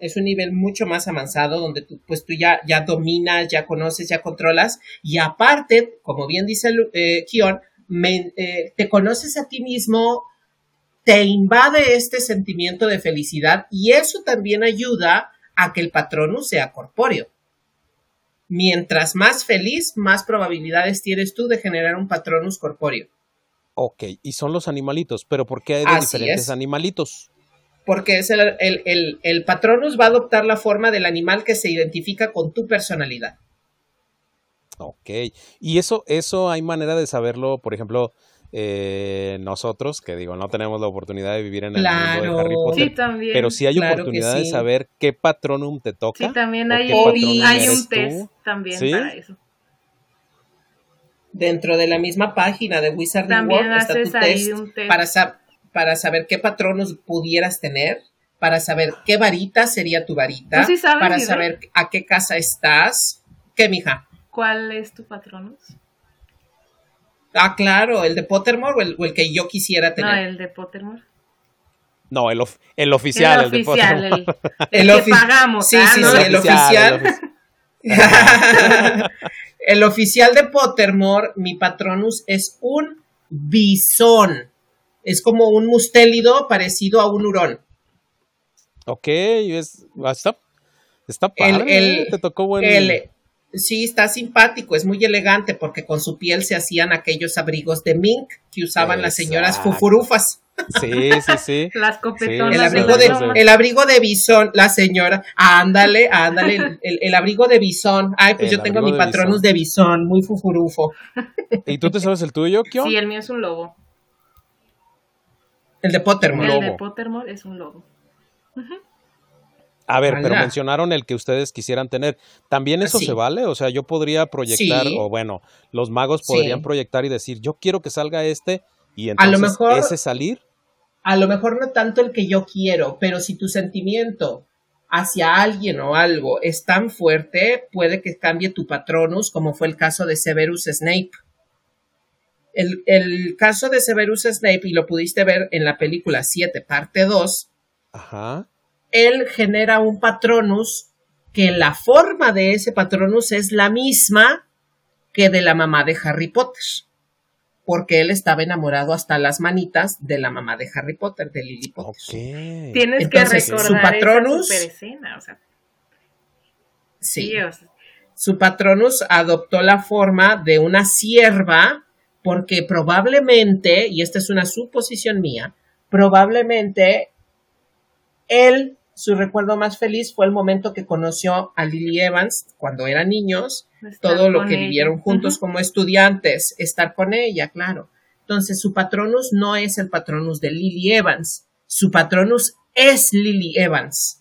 Es un nivel mucho más avanzado donde tú, pues tú ya, ya dominas, ya conoces, ya controlas. Y aparte, como bien dice eh, Kion, eh, te conoces a ti mismo, te invade este sentimiento de felicidad y eso también ayuda a que el patrono sea corpóreo. Mientras más feliz, más probabilidades tienes tú de generar un patronus corpóreo. Ok, y son los animalitos, pero ¿por qué hay de diferentes animalitos? porque es el, el, patronus va a adoptar la forma del animal que se identifica con tu personalidad. Ok, y eso, eso hay manera de saberlo, por ejemplo, eh, nosotros, que digo, no tenemos la oportunidad de vivir en el mundo de Harry Potter, también. pero sí hay oportunidad de saber qué patronum te toca. Sí, también hay, hay un test también para eso. Dentro de la misma página de Wizarding World está tu test, un test. para saber para saber qué patronos pudieras tener, para saber qué varita sería tu varita, para saber a qué casa estás. ¿Qué, mija? ¿Cuál es tu patronos? Ah, claro, el de Pottermore o el, que yo quisiera tener. No, el de Pottermore. No, el, el oficial, el, de Pottermore. El, el, que pagamos. Sí, ah, sí, sí, el oficial. el oficial de Pottermore, mi patronus es un bisón. Es como un mustélido parecido a un hurón. Ok, es, está, está padre, te tocó buen... sí, está simpático, es muy elegante porque con su piel se hacían aquellos abrigos de mink que usaban las señoras fufurufas. Sí, sí, sí. Las copetonas. el, abrigo de, el abrigo de bisón, la señora, ándale, ándale, el, abrigo de bisón. Ay, pues yo tengo mi patronus de bisón, muy fufurufo. ¿Y tú te sabes el tuyo, Kio? Sí, el mío es un lobo. El de Pottermore. El de Pottermore es un lobo. A ver, pero mencionaron el que ustedes quisieran tener. ¿También eso se vale? O sea, yo podría proyectar, o bueno, los magos podrían proyectar y decir, yo quiero que salga este, y entonces a lo mejor, ese salir. A lo mejor no tanto el que yo quiero, pero si tu sentimiento hacia alguien o algo es tan fuerte, puede que cambie tu patronus, como fue el caso de Severus Snape. El, caso de Severus Snape, y lo pudiste ver en la película 7, parte 2, él genera un patronus que la forma de ese patronus es la misma que de la mamá de Harry Potter. Porque él estaba enamorado hasta las manitas de la mamá de Harry Potter, de Lily Potter. Tienes que recordar su patronus, Sí. Su patronus adoptó la forma de una sierva porque probablemente, y esta es una suposición mía, probablemente él, su recuerdo más feliz fue el momento que conoció a Lily Evans cuando eran niños, todo lo que vivieron juntos como estudiantes, estar con ella, claro. Entonces, su patronus no es el patronus de Lily Evans, su patronus es Lily Evans.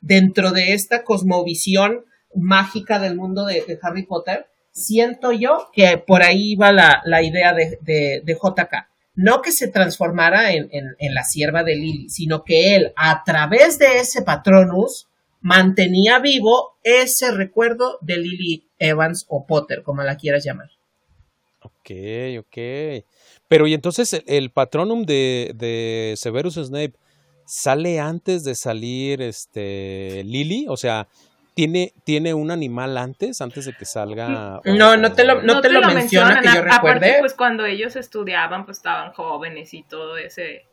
Dentro de esta cosmovisión mágica del mundo de Harry Potter, siento yo que por ahí iba la, idea de, de, JK. No que se transformara en, la sierva de Lily, sino que él, a través de ese patronus, mantenía vivo ese recuerdo de Lily Evans o Potter, como la quieras llamar. Ok, ok. Pero y entonces el, patronum de, de, Severus Snape sale antes de salir este Lily, o sea, ¿Tiene, ¿Tiene un animal antes, antes de que salga? No, no te lo, no, te, lo, menciona, que yo recuerde. Aparte, pues cuando ellos estudiaban, pues estaban jóvenes y todo ese,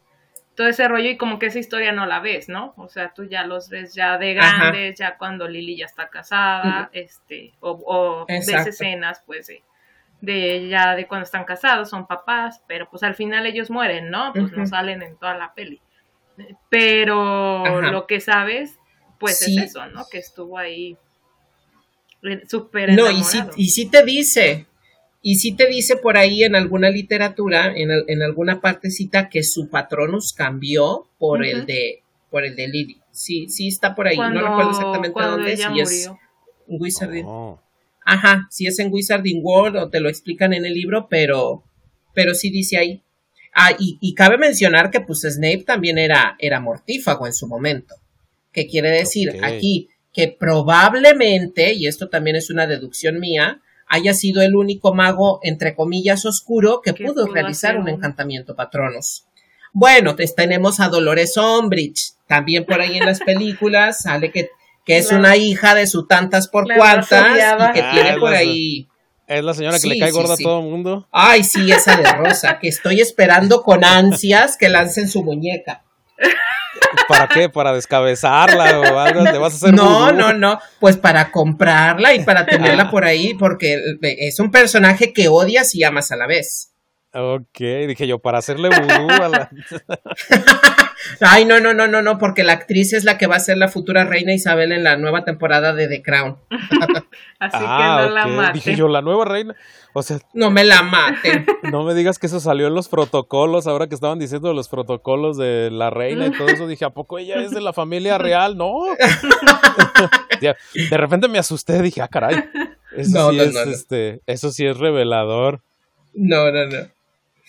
todo ese rollo y como que esa historia no la ves, ¿no? O sea, tú ya los ves ya de grandes, ya cuando Lily ya está casada, este, o, o ves escenas, pues, de, de, ya de cuando están casados, son papás, pero pues al final ellos mueren, ¿no? Pues no salen en toda la peli. Pero lo que sabes pues es eso, ¿no? Que estuvo ahí súper No, y sí, y sí te dice, y sí te dice por ahí en alguna literatura, en, en alguna partecita, que su patronus cambió por el de por el de Lily. Sí, sí está por ahí. no recuerdo exactamente dónde. Ella murió. es Wizarding. Oh. Ajá, si es en Wizarding World o te lo explican en el libro, pero, pero sí dice ahí. Ah, y, cabe mencionar que pues Snape también era, era mortífago en su momento. ¿Qué quiere decir? Aquí que probablemente, y esto también es una deducción mía, haya sido el único mago, entre comillas, oscuro que pudo, realizar un encantamiento patronos. Bueno, tenemos a Dolores Umbridge, también por ahí en las películas sale que, que es una hija de su tantas por cuantas y que tiene ah, por ahí... Es la señora que le cae gorda a todo el mundo. Ay, sí, esa de rosa, que estoy esperando con ansias que lancen su muñeca. ¿Para qué? ¿Para descabezarla o algo? ¿Te vas a hacer No, no, no. Pues para comprarla y para tenerla por ahí, porque es un personaje que odias y amas a la vez. Ok, dije yo, para hacerle vudú a la... Ay, no, no, no, no, no, porque la actriz es la que va a ser la futura reina Isabel en la nueva temporada de The Crown. Así que ah, no la mate. Dije yo, la nueva reina. O sea, no me la mate. No me digas que eso salió en los protocolos, ahora que estaban diciendo los protocolos de la reina y todo eso, dije, ¿a poco ella es de la familia real? No. de repente me asusté, dije, ah, caray. Eso sí es, este, eso sí es revelador. No, no, no.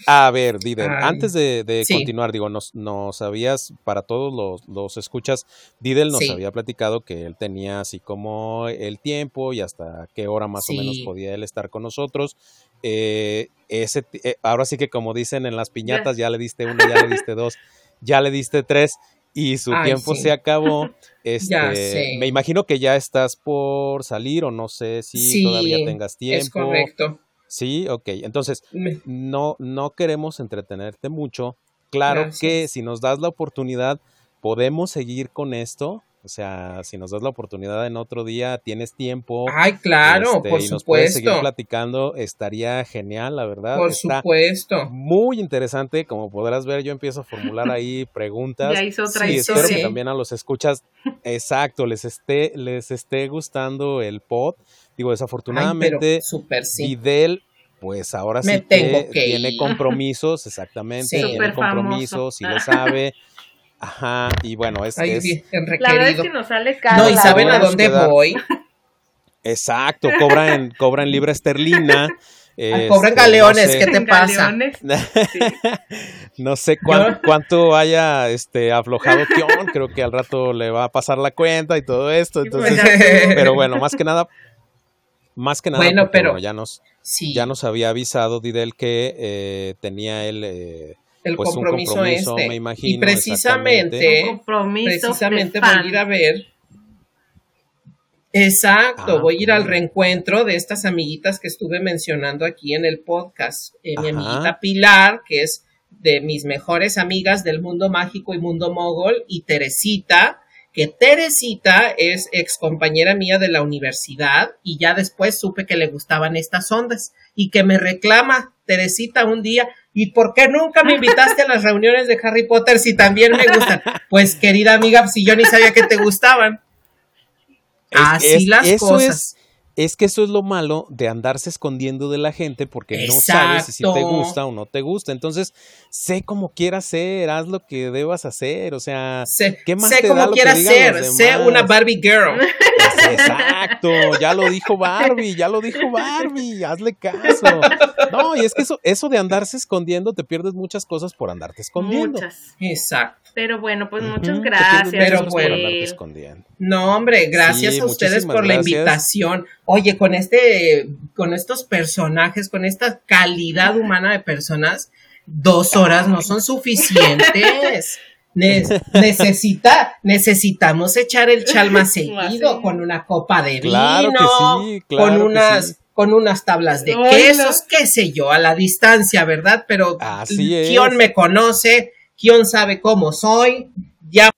A ver, Didel, antes de, continuar, digo, nos, nos habías, para todos los, los escuchas, Didel nos había platicado que él tenía así como el tiempo y hasta qué hora más o menos podía él estar con nosotros. Eh, ese, eh, ahora sí que como dicen en las piñatas, ya le diste uno, ya le diste dos, ya le diste tres y su tiempo se acabó. Este, me imagino que ya estás por salir o no sé si todavía tengas tiempo. Es correcto. Sí, ok. Entonces, no, no queremos entretenerte mucho. Claro que si nos das la oportunidad, podemos seguir con esto. O sea, si nos das la oportunidad en otro día, tienes tiempo. Ay, claro, este, por y nos puedes seguir platicando, estaría genial, la verdad. Por supuesto. Muy interesante, como podrás ver, yo empiezo a formular ahí preguntas. Ya hizo otra sí, espero que también a los escuchas, exacto, les esté, les esté gustando el pod. Digo, desafortunadamente, Videl, pues ahora sí que tiene compromisos, exactamente, tiene compromisos, sí lo sabe. Ajá, y bueno, es, es la verdad es que nos sale caro. No, y saben a dónde voy. Exacto, cobra en, cobra en libra esterlina. Este, cobran galeones, ¿qué te pasa? no sé cuánto haya este, aflojado Kion, creo que al rato le va a pasar la cuenta y todo esto. Pues entonces, pero bueno, más que nada, más que nada, bueno, pero ya nos, ya nos había avisado Didel que eh, tenía él eh, el pues compromiso, un compromiso este. me imagino. Y precisamente, precisamente voy a ir a ver. Exacto, ah, voy a ir al reencuentro de estas amiguitas que estuve mencionando aquí en el podcast. Eh, mi amiguita Pilar, que es de mis mejores amigas del mundo mágico y mundo mogol, y Teresita, que Teresita es ex compañera mía de la universidad y ya después supe que le gustaban estas ondas y que me reclama Teresita un día, ¿y por qué nunca me invitaste a las reuniones de Harry Potter si también me gustan? Pues querida amiga, si yo ni sabía que te gustaban. Así las cosas es que eso es lo malo de andarse escondiendo de la gente porque no sabes si te gusta o no te gusta. Entonces, sé como quieras ser, haz lo que debas hacer. O sea, sé, ¿qué más sé como quieras ser, sé una Barbie girl. Pues, exacto, ya lo dijo Barbie, ya lo dijo Barbie, hazle caso. No, y es que eso, eso de andarse escondiendo, te pierdes muchas cosas por andarte escondiendo. Muchas. Exacto. Pero bueno, pues muchas gracias. Pero bueno, no, hombre, gracias a ustedes por la invitación. Oye, con este, con estos personajes, con esta calidad humana de personas, dos horas no son suficientes. necesita, necesitamos echar el chal más seguido con una copa de vino, con unas, con unas tablas de quesos, qué sé yo, a la distancia, ¿verdad? Pero ¿quién me conoce? ¿Quién sabe cómo soy? Ya,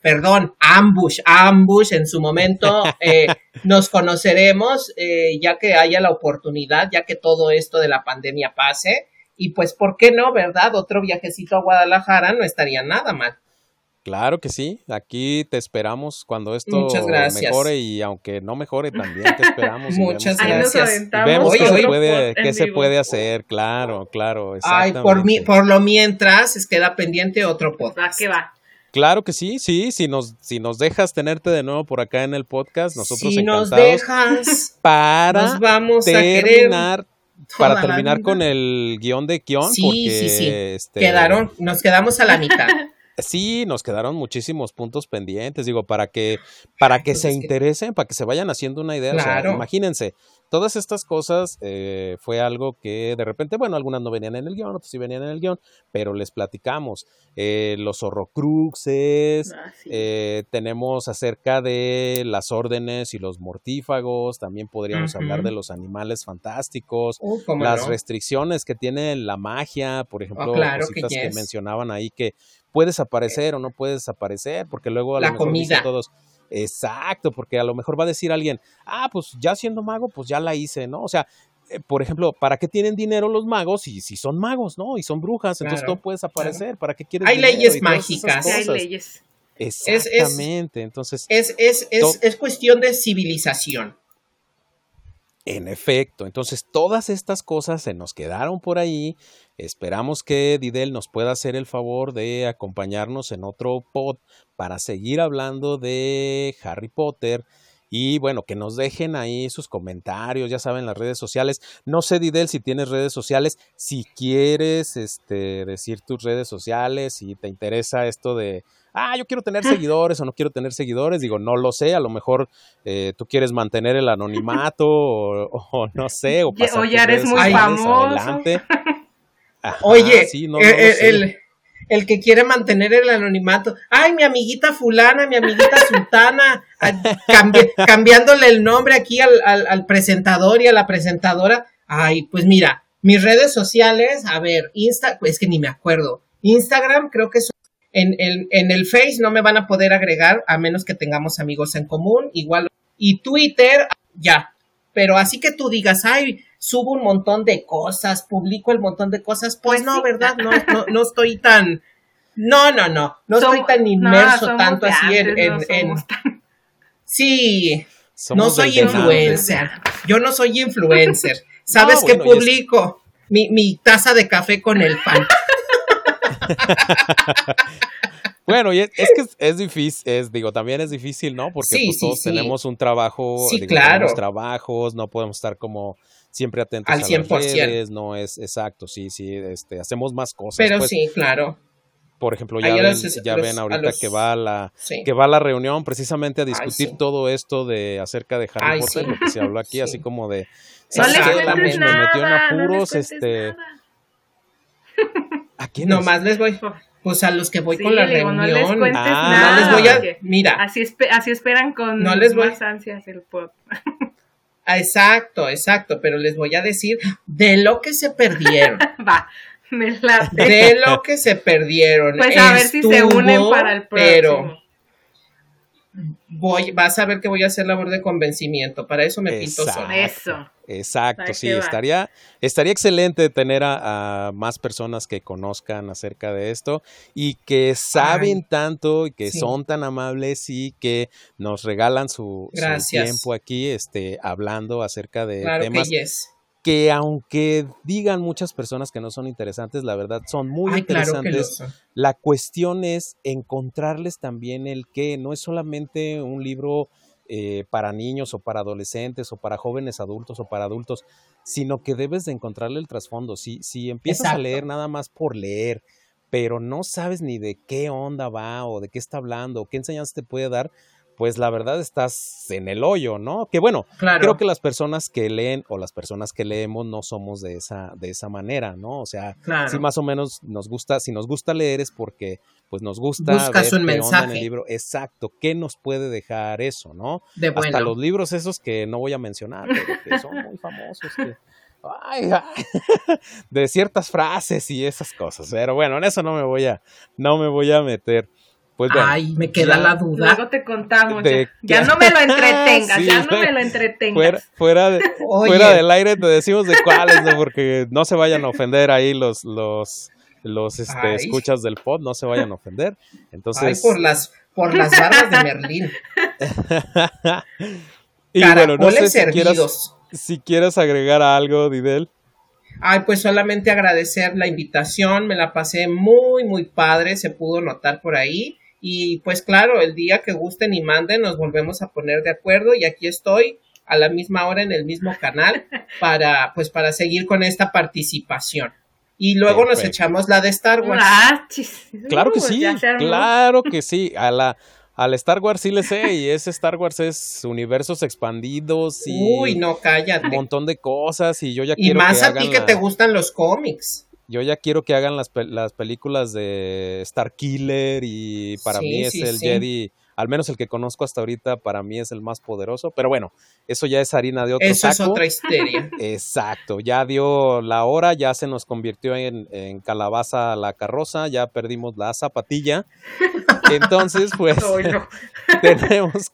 perdón, ambush, ambush en su momento. Eh, nos conoceremos eh, ya que haya la oportunidad, ya que todo esto de la pandemia pase. Y pues, ¿por qué no, verdad? Otro viajecito a Guadalajara no estaría nada mal. Claro que sí, aquí te esperamos cuando esto mejore y aunque no mejore también te esperamos. Muchas gracias. Vemos qué, se puede, qué se puede hacer, claro, claro. Ay, por, mi, por lo mientras, es queda pendiente otro podcast. Va, que va. Claro que sí, sí, si nos, si nos dejas tenerte de nuevo por acá en el podcast, nosotros si encantados. nos dejas, para nos vamos terminar, para terminar con el guion de Kion, sí, porque sí, sí. Este, quedaron, nos quedamos a la mitad. Sí, nos quedaron muchísimos puntos pendientes, digo, para que, para que se interesen, para que se vayan haciendo una idea. Claro. O sea, imagínense, todas estas cosas eh, fue algo que de repente, bueno, algunas no venían en el guion, otras sí venían en el guion, pero les platicamos. Eh, los horrocruxes, Ah, sí. eh, tenemos acerca de las órdenes y los mortífagos, también podríamos hablar de los animales fantásticos, Uh, las no. restricciones que tiene la magia, por ejemplo, Oh, claro que cositas que, yes. mencionaban ahí que puedes aparecer o no puedes aparecer, porque luego a La lo mejor dicen comida. todos, exacto, porque a lo mejor va a decir alguien, ah, pues ya siendo mago, pues ya la hice, ¿no? O sea, eh, por ejemplo, ¿para qué tienen dinero los magos si, si son magos, ¿no? Y son brujas, entonces no puedes aparecer, ¿para qué quieres Hay dinero? leyes mágicas. Hay leyes. Exactamente, entonces... Es, es, es, es cuestión de civilización. En efecto, entonces todas estas cosas se nos quedaron por ahí. Esperamos que Didel nos pueda hacer el favor de acompañarnos en otro pod para seguir hablando de Harry Potter. Y bueno, que nos dejen ahí sus comentarios, ya saben, las redes sociales. No sé, Didel, si tienes redes sociales, si quieres este, decir tus redes sociales, si te interesa esto de, ah, yo quiero tener seguidores o no quiero tener seguidores, digo, no lo sé, a lo mejor eh, tú quieres mantener el anonimato o, o no sé, o o ya eres muy sociales famoso. adelante. Ajá, Oye, sí, no, el, no lo el- el- el que quiere mantener el anonimato. Ay, mi amiguita fulana, mi amiguita sultana, cambi- cambiándole el nombre aquí al, al- al presentador y a la presentadora. Ay, pues mira, mis redes sociales, a ver, Insta, es que ni me acuerdo. Instagram creo que son- en, el- en el Face no me van a poder agregar a menos que tengamos amigos en común, igual. Y Twitter, ya. Pero así que tú digas, ay, subo un montón de cosas, publico el montón de cosas, pues, Pues no, sí. ¿verdad? No, no, no estoy tan, no, no, no, no estoy tan inmerso tanto así en, antes, en, tan- sí, Somos no soy influencer, yo no soy influencer, ¿sabes No, qué bueno, publico? Mi, mi taza de café con el pan. Bueno, y es, es que es, es difícil, es, digo, también es difícil, ¿no? Porque Sí, pues, todos sí. tenemos un trabajo, claro. tenemos trabajos, no podemos estar como siempre atentos Al a las 100%. redes, no es exacto, sí, sí, este, hacemos más cosas. Pero pues, sí, claro, Por ejemplo, ya ven, los- ya los- ven ahorita los- que va a la que va a la reunión precisamente a discutir todo esto de acerca de Harry Ay, Potter, lo que se habló aquí, Sí. así como de No Vamos, me metió en no apuros, este, nada. ¿A quién Nomás les voy, pues a los que voy Sí, con la digo, no les reunión. cuentes Ah, nada. no les voy a, mira, Así, espe- así esperan con No les voy- más ansias el ah, exacto, exacto, pero les voy a decir de lo que se perdieron. Va, me la de lo que se perdieron. Pues a ver si se unen para el Pero próximo. Voy, vas a ver que voy a hacer labor de convencimiento. Para eso me pinto Exacto. sola. Eso. Exacto, sí, estaría, estaría excelente tener a, a más personas que conozcan acerca de esto y que saben Ay, tanto y que sí. son tan amables y que nos regalan su, tiempo aquí, este, hablando acerca de Claro que yes. Que aunque digan muchas personas que no son interesantes, la verdad son muy Ay, interesantes. La cuestión es encontrarles también el que no es solamente un libro eh, para niños o para adolescentes o para jóvenes adultos o para adultos, sino que debes de encontrarle el trasfondo. Si, si empiezas a leer nada más por leer, pero no sabes ni de qué onda va o de qué está hablando o qué enseñanza te puede dar, pues la verdad estás en el hoyo, ¿no? Que bueno, Claro. creo que las personas que leen o las personas que leemos no somos de esa, de esa manera, ¿no? O sea, claro. Sí, más o menos nos gusta, si nos gusta leer es porque pues nos gusta Buscas ver un qué onda en mensaje. el libro. Exacto, ¿qué nos puede dejar eso, no? de Hasta bueno. los libros esos que no voy a mencionar, pero que son muy famosos, que, ay, ay, de ciertas frases y esas cosas. Pero bueno, en eso no me voy a, no me voy a meter. Pues bueno, Ay, me queda ya. la duda. Luego te contamos. De ya, no me lo entretengas, Sí, ya no me lo entretengas. fuera, fuera, de, fuera del aire te decimos de cuáles, ¿no? porque no se vayan a ofender ahí los, los, los este, Ay. escuchas del pod, no se vayan a ofender. ay, Entonces, por las, por las barbas de Merlín. y bueno, no sé Caracoles si quieras, si quieres agregar algo, Didel. Ay, pues solamente agradecer la invitación, me la pasé muy, muy padre, se pudo notar por ahí. Y pues claro, el día que gusten y manden nos volvemos a poner de acuerdo y aquí estoy a la misma hora en el mismo canal para pues para seguir con esta participación. Y luego nos echamos la de Star Wars. Ah, claro que sí, claro que sí. A la, al Star Wars sí le sé, y ese Star Wars es universos expandidos y Uy, no, cállate. un montón de cosas y yo ya quiero Y más a ti que te gustan los cómics. Yo ya quiero que hagan las, las películas de Star Killer y para mí es el Jedi al menos el que conozco hasta ahorita, para mí es el más poderoso. Pero bueno, eso ya es harina de otro Eso es otra historia. Exacto, ya dio la hora, ya se nos convirtió en, calabaza la carroza, ya perdimos la zapatilla. Entonces, pues, tenemos,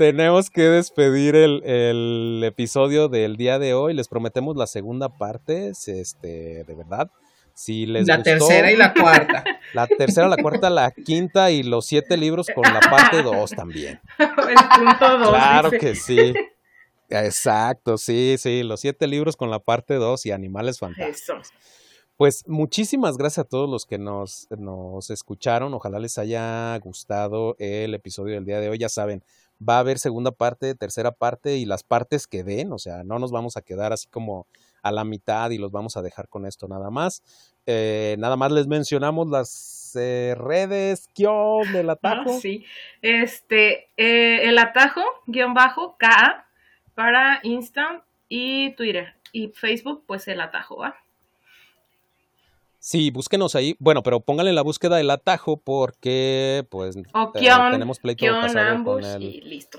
tenemos que despedir el, el, episodio del día de hoy. Les prometemos la segunda parte, este, de verdad la tercera y la cuarta. La tercera, la cuarta, la quinta y los siete libros con la parte dos también. El punto dos. Claro que sí. Exacto, sí, sí, los siete libros con la parte dos y animales fantásticos. Pues muchísimas gracias a todos los que nos, nos escucharon. Ojalá les haya gustado el episodio del día de hoy. Ya saben, va a haber segunda parte, tercera parte y las partes que den. O sea, no nos vamos a quedar así como a la mitad y los vamos a dejar con esto nada más. Eh, nada más les mencionamos las eh, redes, guion del ah, atajo. sí, este, eh, el atajo, guion bajo, K para Insta y Twitter. Y Facebook, pues el atajo, ¿va? Sí, búsquenos ahí. Bueno, pero pónganle la búsqueda del atajo porque, pues, tenemos pleito casado con el... y listo.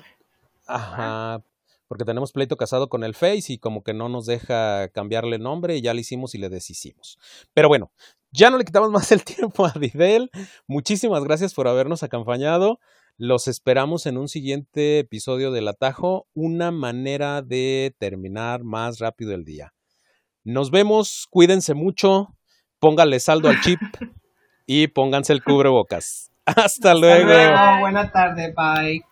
Ajá, porque tenemos pleito casado con el Face y como que no nos deja cambiarle nombre y ya le hicimos y le deshicimos. Pero bueno, ya no le quitamos más el tiempo a Didel. Muchísimas gracias por habernos acompañado. Los esperamos en un siguiente episodio del Atajo, una manera de terminar más rápido el día. Nos vemos, cuídense mucho, póngale saldo al chip y pónganse el cubrebocas. Hasta luego. Hasta luego. Buena tarde, bye.